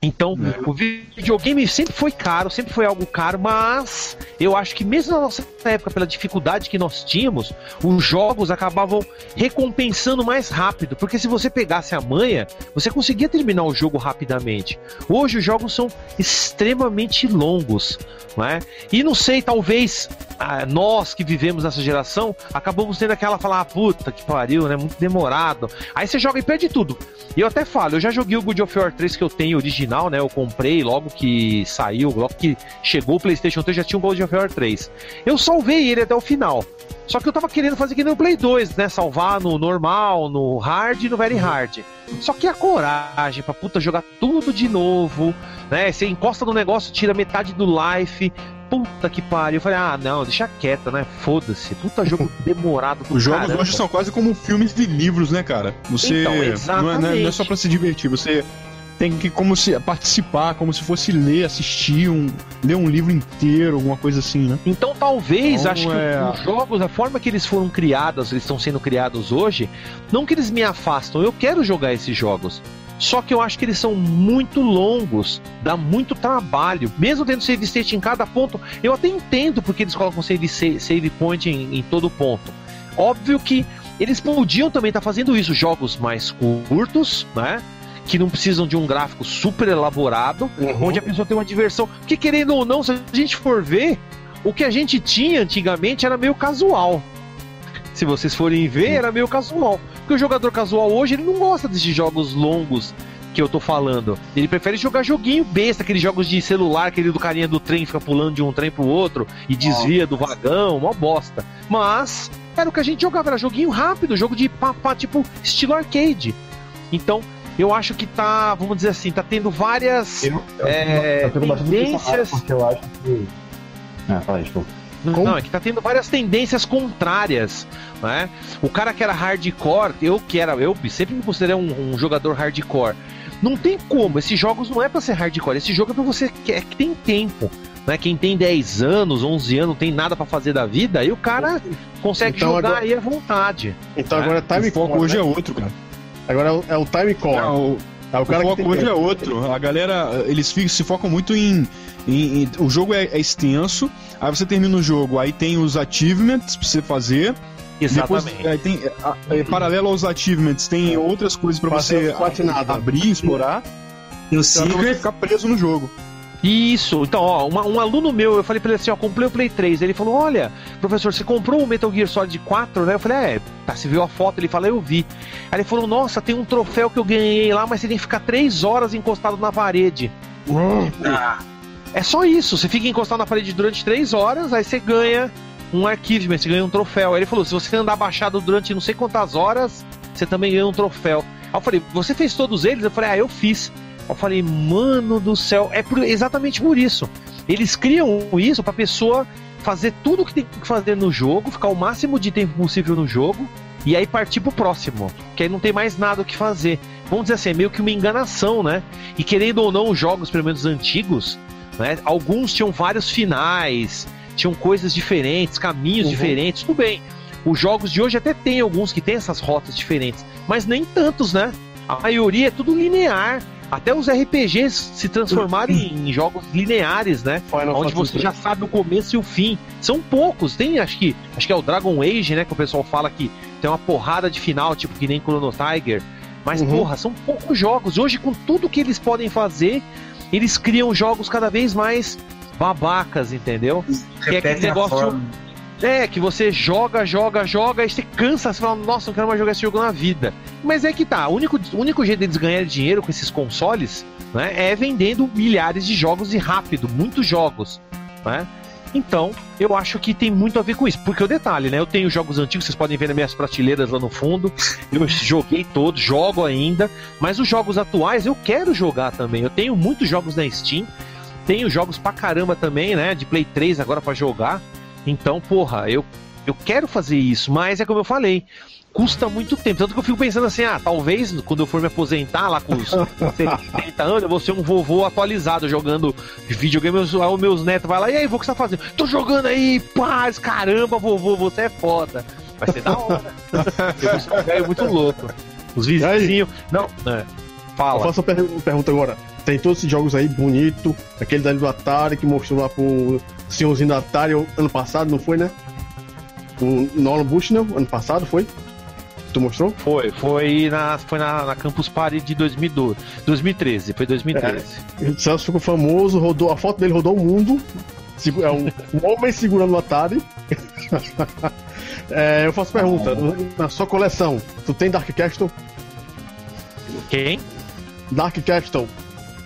Então, o videogame sempre foi caro, sempre foi algo caro, mas eu acho que mesmo na nossa época, pela dificuldade que nós tínhamos, os jogos acabavam recompensando mais rápido, porque se você pegasse a manha, você conseguia terminar o jogo rapidamente. Hoje os jogos são extremamente longos, não é? E não sei, talvez ah, nós que vivemos nessa geração acabamos tendo aquela falar, ah, puta que pariu, né? Muito demorado. Aí você joga e perde tudo. E eu até falo, eu já joguei o God of War 3 que eu tenho original, né? Eu comprei logo que saiu, logo que chegou o PlayStation 3 já tinha o God of War 3. Eu salvei ele até o final. Só que eu tava querendo fazer aqui no Play 2, né? Salvar no normal, no hard e no very hard. Só que a coragem pra puta jogar tudo de novo, né? Você encosta no negócio, tira metade do life. Puta que pariu. Eu falei, ah, não, deixa quieto, né? Foda-se. Puta jogo demorado do Os jogos caramba. hoje são quase como filmes de livros, né, cara? Você Então, não, é, não é só pra se divertir, você tem que como se participar, como se fosse ler, assistir um, ler um livro inteiro, alguma coisa assim, né? Então talvez, Então, acho que é- os jogos, a forma que eles foram criados, eles estão sendo criados hoje, não que eles me afastam, eu quero jogar esses jogos. Só que eu acho que eles são muito longos, dá muito trabalho. Mesmo tendo save state em cada ponto, eu até entendo porque eles colocam save, sa- save point em, em todo ponto. Óbvio que eles podiam também estar fazendo isso, jogos mais curtos, né? Que não precisam de um gráfico super elaborado, Uhum. onde a pessoa tem uma diversão. Porque querendo ou não, se a gente for ver, o que a gente tinha antigamente era meio casual. Se vocês forem ver, era meio casual. Porque o jogador casual hoje, ele não gosta desses jogos longos que eu tô falando. Ele prefere jogar joguinho besta, aqueles jogos de celular, aquele do carinha do trem fica pulando de um trem pro outro e desvia do vagão, uma bosta. Mas era o que a gente jogava, era joguinho rápido, jogo de papá, tipo estilo arcade. Então, eu acho que tá, vamos dizer assim, tá tendo várias Eu, eu, É, eu bastante tendências- porque eu acho que. Ah, fala desculpa. Não, não, é que tá tendo várias tendências contrárias, né? O cara que era hardcore, eu que era, eu sempre me considerei um, um jogador hardcore. Não tem como, esses jogos não é pra ser hardcore, esse jogo é pra você que, é que tem tempo. Né? Quem tem 10 anos, 11 anos, não tem nada pra fazer da vida, aí o cara consegue Então jogar agora- aí à vontade. Então agora é time o foco hoje né? é outro, cara. Agora é o, é o time core. É, o, É o o cara que foco tem hoje tempo. é outro. A galera, eles se focam muito em. em- em- o jogo é, é extenso, aí você termina o jogo, aí tem os achievements pra você fazer. Exatamente. Depois, aí tem, a- é, paralelo aos achievements, tem outras coisas pra Pra você platinado. abrir, explorar, E o pra você Secret, ficar preso no jogo. Isso, então, ó, uma- um aluno meu, eu falei pra ele assim, ó, comprei o Play 3. Ele falou: Olha, professor, você comprou o Metal Gear Solid 4, né? Eu falei: É, tá, você viu a foto? Ele falou: Eu vi. Aí ele falou: Nossa, tem um troféu que eu ganhei lá, mas você tem que ficar 3 horas encostado na parede. É só isso, você fica encostado na parede durante 3 horas, aí você ganha um arquivo, você ganha um troféu. Aí ele falou: Se você andar abaixado durante não sei quantas horas, você também ganha um troféu. Aí eu falei: Você fez todos eles? Eu falei: Ah, eu fiz. Eu falei, mano do céu, é por- exatamente por isso. Eles criam isso pra pessoa fazer tudo que tem que fazer no jogo, ficar o máximo de tempo possível no jogo e aí partir pro próximo, que aí não tem mais nada o que fazer. Vamos dizer assim, é meio que uma enganação, né? E querendo ou não, os jogos, pelo menos antigos, né? Alguns tinham vários finais, tinham coisas diferentes, caminhos Uhum. diferentes, tudo bem. Os jogos de hoje até tem alguns que tem essas rotas diferentes, mas nem tantos, né? A maioria é tudo linear. Até os RPGs se transformaram em jogos lineares, né? Final onde Fantasy você já III. sabe o começo e o fim. São poucos, tem acho que acho que é o Dragon Age, né, que o pessoal fala que tem uma porrada de final, tipo que nem Chrono Tiger. Mas Uhum. porra, são poucos jogos. Hoje com tudo que eles podem fazer, eles criam jogos cada vez mais babacas, entendeu? que é aquele negócio-. É, que você joga, joga, joga, e você cansa, você fala, nossa, não quero mais jogar esse jogo na vida. Mas é que tá, o único, o único jeito deles ganharem dinheiro com esses consoles né, é vendendo milhares de jogos e rápido, muitos jogos. Né? Então, eu acho que tem muito a ver com isso. Porque o detalhe, né? Eu tenho jogos antigos, vocês podem ver nas minhas prateleiras lá no fundo. Eu joguei todos, jogo ainda. Mas os jogos atuais eu quero jogar também. Eu tenho muitos jogos na Steam. Tenho jogos pra caramba também, né? De Play 3 agora pra jogar. Então, porra, eu, eu quero fazer isso. Mas é como eu falei. Custa muito tempo. Tanto que eu fico pensando assim, ah, talvez quando eu for me aposentar lá com os 70 anos, eu vou ser um vovô atualizado jogando videogame. Aí os meus netos vai lá, e aí, vô, o que você tá fazendo? Tô jogando aí, paz, caramba, vovô, você é foda. Vai ser da hora. eu vou ser um velho muito louco. Os vizinhos. Não, é. Eu Fala. faço a per- pergunta agora. Tem todos esses jogos aí bonito, aquele dali do Atari que mostrou lá pro senhorzinho da Atari ano passado, não foi, né? O Nolan Bushnell, ano passado, foi? Tu mostrou? Foi, foi na, foi na, na Campus Party de 2012, 2013, foi 2013. O Celso ficou famoso, rodou, a foto dele rodou o mundo. É um, um homem segurando o Atari. É, eu faço pergunta, na sua coleção, tu tem Dark Castle? Quem? Dark Castle,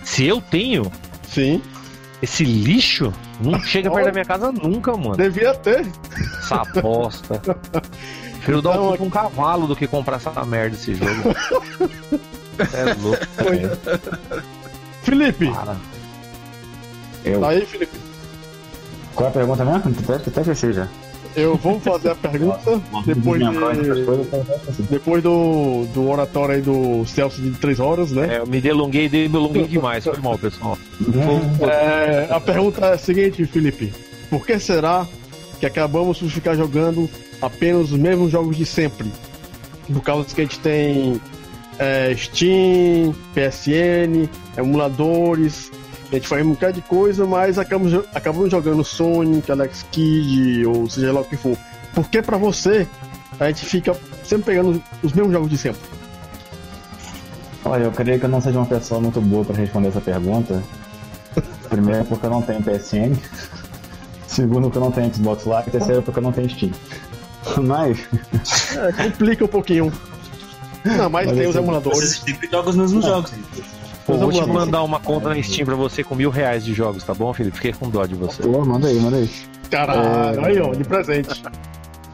Se eu tenho sim. Esse lixo, não chega perto da minha casa nunca, mano. Devia ter. Essa bosta. Prefiro dar um, um cavalo do que comprar essa merda esse jogo. é louco. velho. Felipe, Para. Eu. tá aí, Felipe? Qual é a pergunta mesmo? Até, até esqueci já. Eu vou fazer a pergunta depois, de, depois do, do oratório aí do Celso de 3 horas, né? É, eu me delonguei, me delonguei demais. Foi mal, pessoal. É, a pergunta é a seguinte, Felipe: Por que será que acabamos por ficar jogando apenas os mesmos jogos de sempre? Por causa que a gente tem é, Steam, PSN, emuladores, a gente faz um bocado de coisa, mas acabamos, acabamos jogando Sonic, Alex Kidd, ou seja lá o que for. Por que pra você a gente fica sempre pegando os mesmos jogos de sempre? Olha, eu creio que eu não seja uma pessoa muito boa pra responder essa pergunta. Primeiro, porque eu não tenho PSN. Segundo, porque eu não tenho Xbox Live. Terceiro, porque eu não tenho Steam. Mas, É, complica um pouquinho. Não, mas Mas tem os assim, emuladores. Você sempre joga os mesmos jogos. Pô, vou te mandar uma conta na Steam pra você com mil reais de jogos, tá bom, Felipe? Fiquei com dó de você. pô, manda aí, manda aí. Caralho, É. aí, ó, de presente.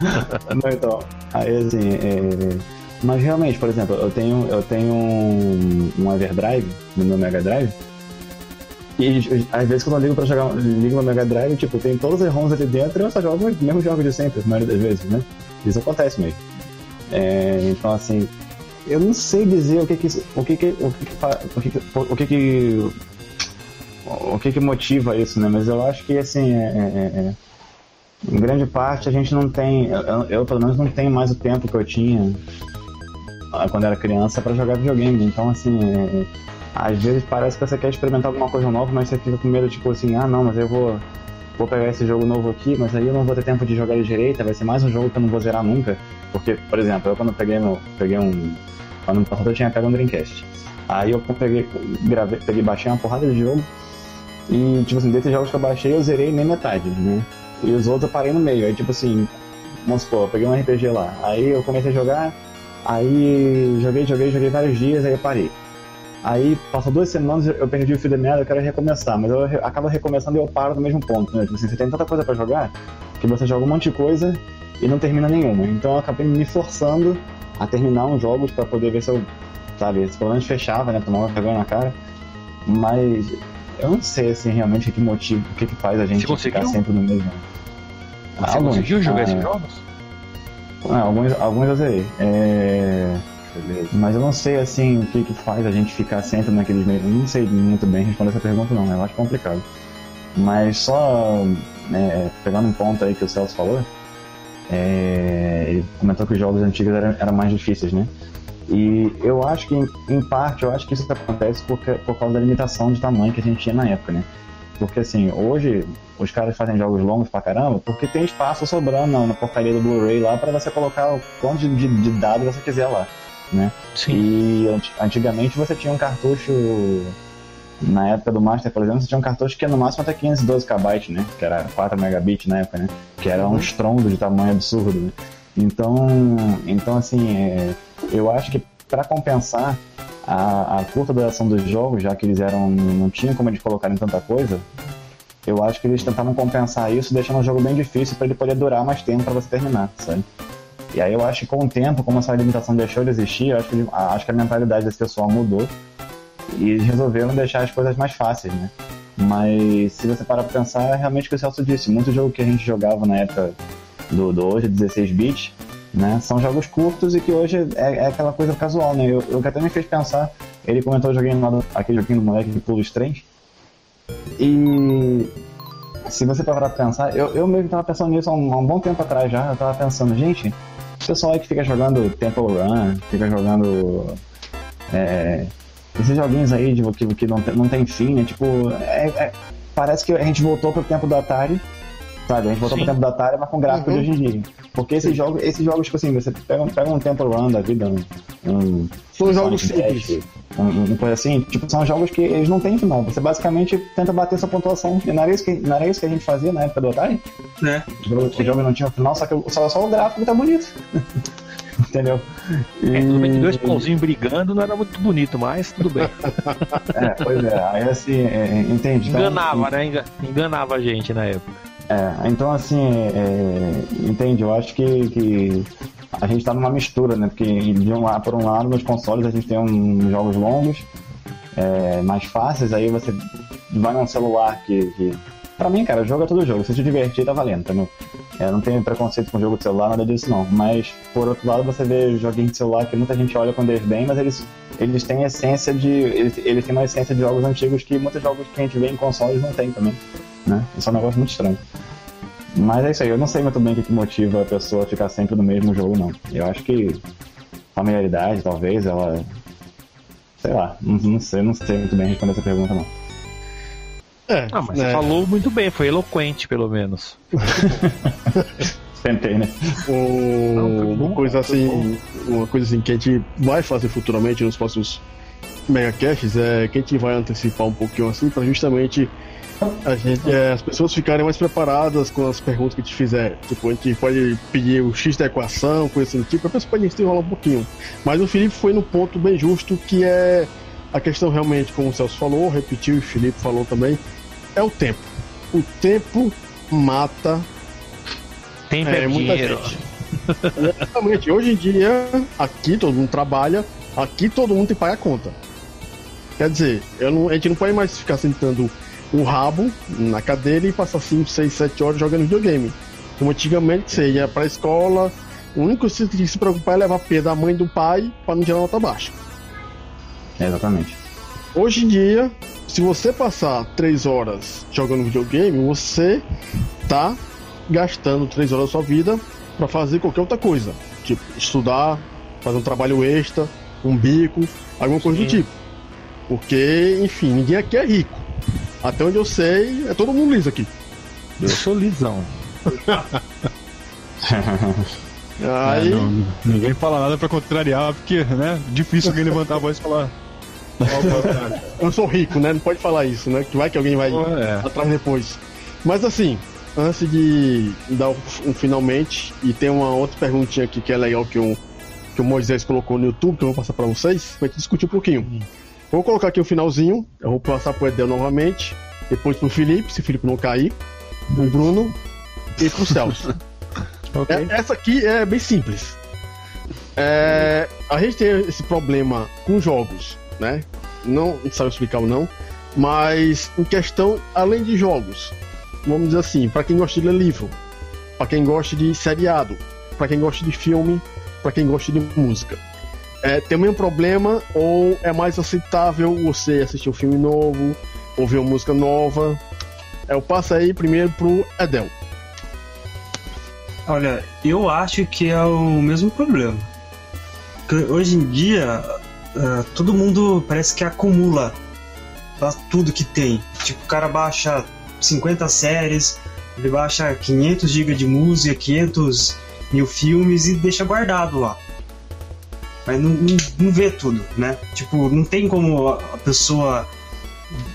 Não, então, aí assim, é... mas realmente, por exemplo, eu tenho, eu tenho um, um Everdrive no meu Mega Drive. E às vezes quando eu ligo pra jogar, ligo no Mega Drive, tipo, tem todos os ROMs ali dentro e eu só jogo os mesmos jogos de sempre, a maioria das vezes, né? Isso acontece mesmo. É, então assim, eu não sei dizer o que que o que que o que que o que que o que que motiva isso, né? Mas eu acho que assim, é- é- é- em grande parte a gente não tem, eu, eu, pelo menos não tenho mais o tempo que eu tinha ah, quando era criança pra jogar videogame. Então assim, é- é, às vezes parece que você quer experimentar alguma coisa nova, mas você fica com medo tipo assim, ah não, mas eu vou vou pegar esse jogo novo aqui, mas aí eu não vou ter tempo de jogar ele direito, vai ser mais um jogo que eu não vou zerar nunca. Porque, por exemplo, eu quando peguei meu, peguei um ano passado eu tinha pego um Dreamcast. Aí eu peguei, gravei, peguei, baixei uma porrada de jogo e tipo assim, desses jogos que eu baixei eu zerei nem metade, né? E os outros eu parei no meio. Aí, tipo assim, vamos supor, eu peguei um RPG lá. Aí eu comecei a jogar, aí joguei, joguei, joguei vários dias, aí eu parei. Aí passou duas semanas, eu perdi o fio da meada, eu quero recomeçar, mas eu re- acabo recomeçando e eu paro no mesmo ponto, né? Tipo assim, você tem tanta coisa pra jogar que você joga um monte de coisa e não termina nenhuma. Então eu acabei me forçando a terminar uns jogos pra poder ver se eu, sabe, se pelo menos fechava, né? Tomar uma vergonha na cara. Mas eu não sei assim realmente o que motiva, o que, que faz a gente ficar sempre no mesmo. Você Alguns, conseguiu jogar ah, esses jogos? ah, alguns, alguns eu zerei. É... Mas eu não sei assim o que, que faz a gente ficar sempre naqueles. Eu não sei muito bem responder essa pergunta não, eu acho complicado. Mas só né, pegando um ponto aí que o Celso falou, é, ele comentou que os jogos antigos eram, eram mais difíceis, né? E eu acho que, em, parte, eu acho que isso acontece porque, por causa da limitação de tamanho que a gente tinha na época, né? Porque assim, hoje os caras fazem jogos longos pra caramba porque tem espaço sobrando na, na porcaria do Blu-ray lá pra você colocar o quanto de, de, de dados você quiser lá, né? Sim. E anti- antigamente você tinha um cartucho. Na época do Master, por exemplo, você tinha um cartucho que no máximo até 512 KB, né? Que era 4 megabits na época, né? Que era um estrondo de tamanho absurdo, né? Então, então assim, é, eu acho que para compensar a, a curta duração dos jogos, já que eles eram não tinham como eles colocarem tanta coisa, eu acho que eles tentaram compensar isso deixando o jogo bem difícil para ele poder durar mais tempo para você terminar, sabe? E aí eu acho que com o tempo, como essa limitação deixou de existir, eu acho que, acho que a mentalidade desse pessoal mudou e resolveram deixar as coisas mais fáceis, né? Mas se você parar pra pensar, é realmente o que o Celso disse. Muito jogo que a gente jogava na época do, do hoje, 16 bits, né? São jogos curtos e que hoje é, é aquela coisa casual, né? Eu, que até me fez pensar, ele comentou joguinho lá aquele joguinho do moleque que pula os trens. E se você parar pra pensar, eu, eu mesmo tava pensando nisso há um, há um bom tempo atrás já. Eu tava pensando, gente, o pessoal aí que fica jogando Temple Run, fica jogando. É, esses joguinhos aí de, que, que não, tem- não tem fim, né? Tipo, é- é- parece que a gente voltou pro tempo do Atari. Sabe, a gente voltou Sim. pro tempo do Atari, mas com gráfico Uhum. de hoje em dia. Porque esses jogos, esses jogos, tipo assim, você pega, um- pega um Temple Run da vida, um, um São jogos simples. Um, um coisa assim, tipo, são jogos que eles não têm final. Você basicamente tenta bater sua pontuação. E não era isso que, não era isso que a gente fazia na época do Atari? Né? O jogo, o jogo não tinha final, só que só, só o gráfico tá bonito. Entendeu? E, É, tudo bem que dois pãozinhos brigando não era muito bonito, mas tudo bem. É, pois é, aí assim, é, entende? Então, Enganava, né? Enga- Enganava a gente na época. É, então assim, é, entende? Eu acho que, que a gente tá numa mistura, né? Porque de um lado, por um lado, nos consoles a gente tem um, jogos longos, é, mais fáceis, aí você vai num celular que, que. Pra mim, cara, jogo é todo jogo. Se te divertir, tá valendo, entendeu? É, não tenho preconceito com jogo de celular, nada disso não. Mas, por outro lado, você vê joguinhos de celular que muita gente olha com desdém, mas eles, eles têm essência de. Eles, eles têm uma essência de jogos antigos que muitos jogos que a gente vê em consoles não tem também. Né? Isso é um negócio muito estranho. Mas é isso aí, eu não sei muito bem o que, que motiva a pessoa a ficar sempre no mesmo jogo, não. Eu acho que familiaridade, talvez, ela. Sei lá, não, não sei, não sei muito bem responder essa pergunta, não. É, Ah, mas né? você falou muito bem, foi eloquente, pelo menos. Tentei, né? Ou uma coisa assim, uma coisa assim que a gente vai fazer futuramente nos próximos megacasts é que a gente vai antecipar um pouquinho assim para justamente a gente, é, as pessoas ficarem mais preparadas com as perguntas que a gente fizer. Tipo, a gente pode pedir o X da equação, coisa assim do tipo, a pessoa pode enrolar um pouquinho. Mas o Felipe foi no ponto bem justo que é a questão realmente, como o Celso falou, repetiu e o Felipe falou também, é o tempo. O tempo mata Tempo é, é, muita dinheiro. gente. Exatamente. Hoje em dia, aqui todo mundo trabalha, aqui todo mundo tem que pagar a conta. Quer dizer, eu não- a gente não pode mais ficar sentando o rabo na cadeira e passar 5, 6, 7 horas jogando videogame. Como antigamente você ia pra escola, o único que se preocupar é levar P da mãe e do pai pra não tirar nota baixa. Exatamente. Hoje em dia, se você passar 3 horas jogando videogame, você tá gastando 3 horas da sua vida para fazer qualquer outra coisa. Tipo, estudar, fazer um trabalho extra, um bico, alguma coisa do tipo. Porque, enfim, ninguém aqui é rico. Até onde eu sei, é todo mundo liso aqui. Eu sou lisão. Aí, É, não- ninguém fala nada pra contrariar, porque, né? Difícil alguém levantar a voz e falar. Eu sou rico, né? Não pode falar isso, né? Que vai que alguém vai É. atrás depois. Mas assim, antes de dar um, um finalmente, e tem uma outra perguntinha aqui que é legal que o, que o Moisés colocou no YouTube, que eu vou passar pra vocês, pra gente discutir um pouquinho. Vou colocar aqui o finalzinho, eu vou passar pro Edel novamente, depois pro Felipe, se o Felipe não cair, pro Bruno e pro Celso. Ok. É- essa aqui é bem simples. É, a gente tem esse problema com jogos, né? Não sabe explicar ou não, mas em questão, além de jogos, vamos dizer assim, para quem gosta de ler livro, para quem gosta de seriado, para quem gosta de filme, para quem gosta de música. É, tem o mesmo problema ou é mais aceitável você assistir um filme novo, ouvir uma música nova? É, eu passo aí primeiro pro Edel. Olha, eu acho que é o mesmo problema. Hoje em dia, ah, todo mundo parece que acumula tudo que tem. Tipo, o cara baixa 50 séries, ele baixa 500 GB de música, 500 mil filmes e deixa guardado lá. Mas não, não, não vê tudo, né? Tipo, não tem como a pessoa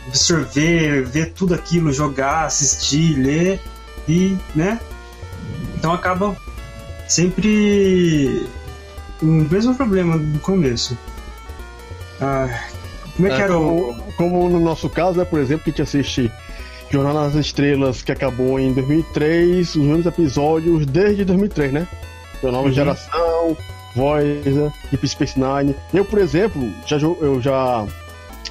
absorver, ver tudo aquilo, jogar, assistir, ler e, né? Então acaba sempre o mesmo problema do começo. Ah, como é que era o. como, como no nosso caso, né, por exemplo, que a gente assiste Jornal nas Estrelas, que acabou em 2003, os mesmos episódios desde 2003, né? Da nova Uhum. geração, Voyager, Deep Space Nine. Eu, por exemplo, já, eu já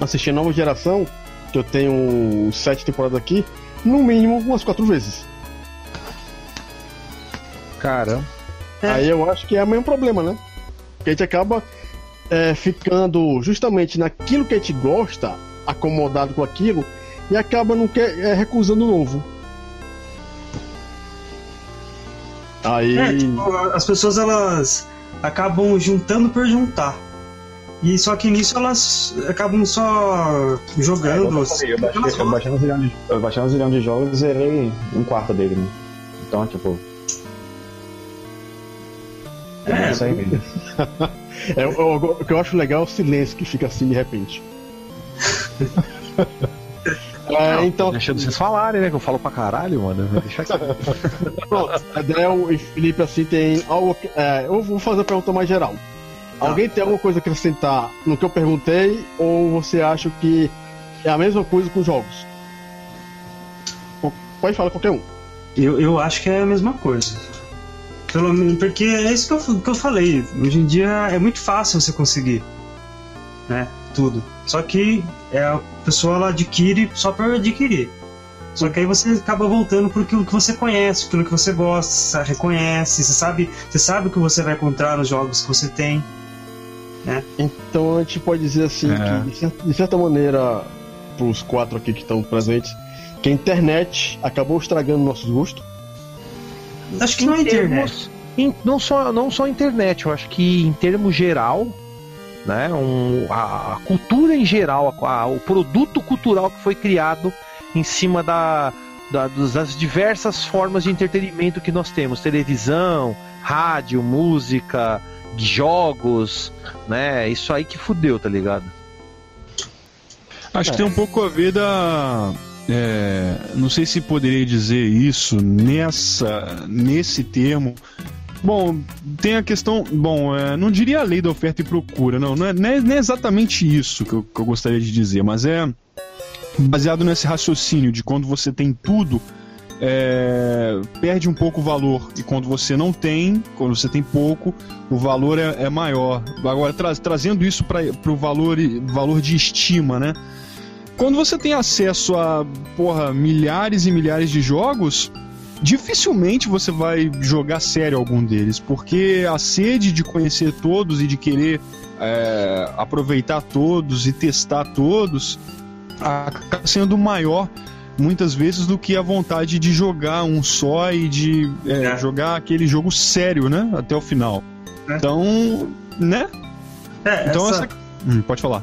assisti a nova geração, que eu tenho sete temporadas aqui, no mínimo umas quatro vezes. Caramba. É. Aí eu acho que é o mesmo problema, né? Que a gente acaba é, ficando justamente naquilo que a gente gosta, acomodado com aquilo, e acaba não quer, é, recusando o novo. Aí. É, tipo, as pessoas elas acabam juntando por juntar. E só que nisso elas acabam só jogando. Eu, falei, eu, baixei, eu, baixei um zilhão de, eu baixei um zilhão de jogos e zerei um quarto dele, né? Então, tipo. É. isso aí mesmo. É, o- o o que eu acho legal é o silêncio que fica assim de repente. É, então, Deixa vocês falarem, né? Que eu falo pra caralho, mano. Deixa aqui. pronto. Adel e Felipe assim tem algo. que- é, eu vou fazer a pergunta mais geral. Alguém tem alguma coisa a acrescentar no que eu perguntei? Ou você acha que é a mesma coisa com jogos? Pode falar qualquer um. Eu, eu acho que é a mesma coisa. Pelo menos porque é isso que eu, que eu falei. Hoje em dia é muito fácil você conseguir, né? Tudo. Só que é, a pessoa ela adquire só por adquirir. Só que aí você acaba voltando por aquilo que você conhece, aquilo que você gosta, você reconhece, você sabe, você sabe o que você vai encontrar nos jogos que você tem. Então a gente pode dizer assim É. que, de certa maneira, para os quatro aqui que estão presentes, que a internet acabou estragando nossos gostos. Acho que não é internet. termos- em- não, só, não só a internet, eu acho que em termos geral, né, um, a, a cultura em geral, a- a- o produto cultural que foi criado em cima da, da- das diversas formas de entretenimento que nós temos: televisão, rádio, música, jogos, né? Isso aí que fudeu, tá ligado? Acho que tem um pouco a ver da. É, não sei se poderia dizer isso nessa, nesse termo. Bom, tem a questão. Bom, é, não diria a lei da oferta e procura, não. Não é, não é- não é exatamente isso que eu, que eu gostaria de dizer, mas é baseado nesse raciocínio de quando você tem tudo, é, perde um pouco o valor. E quando você não tem, quando você tem pouco, o valor é, é maior. Agora, tra- trazendo isso para o valor, valor de estima, né? Quando você tem acesso a, porra, milhares e milhares de jogos, dificilmente você vai jogar sério algum deles, porque a sede de conhecer todos e de querer é, aproveitar todos e testar todos acaba sendo maior muitas vezes do que a vontade de jogar um só e de é, É. jogar aquele jogo sério, né? Até o final. É. Então, né? É, Então essa- essa. Hum, pode falar.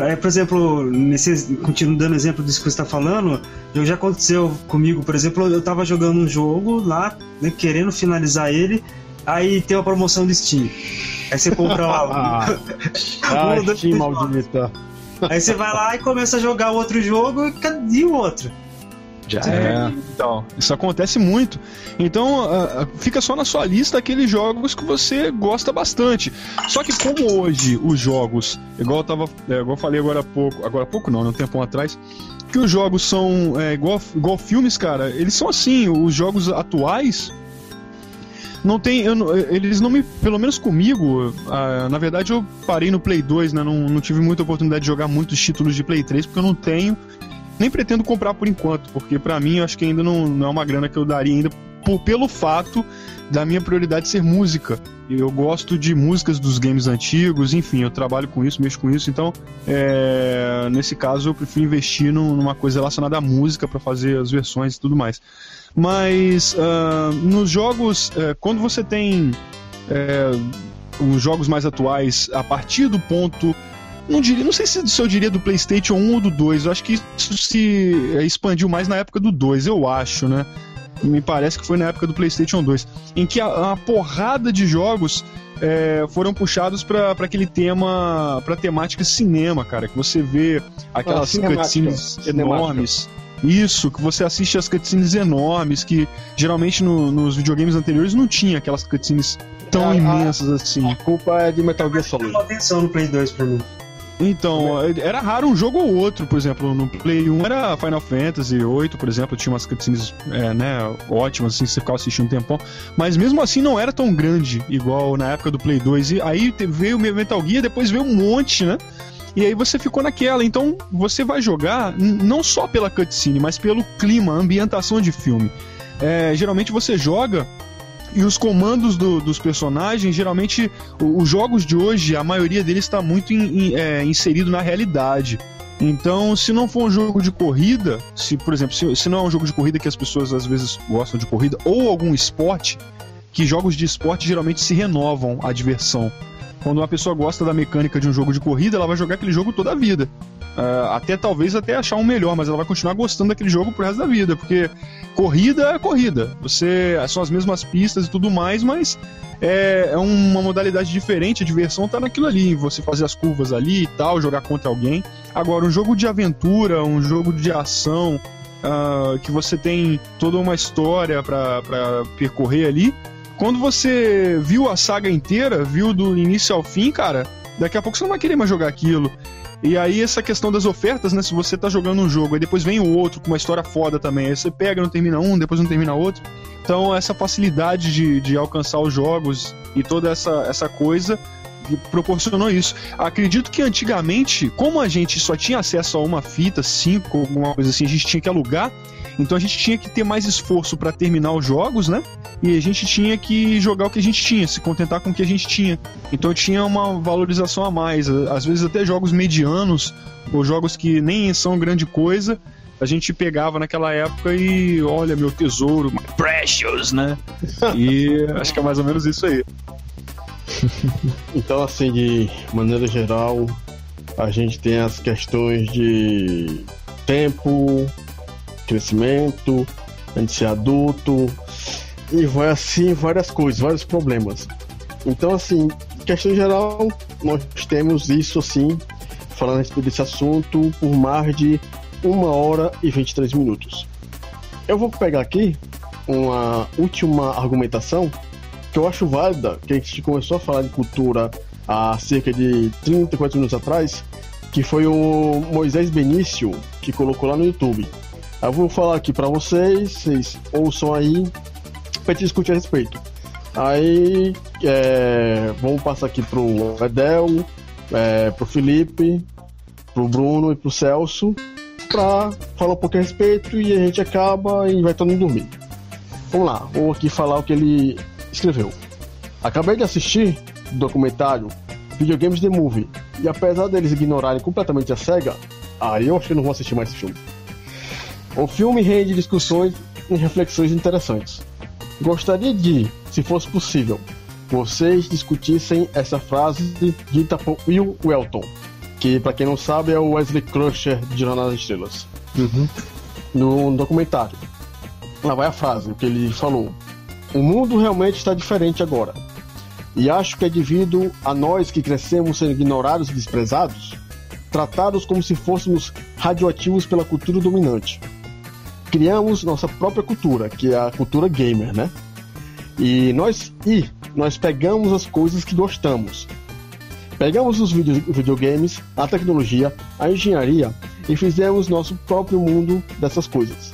É, por exemplo, nesse, continuando dando exemplo disso que você está falando, já aconteceu comigo, por exemplo, eu tava jogando um jogo lá, né, querendo finalizar ele, aí tem uma promoção de Steam. Aí você compra lá. Ah, ah Steam maldita. aí você vai lá e começa a jogar outro jogo e o outro? Já É, então, isso acontece muito. Então, ah, ah, fica só na sua lista aqueles jogos que você gosta bastante. Só que como hoje os jogos, igual eu tava, é, igual eu falei agora há pouco, agora há pouco não, né, um tempão atrás, que os jogos são é, igual, igual filmes, cara, eles são assim, os jogos atuais não tem, eu eles não me, pelo menos comigo, ah, na verdade eu parei no Play 2, né, não, não tive muita oportunidade de jogar muitos títulos de Play 3 porque eu não tenho nem pretendo comprar por enquanto, porque pra mim eu acho que ainda não, não é uma grana que eu daria ainda por- pelo fato da minha prioridade ser música. Eu gosto de músicas dos games antigos, enfim, eu trabalho com isso, mexo com isso, então é, nesse caso eu prefiro investir num- numa coisa relacionada à música pra fazer as versões e tudo mais. Mas ah, nos jogos, eh, quando você tem eh, os jogos mais atuais, a partir do ponto não, diria, não sei se, se eu diria do PlayStation 1 ou do 2. Eu acho que isso se é, expandiu mais na época do 2, eu acho, né? Me parece que foi na época do PlayStation 2, em que a, uma porrada de jogos é, foram puxados para aquele tema, para temática cinema, cara. Que você vê aquelas Ah, cutscenes enormes. Isso, que você assiste as cutscenes enormes, que geralmente no- nos videogames anteriores não tinha aquelas cutscenes tão ah. imensas assim. A culpa é de Metal Gear Solid. Chamou atenção no Play 2 pra mim. Então, era raro um jogo ou outro, por exemplo, no Play 1 era Final Fantasy 8, por exemplo, tinha umas cutscenes é, né, ótimas, assim, você ficava assistindo um tempão, mas mesmo assim não era tão grande, igual na época do Play 2, e aí veio Metal Gear, depois veio um monte, né, e aí você ficou naquela, então você vai jogar não só pela cutscene, mas pelo clima, ambientação de filme. É, geralmente você joga e os comandos do- dos personagens, geralmente, os jogos de hoje, a maioria deles está muito in- in- é, inserido na realidade. Então, se não for um jogo de corrida, se, por exemplo, se, se não é um jogo de corrida que as pessoas às vezes gostam de corrida, ou algum esporte, que jogos de esporte geralmente se renovam a diversão. Quando uma pessoa gosta da mecânica de um jogo de corrida, ela vai jogar aquele jogo toda a vida. Ah, até talvez até achar um melhor, mas ela vai continuar gostando daquele jogo pro resto da vida, porque corrida é corrida. Você são as mesmas pistas e tudo mais, mas é, é uma modalidade diferente. A diversão tá naquilo ali, você fazer as curvas ali e tal, jogar contra alguém. Agora, um jogo de aventura, um jogo de ação, ah, que você tem toda uma história pra percorrer ali. Quando você viu a saga inteira, viu do início ao fim, cara, daqui a pouco você não vai querer mais jogar aquilo. E aí essa questão das ofertas, né? Se você tá jogando um jogo, aí depois vem o outro com uma história foda também, aí você pega, não termina um, depois não termina outro. Então essa facilidade de, de alcançar os jogos e toda essa, essa coisa proporcionou isso. Acredito que antigamente, como a gente só tinha acesso a uma fita, cinco, alguma coisa assim, a gente tinha que alugar, então a gente tinha que ter mais esforço para terminar os jogos, né? E a gente tinha que jogar o que a gente tinha, se contentar com o que a gente tinha. Então tinha uma valorização a mais. Às vezes até jogos medianos, ou jogos que nem são grande coisa, a gente pegava naquela época e olha, meu tesouro, my precious, né? E acho que é mais ou menos isso aí. Então, assim, de maneira geral, a gente tem as questões de tempo, crescimento, a gente ser adulto, e vai assim várias coisas, vários problemas. Então, assim, questão geral, nós temos isso assim, falando a respeito desse assunto, por mais de uma hora e 23 minutos. Eu vou pegar aqui uma última argumentação que eu acho válida, que a gente começou a falar de cultura há cerca de 30, 40 minutos atrás, que foi o Moisés Benício que colocou lá no YouTube. Eu vou falar aqui para vocês, vocês ouçam aí pra gente discutir a respeito. Aí é, vamos passar aqui pro Edel, é, pro Felipe, pro Bruno e pro Celso pra falar um pouquinho a respeito e a gente acaba e vai todo mundo dormir. Vamos lá, vou aqui falar o que ele escreveu. Acabei de assistir o documentário Videogames The Movie e apesar deles ignorarem completamente a SEGA, aí eu acho que não vou assistir mais esse filme. O filme rende discussões e reflexões interessantes. Gostaria de, se fosse possível, vocês discutissem essa frase dita por Will Welton, que para quem não sabe é o Wesley Crusher de Jornada das Estrelas, Uhum. no documentário. Lá vai a frase, o que ele falou. O mundo realmente está diferente agora. E acho que é devido a nós que crescemos sendo ignorados e desprezados, tratados como se fôssemos radioativos pela cultura dominante. Criamos nossa própria cultura, que é a cultura gamer, né? E nós e nós pegamos as coisas que gostamos. Pegamos os video- videogames, a tecnologia, a engenharia e fizemos nosso próprio mundo dessas coisas.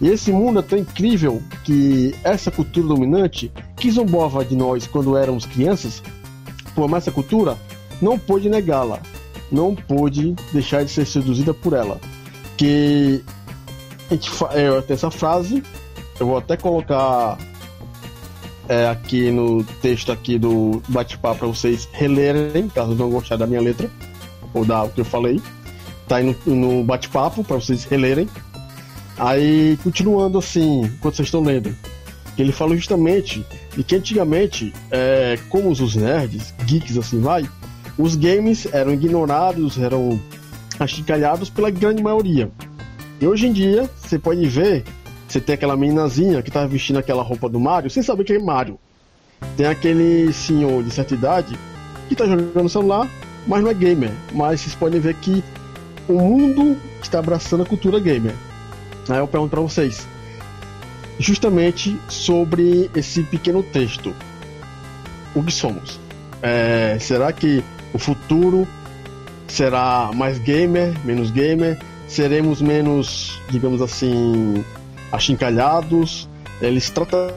E esse mundo é tão incrível que essa cultura dominante, que zombava de nós quando éramos crianças, por essa cultura, não pôde negá-la, não pôde deixar de ser seduzida por ela. Que é, tem essa frase, eu vou até colocar é, aqui no texto aqui do bate-papo para vocês relerem, caso não gostarem da minha letra ou da o que eu falei. Tá aí no, no bate-papo para vocês relerem. Aí, continuando assim, enquanto vocês estão lendo, ele falou justamente de que antigamente, é, como os nerds, geeks assim vai, os games eram ignorados, eram achincalhados pela grande maioria. E hoje em dia, você pode ver, você tem aquela meninazinha que tá vestindo aquela roupa do Mario, sem saber que é Mario. Tem aquele senhor de certa idade que tá jogando celular, mas não é gamer. Mas vocês podem ver que o mundo está abraçando a cultura gamer. Aí eu pergunto para vocês, justamente sobre esse pequeno texto. O que somos? É, será que o futuro será mais gamer, menos gamer? Seremos menos, digamos assim, achincalhados? Eles tratam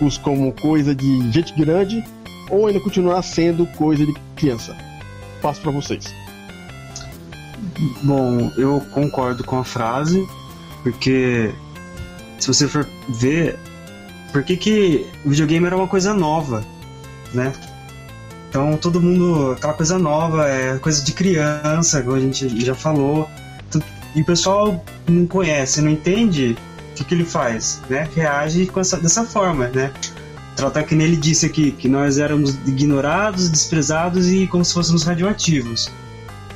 os como coisa de gente grande ou ainda continuará sendo coisa de criança? Passo para vocês. Bom, eu concordo com a frase, porque se você for ver, por que, que videogame era uma coisa nova, né? Então todo mundo, aquela coisa nova, é coisa de criança, como a gente já falou, e o pessoal não conhece, não entende o que, que ele faz, né? Reage essa, dessa forma, né? Tratar que nem ele disse aqui, que nós éramos ignorados, desprezados e como se fôssemos radioativos.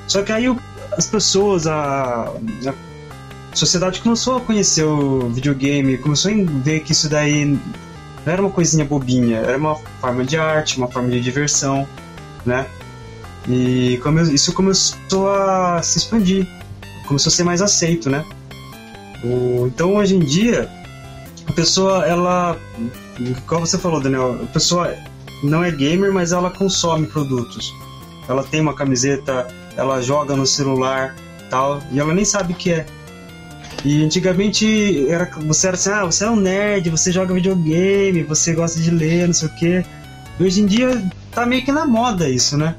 Só que aí o- as pessoas, a, a sociedade começou a conhecer o videogame, começou a ver que isso daí não era uma coisinha bobinha, era uma forma de arte, uma forma de diversão, né? E isso começou a se expandir, começou a ser mais aceito, né? O- então hoje em dia a pessoa, ela, como você falou, Daniel, a pessoa não é gamer, mas ela consome produtos. Ela tem uma camiseta, ela joga no celular, tal, e ela nem sabe o que é. E antigamente era, você era assim, ah, você é um nerd, você joga videogame, você gosta de ler, não sei o quê. Hoje em dia tá meio que na moda isso, né?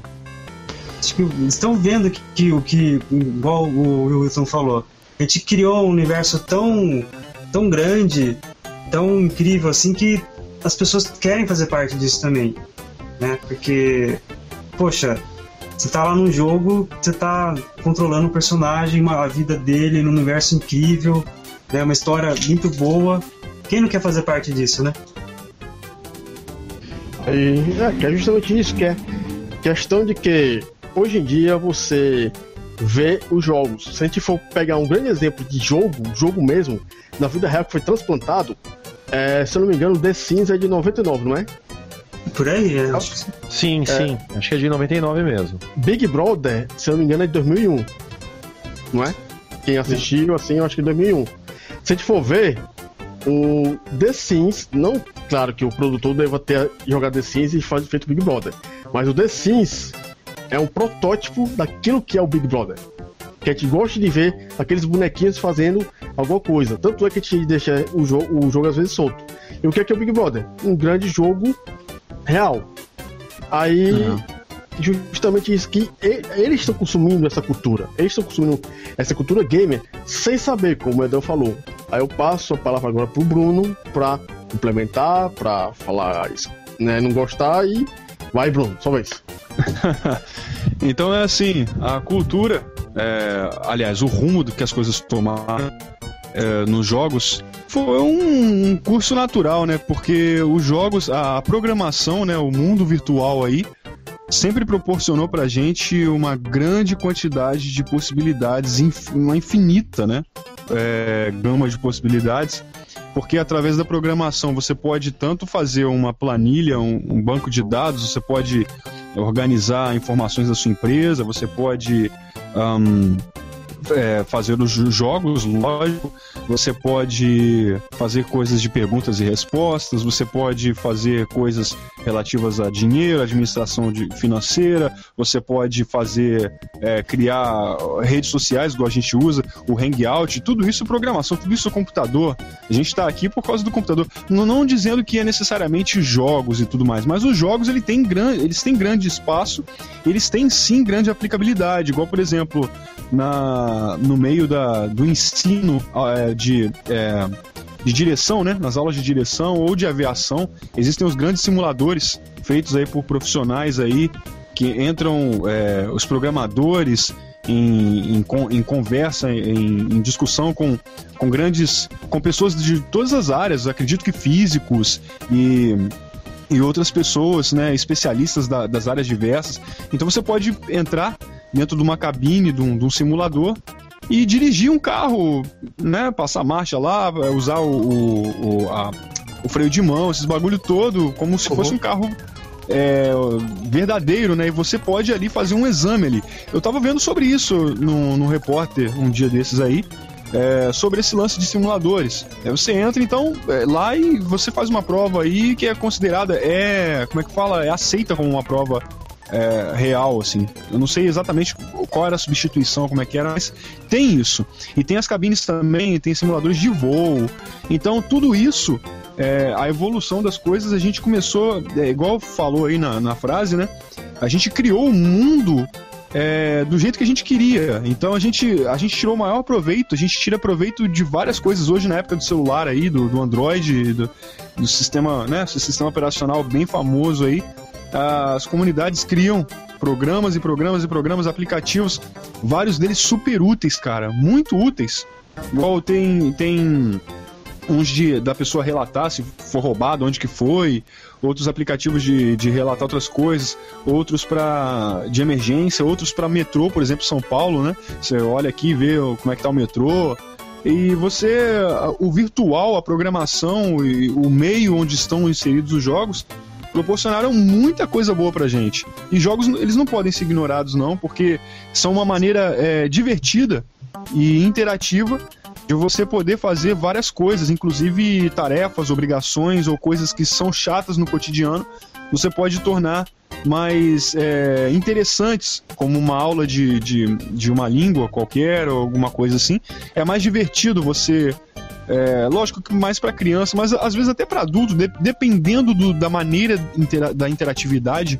Acho que estão vendo que, que o que, igual o Wilson falou, a gente criou um universo tão, tão grande, tão incrível assim que as pessoas querem fazer parte disso também, né? Porque, poxa, você tá lá num jogo, você tá controlando o personagem, uma, a vida dele num universo incrível, né? Uma história muito boa. Quem não quer fazer parte disso, né? É, é justamente isso, que é questão de que hoje em dia você ver os jogos. Se a gente for pegar um grande exemplo de jogo, jogo mesmo, na vida real que foi transplantado, é, se eu não me engano, The Sims é de 99, não é? Por aí, é, acho que sim. Sim, sim. Acho que é de 99 mesmo. Big Brother, se eu não me engano, é de 2001, não é? Quem assistiu, assim, eu acho que é 2001. Se a gente for ver, o The Sims, não, claro que o produtor deva ter jogado The Sims e faz feito Big Brother, mas o The Sims é um protótipo daquilo que é o Big Brother. Que a gente gosta de ver aqueles bonequinhos fazendo alguma coisa. Tanto é que a gente deixa o, jo o jogo às vezes solto. E o que é que é o Big Brother? Um grande jogo real. Aí, Uhum. justamente isso que eles estão consumindo essa cultura. Eles estão consumindo essa cultura gamer sem saber, como o Edel falou. Aí eu passo a palavra agora pro Bruno pra implementar, pra falar isso, né, não gostar e vai, Bruno, só vez. Então é assim, a cultura, é, aliás, o rumo do que as coisas tomaram é, nos jogos foi um, um curso natural, né? Porque os jogos, a, a programação, né, o mundo virtual aí, sempre proporcionou pra gente uma grande quantidade de possibilidades, inf- uma infinita, né? É, gama de possibilidades. Porque através da programação você pode tanto fazer uma planilha, um, um banco de dados, você pode organizar informações da sua empresa, você pode ahn, é, jo- jogos, lógico, você pode fazer coisas de perguntas e respostas, você pode fazer coisas relativas a dinheiro, administração de- financeira, você pode fazer, é, criar redes sociais, igual a gente usa, o Hangout, tudo isso programação, tudo isso computador. A gente está aqui por causa do computador. Não, não dizendo que é necessariamente jogos e tudo mais, mas os jogos ele tem gran- eles têm grande espaço, eles têm sim grande aplicabilidade, igual por exemplo na, no meio da, do ensino é, de, é, de direção, né? Nas aulas de direção ou de aviação, existem os grandes simuladores feitos aí por profissionais aí que entram é, os programadores em, em, em conversa, em, em discussão com, com grandes, com pessoas de todas as áreas, acredito que físicos e e outras pessoas, né, especialistas da- das áreas diversas. Então você pode entrar dentro de uma cabine, de um, de um simulador e dirigir um carro, né, passar marcha lá, usar o, o, o, a- o freio de mão, esses bagulho todo, como se fosse um carro é, verdadeiro, né? E você pode ali fazer um exame ali. Eu tava vendo sobre isso no, no repórter um dia desses aí. é, sobre esse lance de simuladores. É, você entra então é, lá e você faz uma prova aí que é considerada, é. Como é que fala? É aceita como uma prova é, real, assim. Eu não sei exatamente qual era a substituição, como é que era, mas tem isso. E tem as cabines também, tem simuladores de voo. Então, tudo isso, é, a evolução das coisas, a gente começou, é, igual falou aí na, na frase, né? A gente criou o mundo é, do jeito que a gente queria. Então a gente, a gente tirou o maior proveito, a gente tira proveito de várias coisas hoje na época do celular aí, do, do Android, do, do sistema, né? Sistema operacional bem famoso aí. As comunidades criam programas e programas e programas, aplicativos, vários deles super úteis, cara, muito úteis. Igual tem, tem uns de, da pessoa relatar se for roubado, onde que foi, outros aplicativos de, de relatar outras coisas, outros para de emergência, outros para metrô, por exemplo, São Paulo, né? Você olha aqui e vê como é que tá o metrô. E você, o virtual, a programação e o meio onde estão inseridos os jogos proporcionaram muita coisa boa pra gente. E jogos, eles não podem ser ignorados não, porque são uma maneira é, divertida e interativa de você poder fazer várias coisas, inclusive tarefas, obrigações ou coisas que são chatas no cotidiano, você pode tornar mais é, interessantes, como uma aula de, de, de uma língua qualquer ou alguma coisa assim. É mais divertido você. É, lógico que mais para criança, mas às vezes até para adulto, de- dependendo do- da maneira intera- da interatividade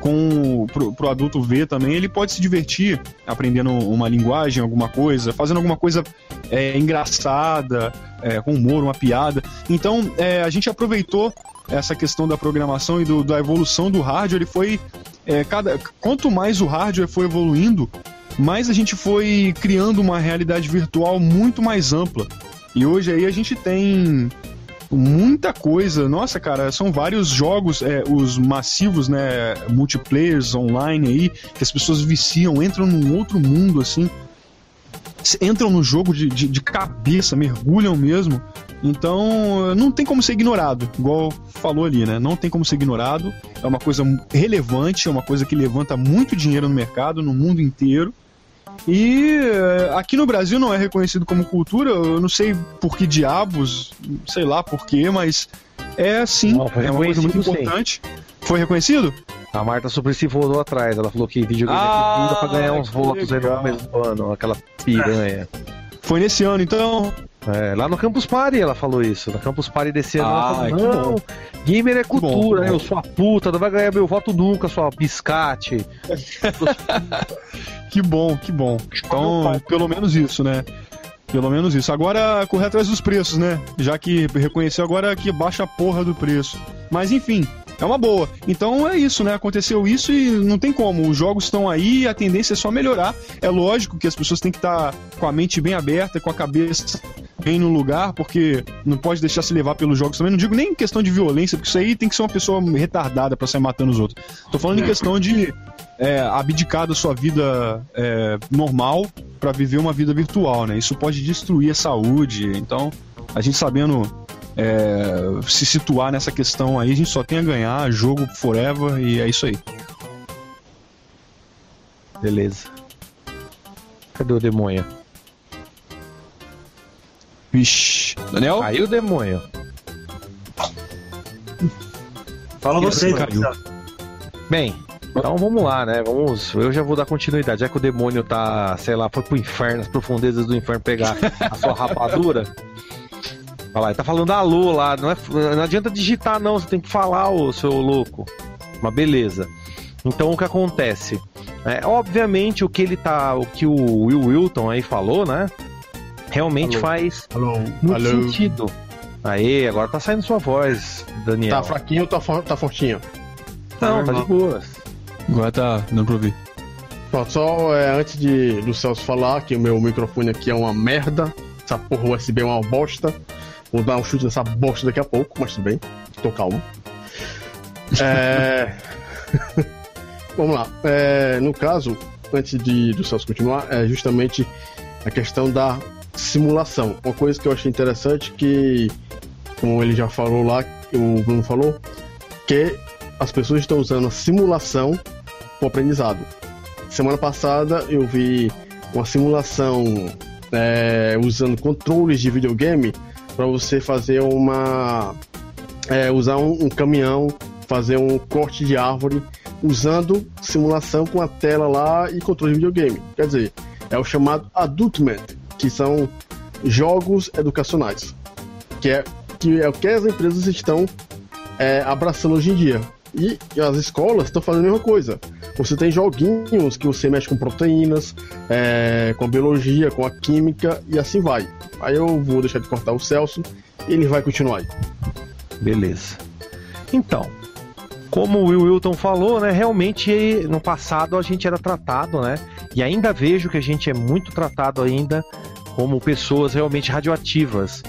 com pro, pro adulto ver também, ele pode se divertir aprendendo uma linguagem, alguma coisa, fazendo alguma coisa é, engraçada, é, com humor, uma piada. Então, é, a gente aproveitou essa questão da programação e do- da evolução do hardware. Ele foi é, cada quanto mais o hardware foi evoluindo, mais a gente foi criando uma realidade virtual muito mais ampla. E hoje aí a gente tem muita coisa. Nossa, cara, são vários jogos, é, os massivos, né, multiplayers online aí, que as pessoas viciam, entram num outro mundo, assim, entram no jogo de, de, de cabeça, mergulham mesmo. Então, não tem como ser ignorado, igual falou ali, né? Não tem como ser ignorado. É uma coisa relevante, é uma coisa que levanta muito dinheiro no mercado, no mundo inteiro. E eh, aqui no Brasil não é reconhecido como cultura, eu não sei por que diabos, sei lá por quê, mas é sim, Não, é uma coisa muito sim. importante. Foi reconhecido? A Marta Suplicy voltou atrás. Ela falou que videogame Ah, é cultura pra ganhar uns votos aí no legal. do ano. Aquela piranha. Foi nesse ano, então. É, lá no Campus Party ela falou isso. No Campus Party desse ano Ah, ela falou, não, bom. gamer é cultura, bom. Eu sou a puta, não vai ganhar meu voto nunca, sua biscate. Que bom, que bom. Então, pelo menos isso, né? Pelo menos isso. Agora, correr atrás dos preços, né? Já que reconheceu agora que baixa a porra do preço. Mas enfim, é uma boa. Então é isso, né? Aconteceu isso e não tem como. Os jogos estão aí e a tendência é só melhorar. É lógico que as pessoas têm que estar com a mente bem aberta, com a cabeça bem no lugar, porque não pode deixar se levar pelos jogos também. Não digo nem em questão de violência, porque isso aí tem que ser uma pessoa retardada pra sair matando os outros. Tô falando em questão de é, abdicar da sua vida é, normal pra viver uma vida virtual, né? Isso pode destruir a saúde. Então, a gente sabendo é, se situar nessa questão aí, a gente só tem a ganhar, jogo forever e é isso aí. Beleza. Cadê o demônio? Vixe. Daniel? Aí o demônio. Fala você, caiu. Bem, então vamos lá, né? Vamos. Eu já vou dar continuidade. Já que o demônio tá, sei lá, foi pro inferno, as profundezas do inferno pegar a sua rapadura. Olha lá, ele tá falando alô lá. Não, é, não adianta digitar, não. Você tem que falar, ô seu louco. Mas beleza. Então o que acontece? É, obviamente o que ele tá. O que o Will Wilton aí falou, né? Realmente Alô. faz Alô, muito alô. sentido. Aê, agora tá saindo sua voz, Daniel. Tá fraquinho ou tá, fo- tá fortinho? Não, tá de boa. Agora tá dando pra ouvir. Pronto, só é, antes de, do Celso falar que o meu microfone aqui é uma merda. Essa porra USB é uma bosta. Vou dar um chute nessa bosta daqui a pouco, mas tudo bem. Tô calmo. É... Vamos lá. É, no caso, antes de, do Celso continuar, é justamente a questão da simulação. Uma coisa que eu achei interessante que, como ele já falou lá, o Bruno falou, que as pessoas estão usando a simulação para o aprendizado. Semana passada eu vi uma simulação é, usando controles de videogame para você fazer uma. é, usar um, um caminhão, fazer um corte de árvore usando simulação com a tela lá e controle de videogame. Quer dizer, é o chamado Adultment, que são jogos educacionais, que é, que é o que as empresas estão é, abraçando hoje em dia. E as escolas estão fazendo a mesma coisa. Você tem joguinhos que você mexe com proteínas, é, com a biologia, com a química e assim vai. Aí eu vou deixar de cortar o Celso e ele vai continuar aí. Beleza. Então, como o Will Wilton falou, né, realmente no passado a gente era tratado, né, e ainda vejo que a gente é muito tratado ainda como pessoas realmente radioativas,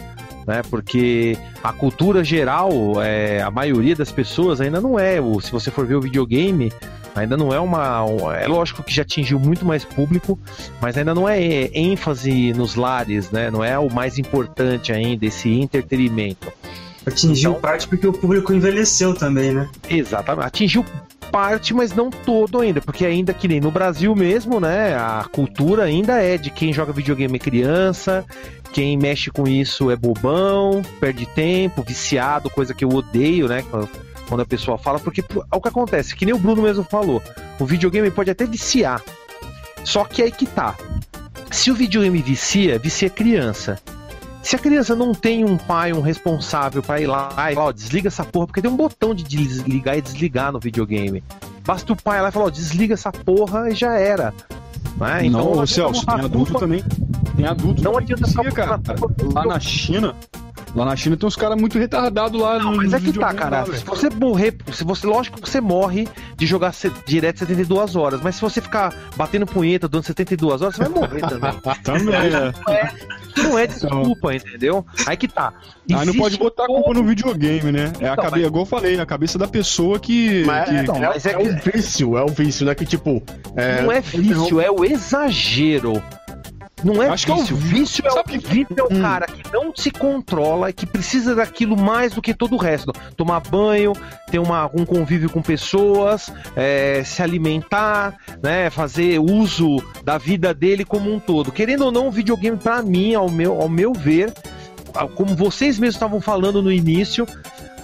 né, porque a cultura geral, é, a maioria das pessoas ainda não é, o, se você for ver o videogame, ainda não é uma, um- é lógico que já atingiu muito mais público, mas ainda não é é, ênfase nos lares, né, não é o mais importante ainda esse entretenimento. Atingiu Então- parte porque o público envelheceu também, né? Exatamente. Atingiu parte, mas não todo ainda, porque ainda que nem no Brasil mesmo, né, a cultura ainda é de quem joga videogame é criança, quem mexe com isso é bobão, perde tempo, viciado, coisa que eu odeio, né, quando a pessoa fala, porque é o que acontece, que nem o Bruno mesmo falou, o videogame pode até viciar, só que aí que tá. Se o videogame vicia, vicia criança. Se a criança não tem um pai, um responsável pra ir lá e falar, ó, desliga essa porra, porque tem um botão de desligar e desligar no videogame. Basta o pai lá e falar, ó, desliga essa porra e já era. Né? não, ô, adianta Celso, tem adulto também. Tem adulto Não também adianta vicia, cara. culpa- Lá na China, Lá na China tem uns caras muito retardados lá. Não, mas é que tá, cara. lá, Se você morrer, se você, lógico que você morre de jogar direto 72 horas, mas se você ficar batendo punheta durante 72 horas, você vai morrer também. Também, é. Não é desculpa, entendeu? Aí que tá. Aí não Existe pode botar a culpa no videogame, né? É a Então, cabeça, mas- igual eu falei, a cabeça da pessoa que. Mas que- é, Não, é- mas é é que- um vício, é um vício, né? Que tipo. É, Não é vício, é o exagero. Não é Acho que é o vício. vício é Sabe- vício é o Hum. cara que não se controla e que precisa daquilo mais do que todo o resto. Tomar banho, ter uma, um convívio com pessoas, é, se alimentar, né, fazer uso da vida dele como um todo. Querendo ou não, o videogame, pra mim, ao meu, ao meu ver, como vocês mesmos estavam falando no início,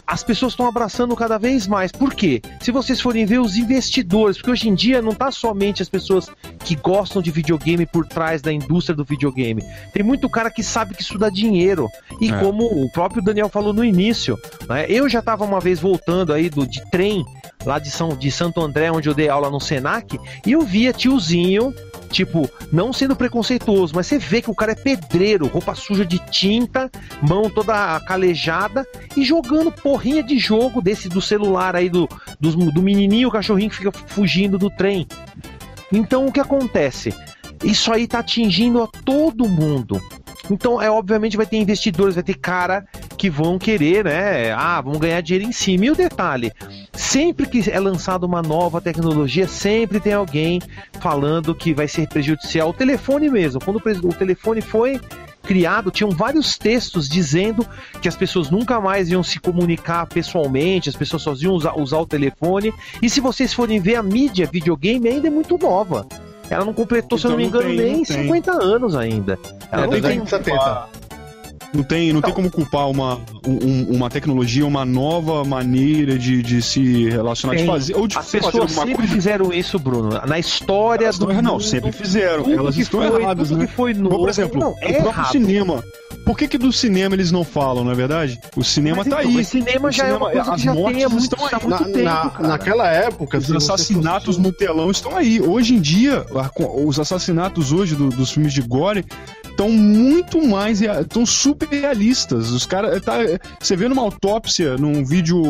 as pessoas estão abraçando cada vez mais. Por quê? Se vocês forem ver os investidores, porque hoje em dia não tá somente as pessoas que gostam de videogame por trás da indústria do videogame. Tem muito cara que sabe que isso dá dinheiro. E É. como o próprio Daniel falou no início, né, eu já estava uma vez voltando aí do, de trem lá de, São, de Santo André, onde eu dei aula no Senac, e eu via tiozinho Tipo, não sendo preconceituoso, mas você vê que o cara é pedreiro, roupa suja de tinta, mão toda calejada e jogando porrinha de jogo desse do celular aí do, dos- do menininho, o cachorrinho que fica fugindo do trem. Então o que acontece? Isso aí tá atingindo a todo mundo. Então, é obviamente vai ter investidores, vai ter cara que vão querer, né? Ah, vão ganhar dinheiro em cima. E o detalhe, sempre que é lançada uma nova tecnologia, sempre tem alguém falando que vai ser prejudicial. O telefone mesmo, quando o telefone foi criado, tinham vários textos dizendo que as pessoas nunca mais iam se comunicar pessoalmente, as pessoas só iam usar, usar o telefone. E se vocês forem ver, a mídia videogame ainda é muito nova. Ela não completou, se eu não me Então engano, tem, nem não tem. 50 anos ainda. Ela É, não tem a 70. Não tem, não tem como culpar uma, um- uma tecnologia, uma nova maneira de, de se relacionar, de Tem. fazer, ou de As fazer pessoas sempre coisa. fizeram isso, Bruno. Na história Elas do. estão- não, mundo, sempre fizeram. tudo Elas estão foi, erradas, né? que foi Bom, novo. por exemplo, não, o é próprio errado. cinema. Por que, que do cinema eles não falam, não é verdade? O cinema Mas tá então, aí. mas cinema O já é uma coisa as que já tem há mortes muito, estão aí. há muito Na- tempo, na- cara. naquela época, Os assassinatos no telão estão aí. Hoje em dia, os assassinatos hoje do- dos filmes de gore estão muito mais, estão super realistas. Os caras, tá, você vê numa autópsia, num vídeo,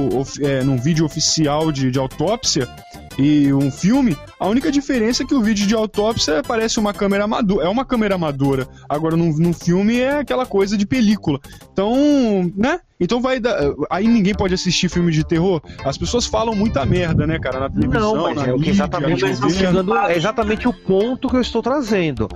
é, num vídeo oficial de, de autópsia e um filme, a única diferença é que o vídeo de autópsia parece uma câmera amadora, é uma câmera amadora. Agora, num, num filme é aquela coisa de película. Então, né? Então vai dar. Aí ninguém pode assistir filme de terror. As pessoas falam muita merda, né, cara? Na televisão, Não, mas na é mídia, exatamente chegando, é exatamente o ponto que eu estou trazendo.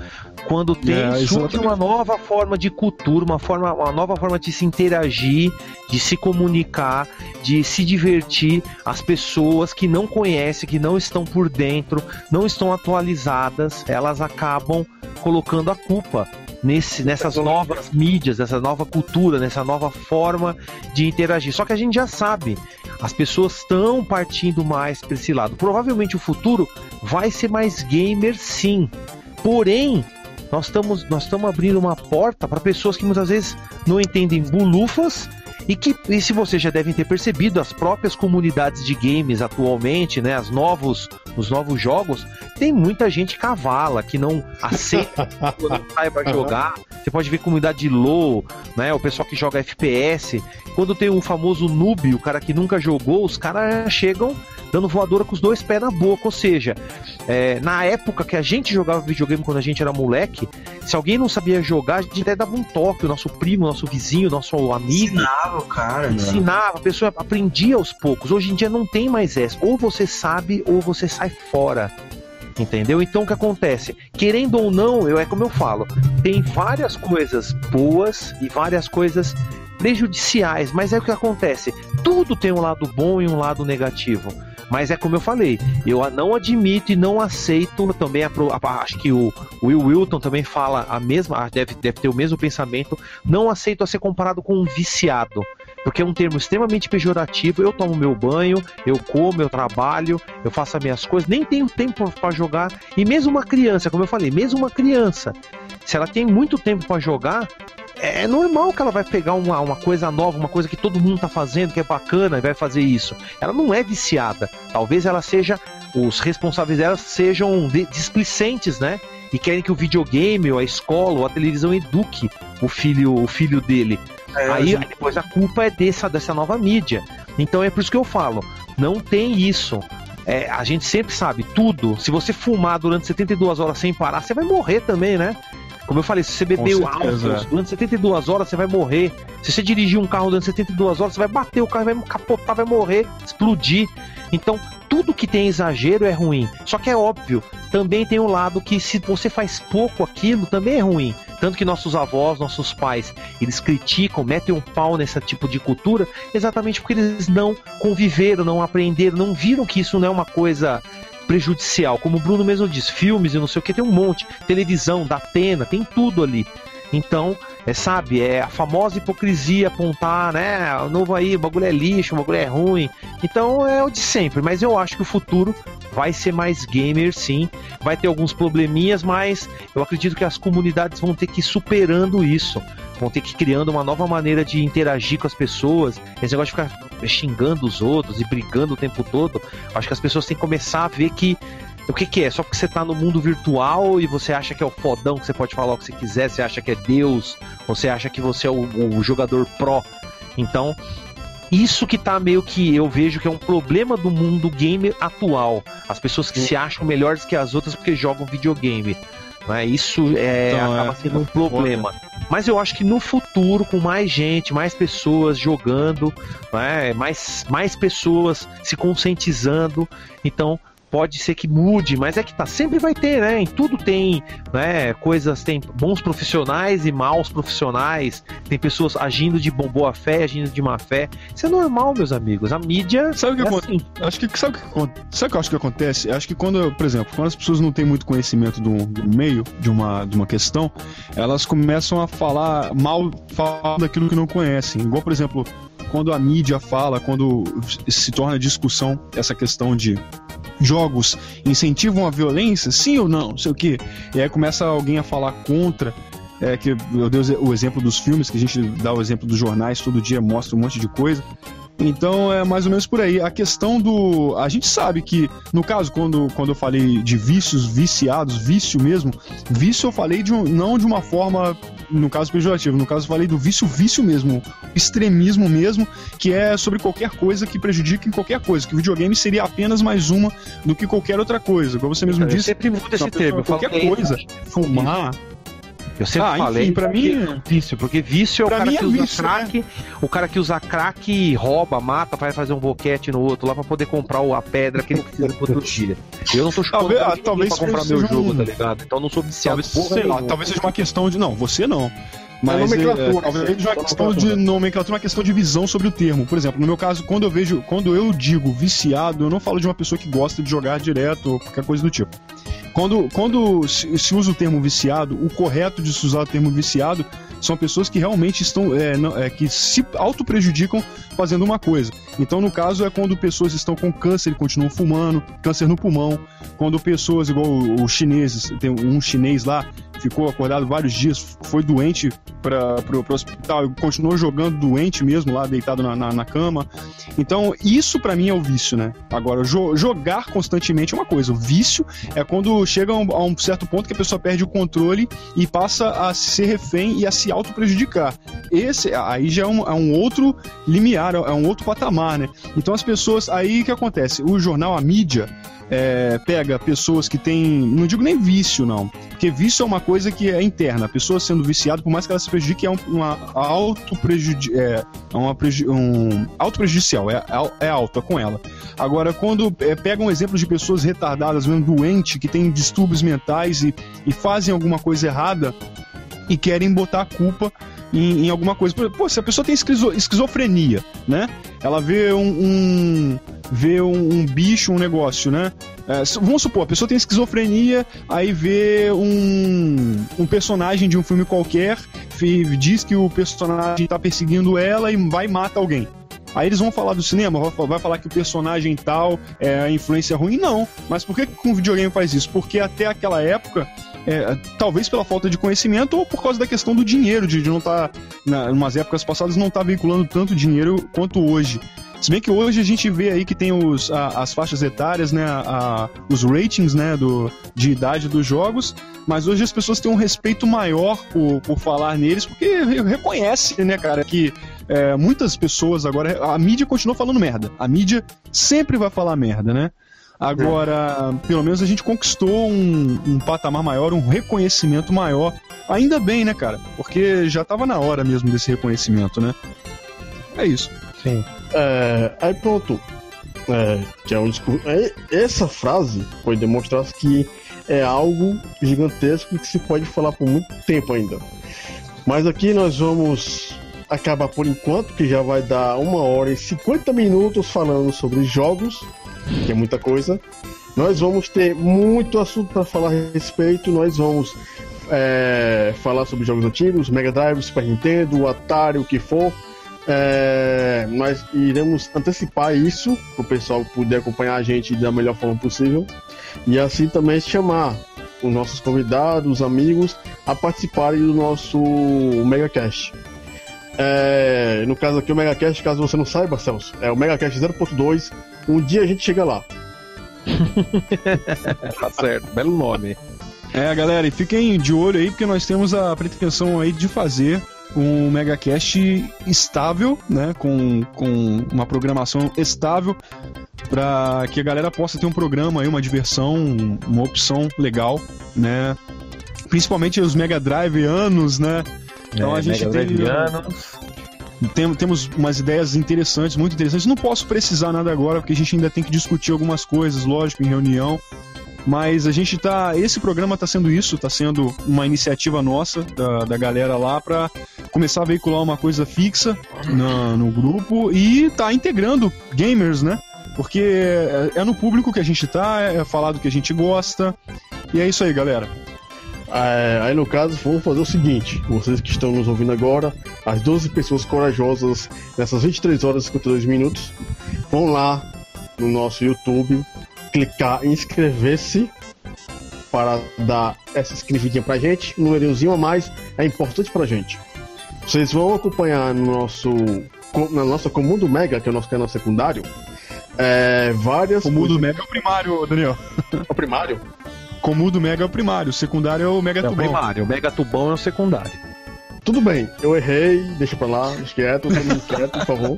Quando tem É, surge uma nova forma de cultura, uma forma, uma nova forma de se interagir, de se comunicar, de se divertir, as pessoas que não conhecem, que não estão por dentro, não estão atualizadas, elas acabam colocando a culpa nesse, nessas novas mídias, nessa nova cultura, nessa nova forma de interagir. Só que a gente já sabe, as pessoas estão partindo mais para esse lado. Provavelmente o futuro vai ser mais gamer, sim. Porém, nós estamos nós estamos abrindo uma porta para pessoas que muitas vezes não entendem bulufas e que, e se vocês já devem ter percebido, as próprias comunidades de games atualmente, né, as novos, os novos jogos, tem muita gente cavala que não aceita que a pessoa não saiba jogar. Você pode ver comunidade de LoL, né, o pessoal que joga FPS. Quando tem um famoso noob, o cara que nunca jogou, os caras chegam dando voadora com os dois pés na boca. Ou seja, é, na época que a gente jogava videogame quando a gente era moleque, se alguém não sabia jogar, a gente até dava um toque, o nosso primo, nosso vizinho, nosso amigo. Ensinava o cara. Ensinava, a pessoa aprendia aos poucos. Hoje em dia não tem mais essa. Ou você sabe, ou você sai fora. Entendeu? Então o que acontece? Querendo ou não, eu, é como eu falo, tem várias coisas boas e várias coisas prejudiciais, mas é o que acontece. Tudo tem um lado bom e um lado negativo. Mas é como eu falei, eu não admito e não aceito também, a a- acho que o Will Wilton também fala a mesma, deve, deve ter o mesmo pensamento, não aceito a ser comparado com um viciado. Porque é um termo extremamente pejorativo. Eu tomo meu banho, eu como, eu trabalho, eu faço as minhas coisas, nem tenho tempo para jogar. E mesmo uma criança, como eu falei, mesmo uma criança, se ela tem muito tempo para jogar, é normal que ela vai pegar uma, uma coisa nova, uma coisa que todo mundo tá fazendo, que é bacana, e vai fazer isso. Ela não é viciada. Talvez ela seja. Os responsáveis dela sejam displicentes, né? E querem que o videogame, ou a escola, ou a televisão eduque o filho, o filho dele. É, aí, gente. depois a culpa é dessa, dessa nova mídia. Então é por isso que eu falo, não tem isso. É, a gente sempre sabe tudo. Se você fumar durante 72 horas sem parar, você vai morrer também, né? Como eu falei, se você beber Com álcool durante 72 horas, você vai morrer. Se você dirigir um carro durante 72 horas, você vai bater o carro, vai capotar, vai morrer, explodir. Então, tudo que tem exagero é ruim. Só que é óbvio, também tem o lado que se você faz pouco aquilo, também é ruim. Tanto que nossos avós, nossos pais, eles criticam, metem um pau nesse tipo de cultura, exatamente porque eles não conviveram, não aprenderam, não viram que isso não é uma coisa prejudicial. Como o Bruno mesmo diz, filmes e não sei o que, tem um monte. Televisão, da Atena, tem tudo ali. Então, é, sabe, é a famosa hipocrisia apontar, né? Novo aí, o bagulho é lixo, o bagulho é ruim. Então é o de sempre, mas eu acho que o futuro vai ser mais gamer, sim. Vai ter alguns probleminhas, mas eu acredito que as comunidades vão ter que ir superando isso. Vão ter que ir criando uma nova maneira de interagir com as pessoas. Esse negócio de ficar xingando os outros e brigando o tempo todo. Acho que as pessoas têm que começar a ver que o que, que é? Só porque você tá no mundo virtual e você acha que é o fodão que você pode falar o que você quiser, você acha que é Deus, ou você acha que você é o, o jogador pró. Então, isso que tá meio que eu vejo que é um problema do mundo gamer atual. As pessoas que se acham melhores que as outras porque jogam videogame. Né? Isso é, Então, acaba é- sendo um problema. Mas eu acho que no futuro, com mais gente, mais pessoas jogando, né? mais, mais pessoas se conscientizando, então pode ser que mude, mas é que tá, sempre vai ter, né? Em tudo tem, né, coisas, tem bons profissionais e maus profissionais, tem pessoas agindo de boa fé, agindo de má fé. Isso é normal, meus amigos. A mídia Sabe o que é acontece? assim. Acho que sabe o que, sabe que eu acho que acontece? Acho que quando, por exemplo, quando as pessoas não têm muito conhecimento do, do meio de uma, de uma questão, elas começam a falar mal falar daquilo que não conhecem. Igual, por exemplo, quando a mídia fala, quando se torna discussão essa questão de jogos incentivam a violência, sim ou não, não sei o quê. E aí começa alguém a falar contra. É que eu dei o exemplo dos filmes, que a gente dá o exemplo dos jornais, todo dia mostra um monte de coisa. Então é mais ou menos por aí. A questão do. A gente sabe que, no caso, quando, quando eu falei de vícios viciados, vício mesmo, vício eu falei de um, não de uma forma, no caso pejorativo, no caso eu falei do vício, vício mesmo, extremismo mesmo, que é sobre qualquer coisa que prejudique em qualquer coisa. Que o videogame seria apenas mais uma do que qualquer outra coisa. Como você mesmo Eu disse, sempre mudo esse termo. Qualquer que é coisa, fumar. Eu sempre Ah, falei. enfim, pra mim- que- Vício, porque vício é o cara mim que é usa vício, né? crack. O cara que usa crack rouba, mata, vai fazer um boquete no outro lá pra poder comprar a pedra que ele precisa pro outro dia. Eu não tô Talvez- pra ah, talvez pra comprar meu jogo, um- tá ligado? Então eu não sou viciado Talvez, sei lá, talvez seja uma questão de. Não, você não. Mas é, nomenclatura, seja uma só questão de nomenclatura. nomenclatura, uma questão de visão sobre o termo. Por exemplo, no meu caso, quando eu vejo, quando eu digo viciado, eu não falo de uma pessoa que gosta de jogar direto ou qualquer coisa do tipo. Quando, quando se, se usa o termo viciado, o correto de se usar o termo viciado são pessoas que realmente estão é, não- é, que se auto-prejudicam fazendo uma coisa. Então, no caso, é quando pessoas estão com câncer e continuam fumando, câncer no pulmão, quando pessoas, igual os chineses, tem um chinês lá, ficou acordado vários dias, foi doente para o hospital continuou jogando doente mesmo lá, deitado na, na, na cama. Então, isso pra mim é o vício, né? Agora, jo- jogar constantemente é uma coisa. O vício é quando chega a um, a um certo ponto que a pessoa perde o controle e passa a ser refém e a se auto-prejudicar. Esse aí já é um, é um outro limiar, é um outro patamar, né? Então as pessoas. Aí o que acontece? O jornal, a mídia. É, pega pessoas que têm, não digo nem vício, não, porque vício é uma coisa que é interna. A pessoa sendo viciada, por mais que ela se prejudique, é um, uma auto é, é uma preju um auto prejudicial, é, é alto, é com ela. Agora, quando é, pegam exemplos de pessoas retardadas, mesmo doentes, que têm distúrbios mentais e, e fazem alguma coisa errada e querem botar a culpa em, em alguma coisa. Pô, se a pessoa tem esquizo- esquizofrenia, né? Ela vê um, um- vê um, um bicho, um negócio, né? É, vamos supor, a pessoa tem esquizofrenia, aí vê um, um personagem de um filme qualquer, diz que o personagem tá perseguindo ela e vai e mata alguém. Aí eles vão falar do cinema, vai fa- vai falar que o personagem tal é a influência ruim? Não. Mas por que que o videogame faz isso? Porque até aquela época, é, talvez pela falta de conhecimento ou por causa da questão do dinheiro, de, de não estar, em umas épocas passadas, não estar veiculando tanto dinheiro quanto hoje. Se bem que hoje a gente vê aí que tem os, a, as faixas etárias, né, a, os ratings, né, do, de idade dos jogos, mas hoje as pessoas têm um respeito maior por, por falar neles, porque reconhece, né, cara, que é, muitas pessoas agora, a mídia continua falando merda. A mídia sempre vai falar merda, né? Agora, pelo menos a gente conquistou um, um, patamar maior, um reconhecimento maior. Ainda bem, né, cara? Porque já tava na hora mesmo desse reconhecimento, né? É isso. Sim. É, aí pronto. É, que é um discurso. É, essa frase foi demonstrar que é algo gigantesco que se pode falar por muito tempo ainda. Mas aqui nós vamos acabar por enquanto, que já vai dar uma hora e 50 minutos falando sobre jogos que é muita coisa. Nós vamos ter muito assunto para falar a respeito. Nós vamos é, falar sobre jogos antigos, Mega Drive, Super Nintendo, Atari, o que for. É, nós iremos antecipar isso para o pessoal poder acompanhar a gente da melhor forma possível e assim também chamar os nossos convidados, os amigos a participarem do nosso MegaCast. É, no caso aqui, o MegaCast, caso você não saiba, Celso, é o MegaCast 0.2 um dia a gente chega lá. tá certo, belo nome. É, galera, e fiquem de olho aí, porque nós temos a pretensão aí de fazer um megacast estável, né, com, com uma programação estável, para que a galera possa ter um programa aí, uma diversão, uma opção legal, né, principalmente os Mega Drive anos, né, então é, a gente Mega tem... Anos tem, temos umas ideias interessantes, muito interessantes. Não posso precisar nada agora, porque a gente ainda tem que discutir algumas coisas, lógico, em reunião. Mas a gente tá. Esse programa está sendo isso, está sendo uma iniciativa nossa, da, da galera lá, para começar a veicular uma coisa fixa na, no grupo e tá integrando gamers, né? Porque é, é no público que a gente tá, é falar do que a gente gosta. E é isso aí, galera. É, aí no caso, vamos fazer o seguinte: vocês que estão nos ouvindo agora, as 12 pessoas corajosas nessas 23 horas e 52 minutos, vão lá no nosso YouTube, clicar em inscrever-se para dar essa inscrevidinha pra gente. Um númerozinho a mais é importante pra gente. Vocês vão acompanhar no nosso, na nossa Comundo Mega, que é o nosso canal secundário, é, várias. O Mundo Mega é o primário, Daniel. É o primário? Comum do Mega é o primário, o secundário é o Mega é Tubão. É o primário, o Mega Tubão é o secundário. Tudo bem, eu errei, deixa pra lá, quieto, todo mundo quieto, por favor.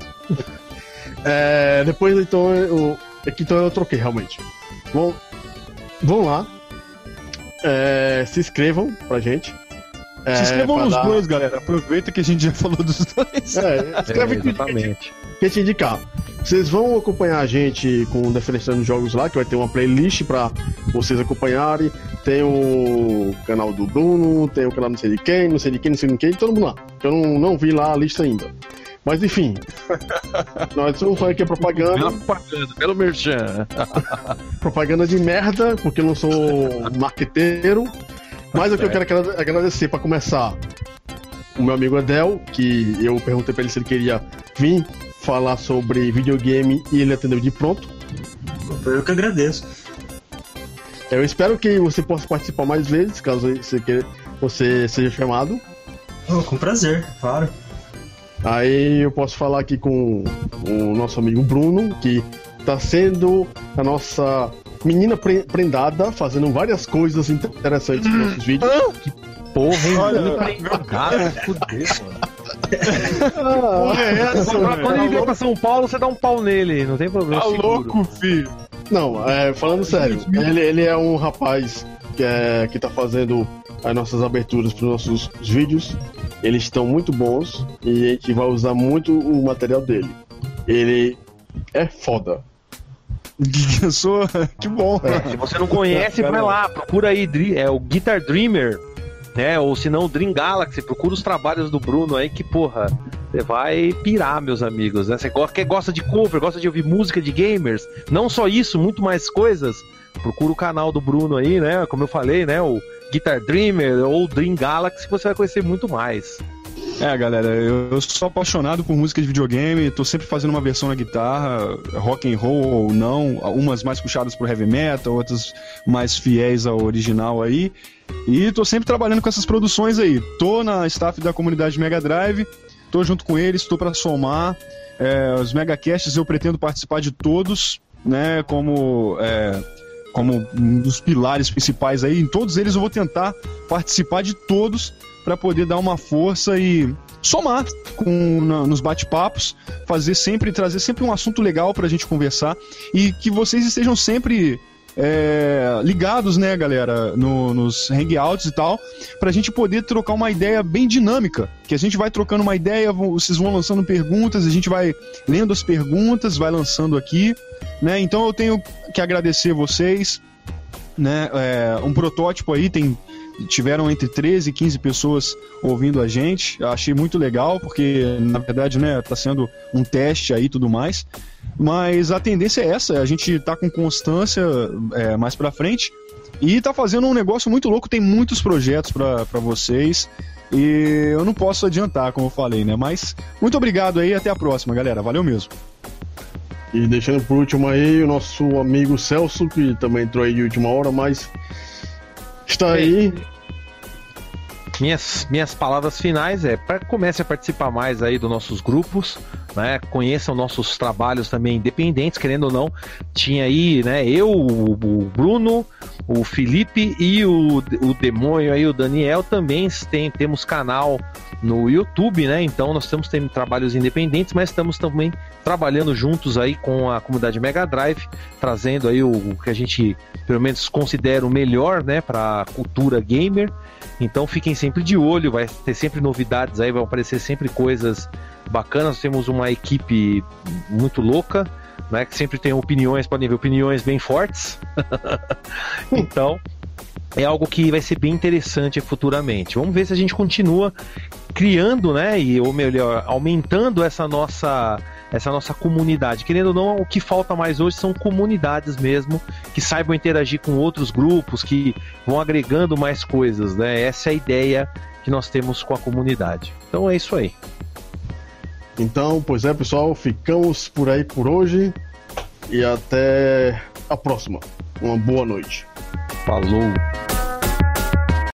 É, depois então eu. Aqui então eu troquei realmente. Bom, vão lá. É, se inscrevam pra gente. É, se inscrevam nos dar... dois, galera. Aproveita que a gente já falou dos dois. É, escreve é, exatamente. Que te indicar. Vocês vão acompanhar a gente com o Defenestrando Jogos lá, que vai ter uma playlist para vocês acompanharem. Tem o canal do Bruno, tem o canal não sei de quem, não sei de quem, não sei de quem, todo mundo lá. Eu não, não vi lá a lista ainda. Mas enfim, nós vamos fazer aqui a propaganda. Bela propaganda, belo merchan. propaganda de merda, porque eu não sou marqueteiro. Mas o que eu quero agradecer para começar o meu amigo Adel, que eu perguntei para ele se ele queria vir falar sobre videogame e ele atendeu de pronto. Eu que agradeço. Eu espero que você possa participar mais vezes, caso você, queira, você seja chamado. Oh, com prazer, claro. Aí eu posso falar aqui com o nosso amigo Bruno, que está sendo a nossa menina prendada, fazendo várias coisas interessantes nos nossos vídeos. Que porra, hein? Olha, cara, fudeu, mano. Porra é essa, Quando ele vier pra São Paulo, você dá um pau nele, não tem problema. Tá louco, filho. Não, é, falando sério, ele, ele é um rapaz que, é, que tá fazendo as nossas aberturas para os nossos vídeos. Eles estão muito bons e a gente vai usar muito o material dele. Ele é foda. Eu sou. Que bom. É, se você não conhece, vai lá, procura aí. É o Guitar Dreamer né? Ou se não, Dream Galaxy, procura os trabalhos do Bruno aí que, porra, você vai pirar, meus amigos, né? Você gosta, gosta de cover, gosta de ouvir música de gamers, não só isso, muito mais coisas, procura o canal do Bruno aí, né? Como eu falei, né? O Guitar Dreamer ou Dream Galaxy, você vai conhecer muito mais. É, galera, eu, sou apaixonado por música de videogame, tô sempre fazendo uma versão na guitarra, rock and roll ou não, umas mais puxadas pro heavy metal, outras mais fiéis ao original aí. E tô sempre trabalhando com essas produções aí. Tô na staff da comunidade Mega Drive, tô junto com eles, estou para somar. É, os megacasts eu pretendo participar de todos, né? Como é, como um dos pilares principais aí. Em todos eles eu vou tentar participar de todos para poder dar uma força e somar com na, nos bate-papos, fazer sempre trazer sempre um assunto legal para a gente conversar e que vocês estejam sempre é, ligados, né, galera, no, nos hangouts e tal, para a gente poder trocar uma ideia bem dinâmica. Que a gente vai trocando uma ideia, vocês vão lançando perguntas, a gente vai lendo as perguntas, vai lançando aqui, né? Então eu tenho que agradecer vocês, né? É, um protótipo aí tem tiveram entre 13 e 15 pessoas ouvindo a gente. Eu achei muito legal, porque na verdade, né, tá sendo um teste aí e tudo mais. Mas a tendência é essa, a gente tá com constância é, mais pra frente e tá fazendo um negócio muito louco, tem muitos projetos para vocês. E eu não posso adiantar, como eu falei, né? Mas muito obrigado aí, até a próxima, galera. Valeu mesmo. E deixando por último aí o nosso amigo Celso, que também entrou aí de última hora, mas está aí minhas, minhas palavras finais é para comece a participar mais aí dos nossos grupos, né? Conheçam nossos trabalhos também independentes, querendo ou não. Tinha aí, né? Eu, o, Bruno, o Felipe e o, o Demônio aí, o Daniel também tem, temos canal no YouTube, né? Então nós estamos tendo trabalhos independentes, mas estamos também trabalhando juntos aí com a comunidade Mega Drive, trazendo aí o, o que a gente pelo menos considera o melhor, né, para a cultura gamer. Então fiquem sempre de olho, vai ter sempre novidades aí, vão aparecer sempre coisas bacanas. Temos uma equipe muito louca, né? Que sempre tem opiniões, podem ver opiniões bem fortes. então, é algo que vai ser bem interessante futuramente. Vamos ver se a gente continua criando, né? E, ou melhor, aumentando essa nossa essa nossa comunidade. Querendo ou não, o que falta mais hoje são comunidades mesmo que saibam interagir com outros grupos, que vão agregando mais coisas, né? Essa é a ideia que nós temos com a comunidade. Então é isso aí. Então, pois é, pessoal, ficamos por aí por hoje e até a próxima. Uma boa noite. Falou!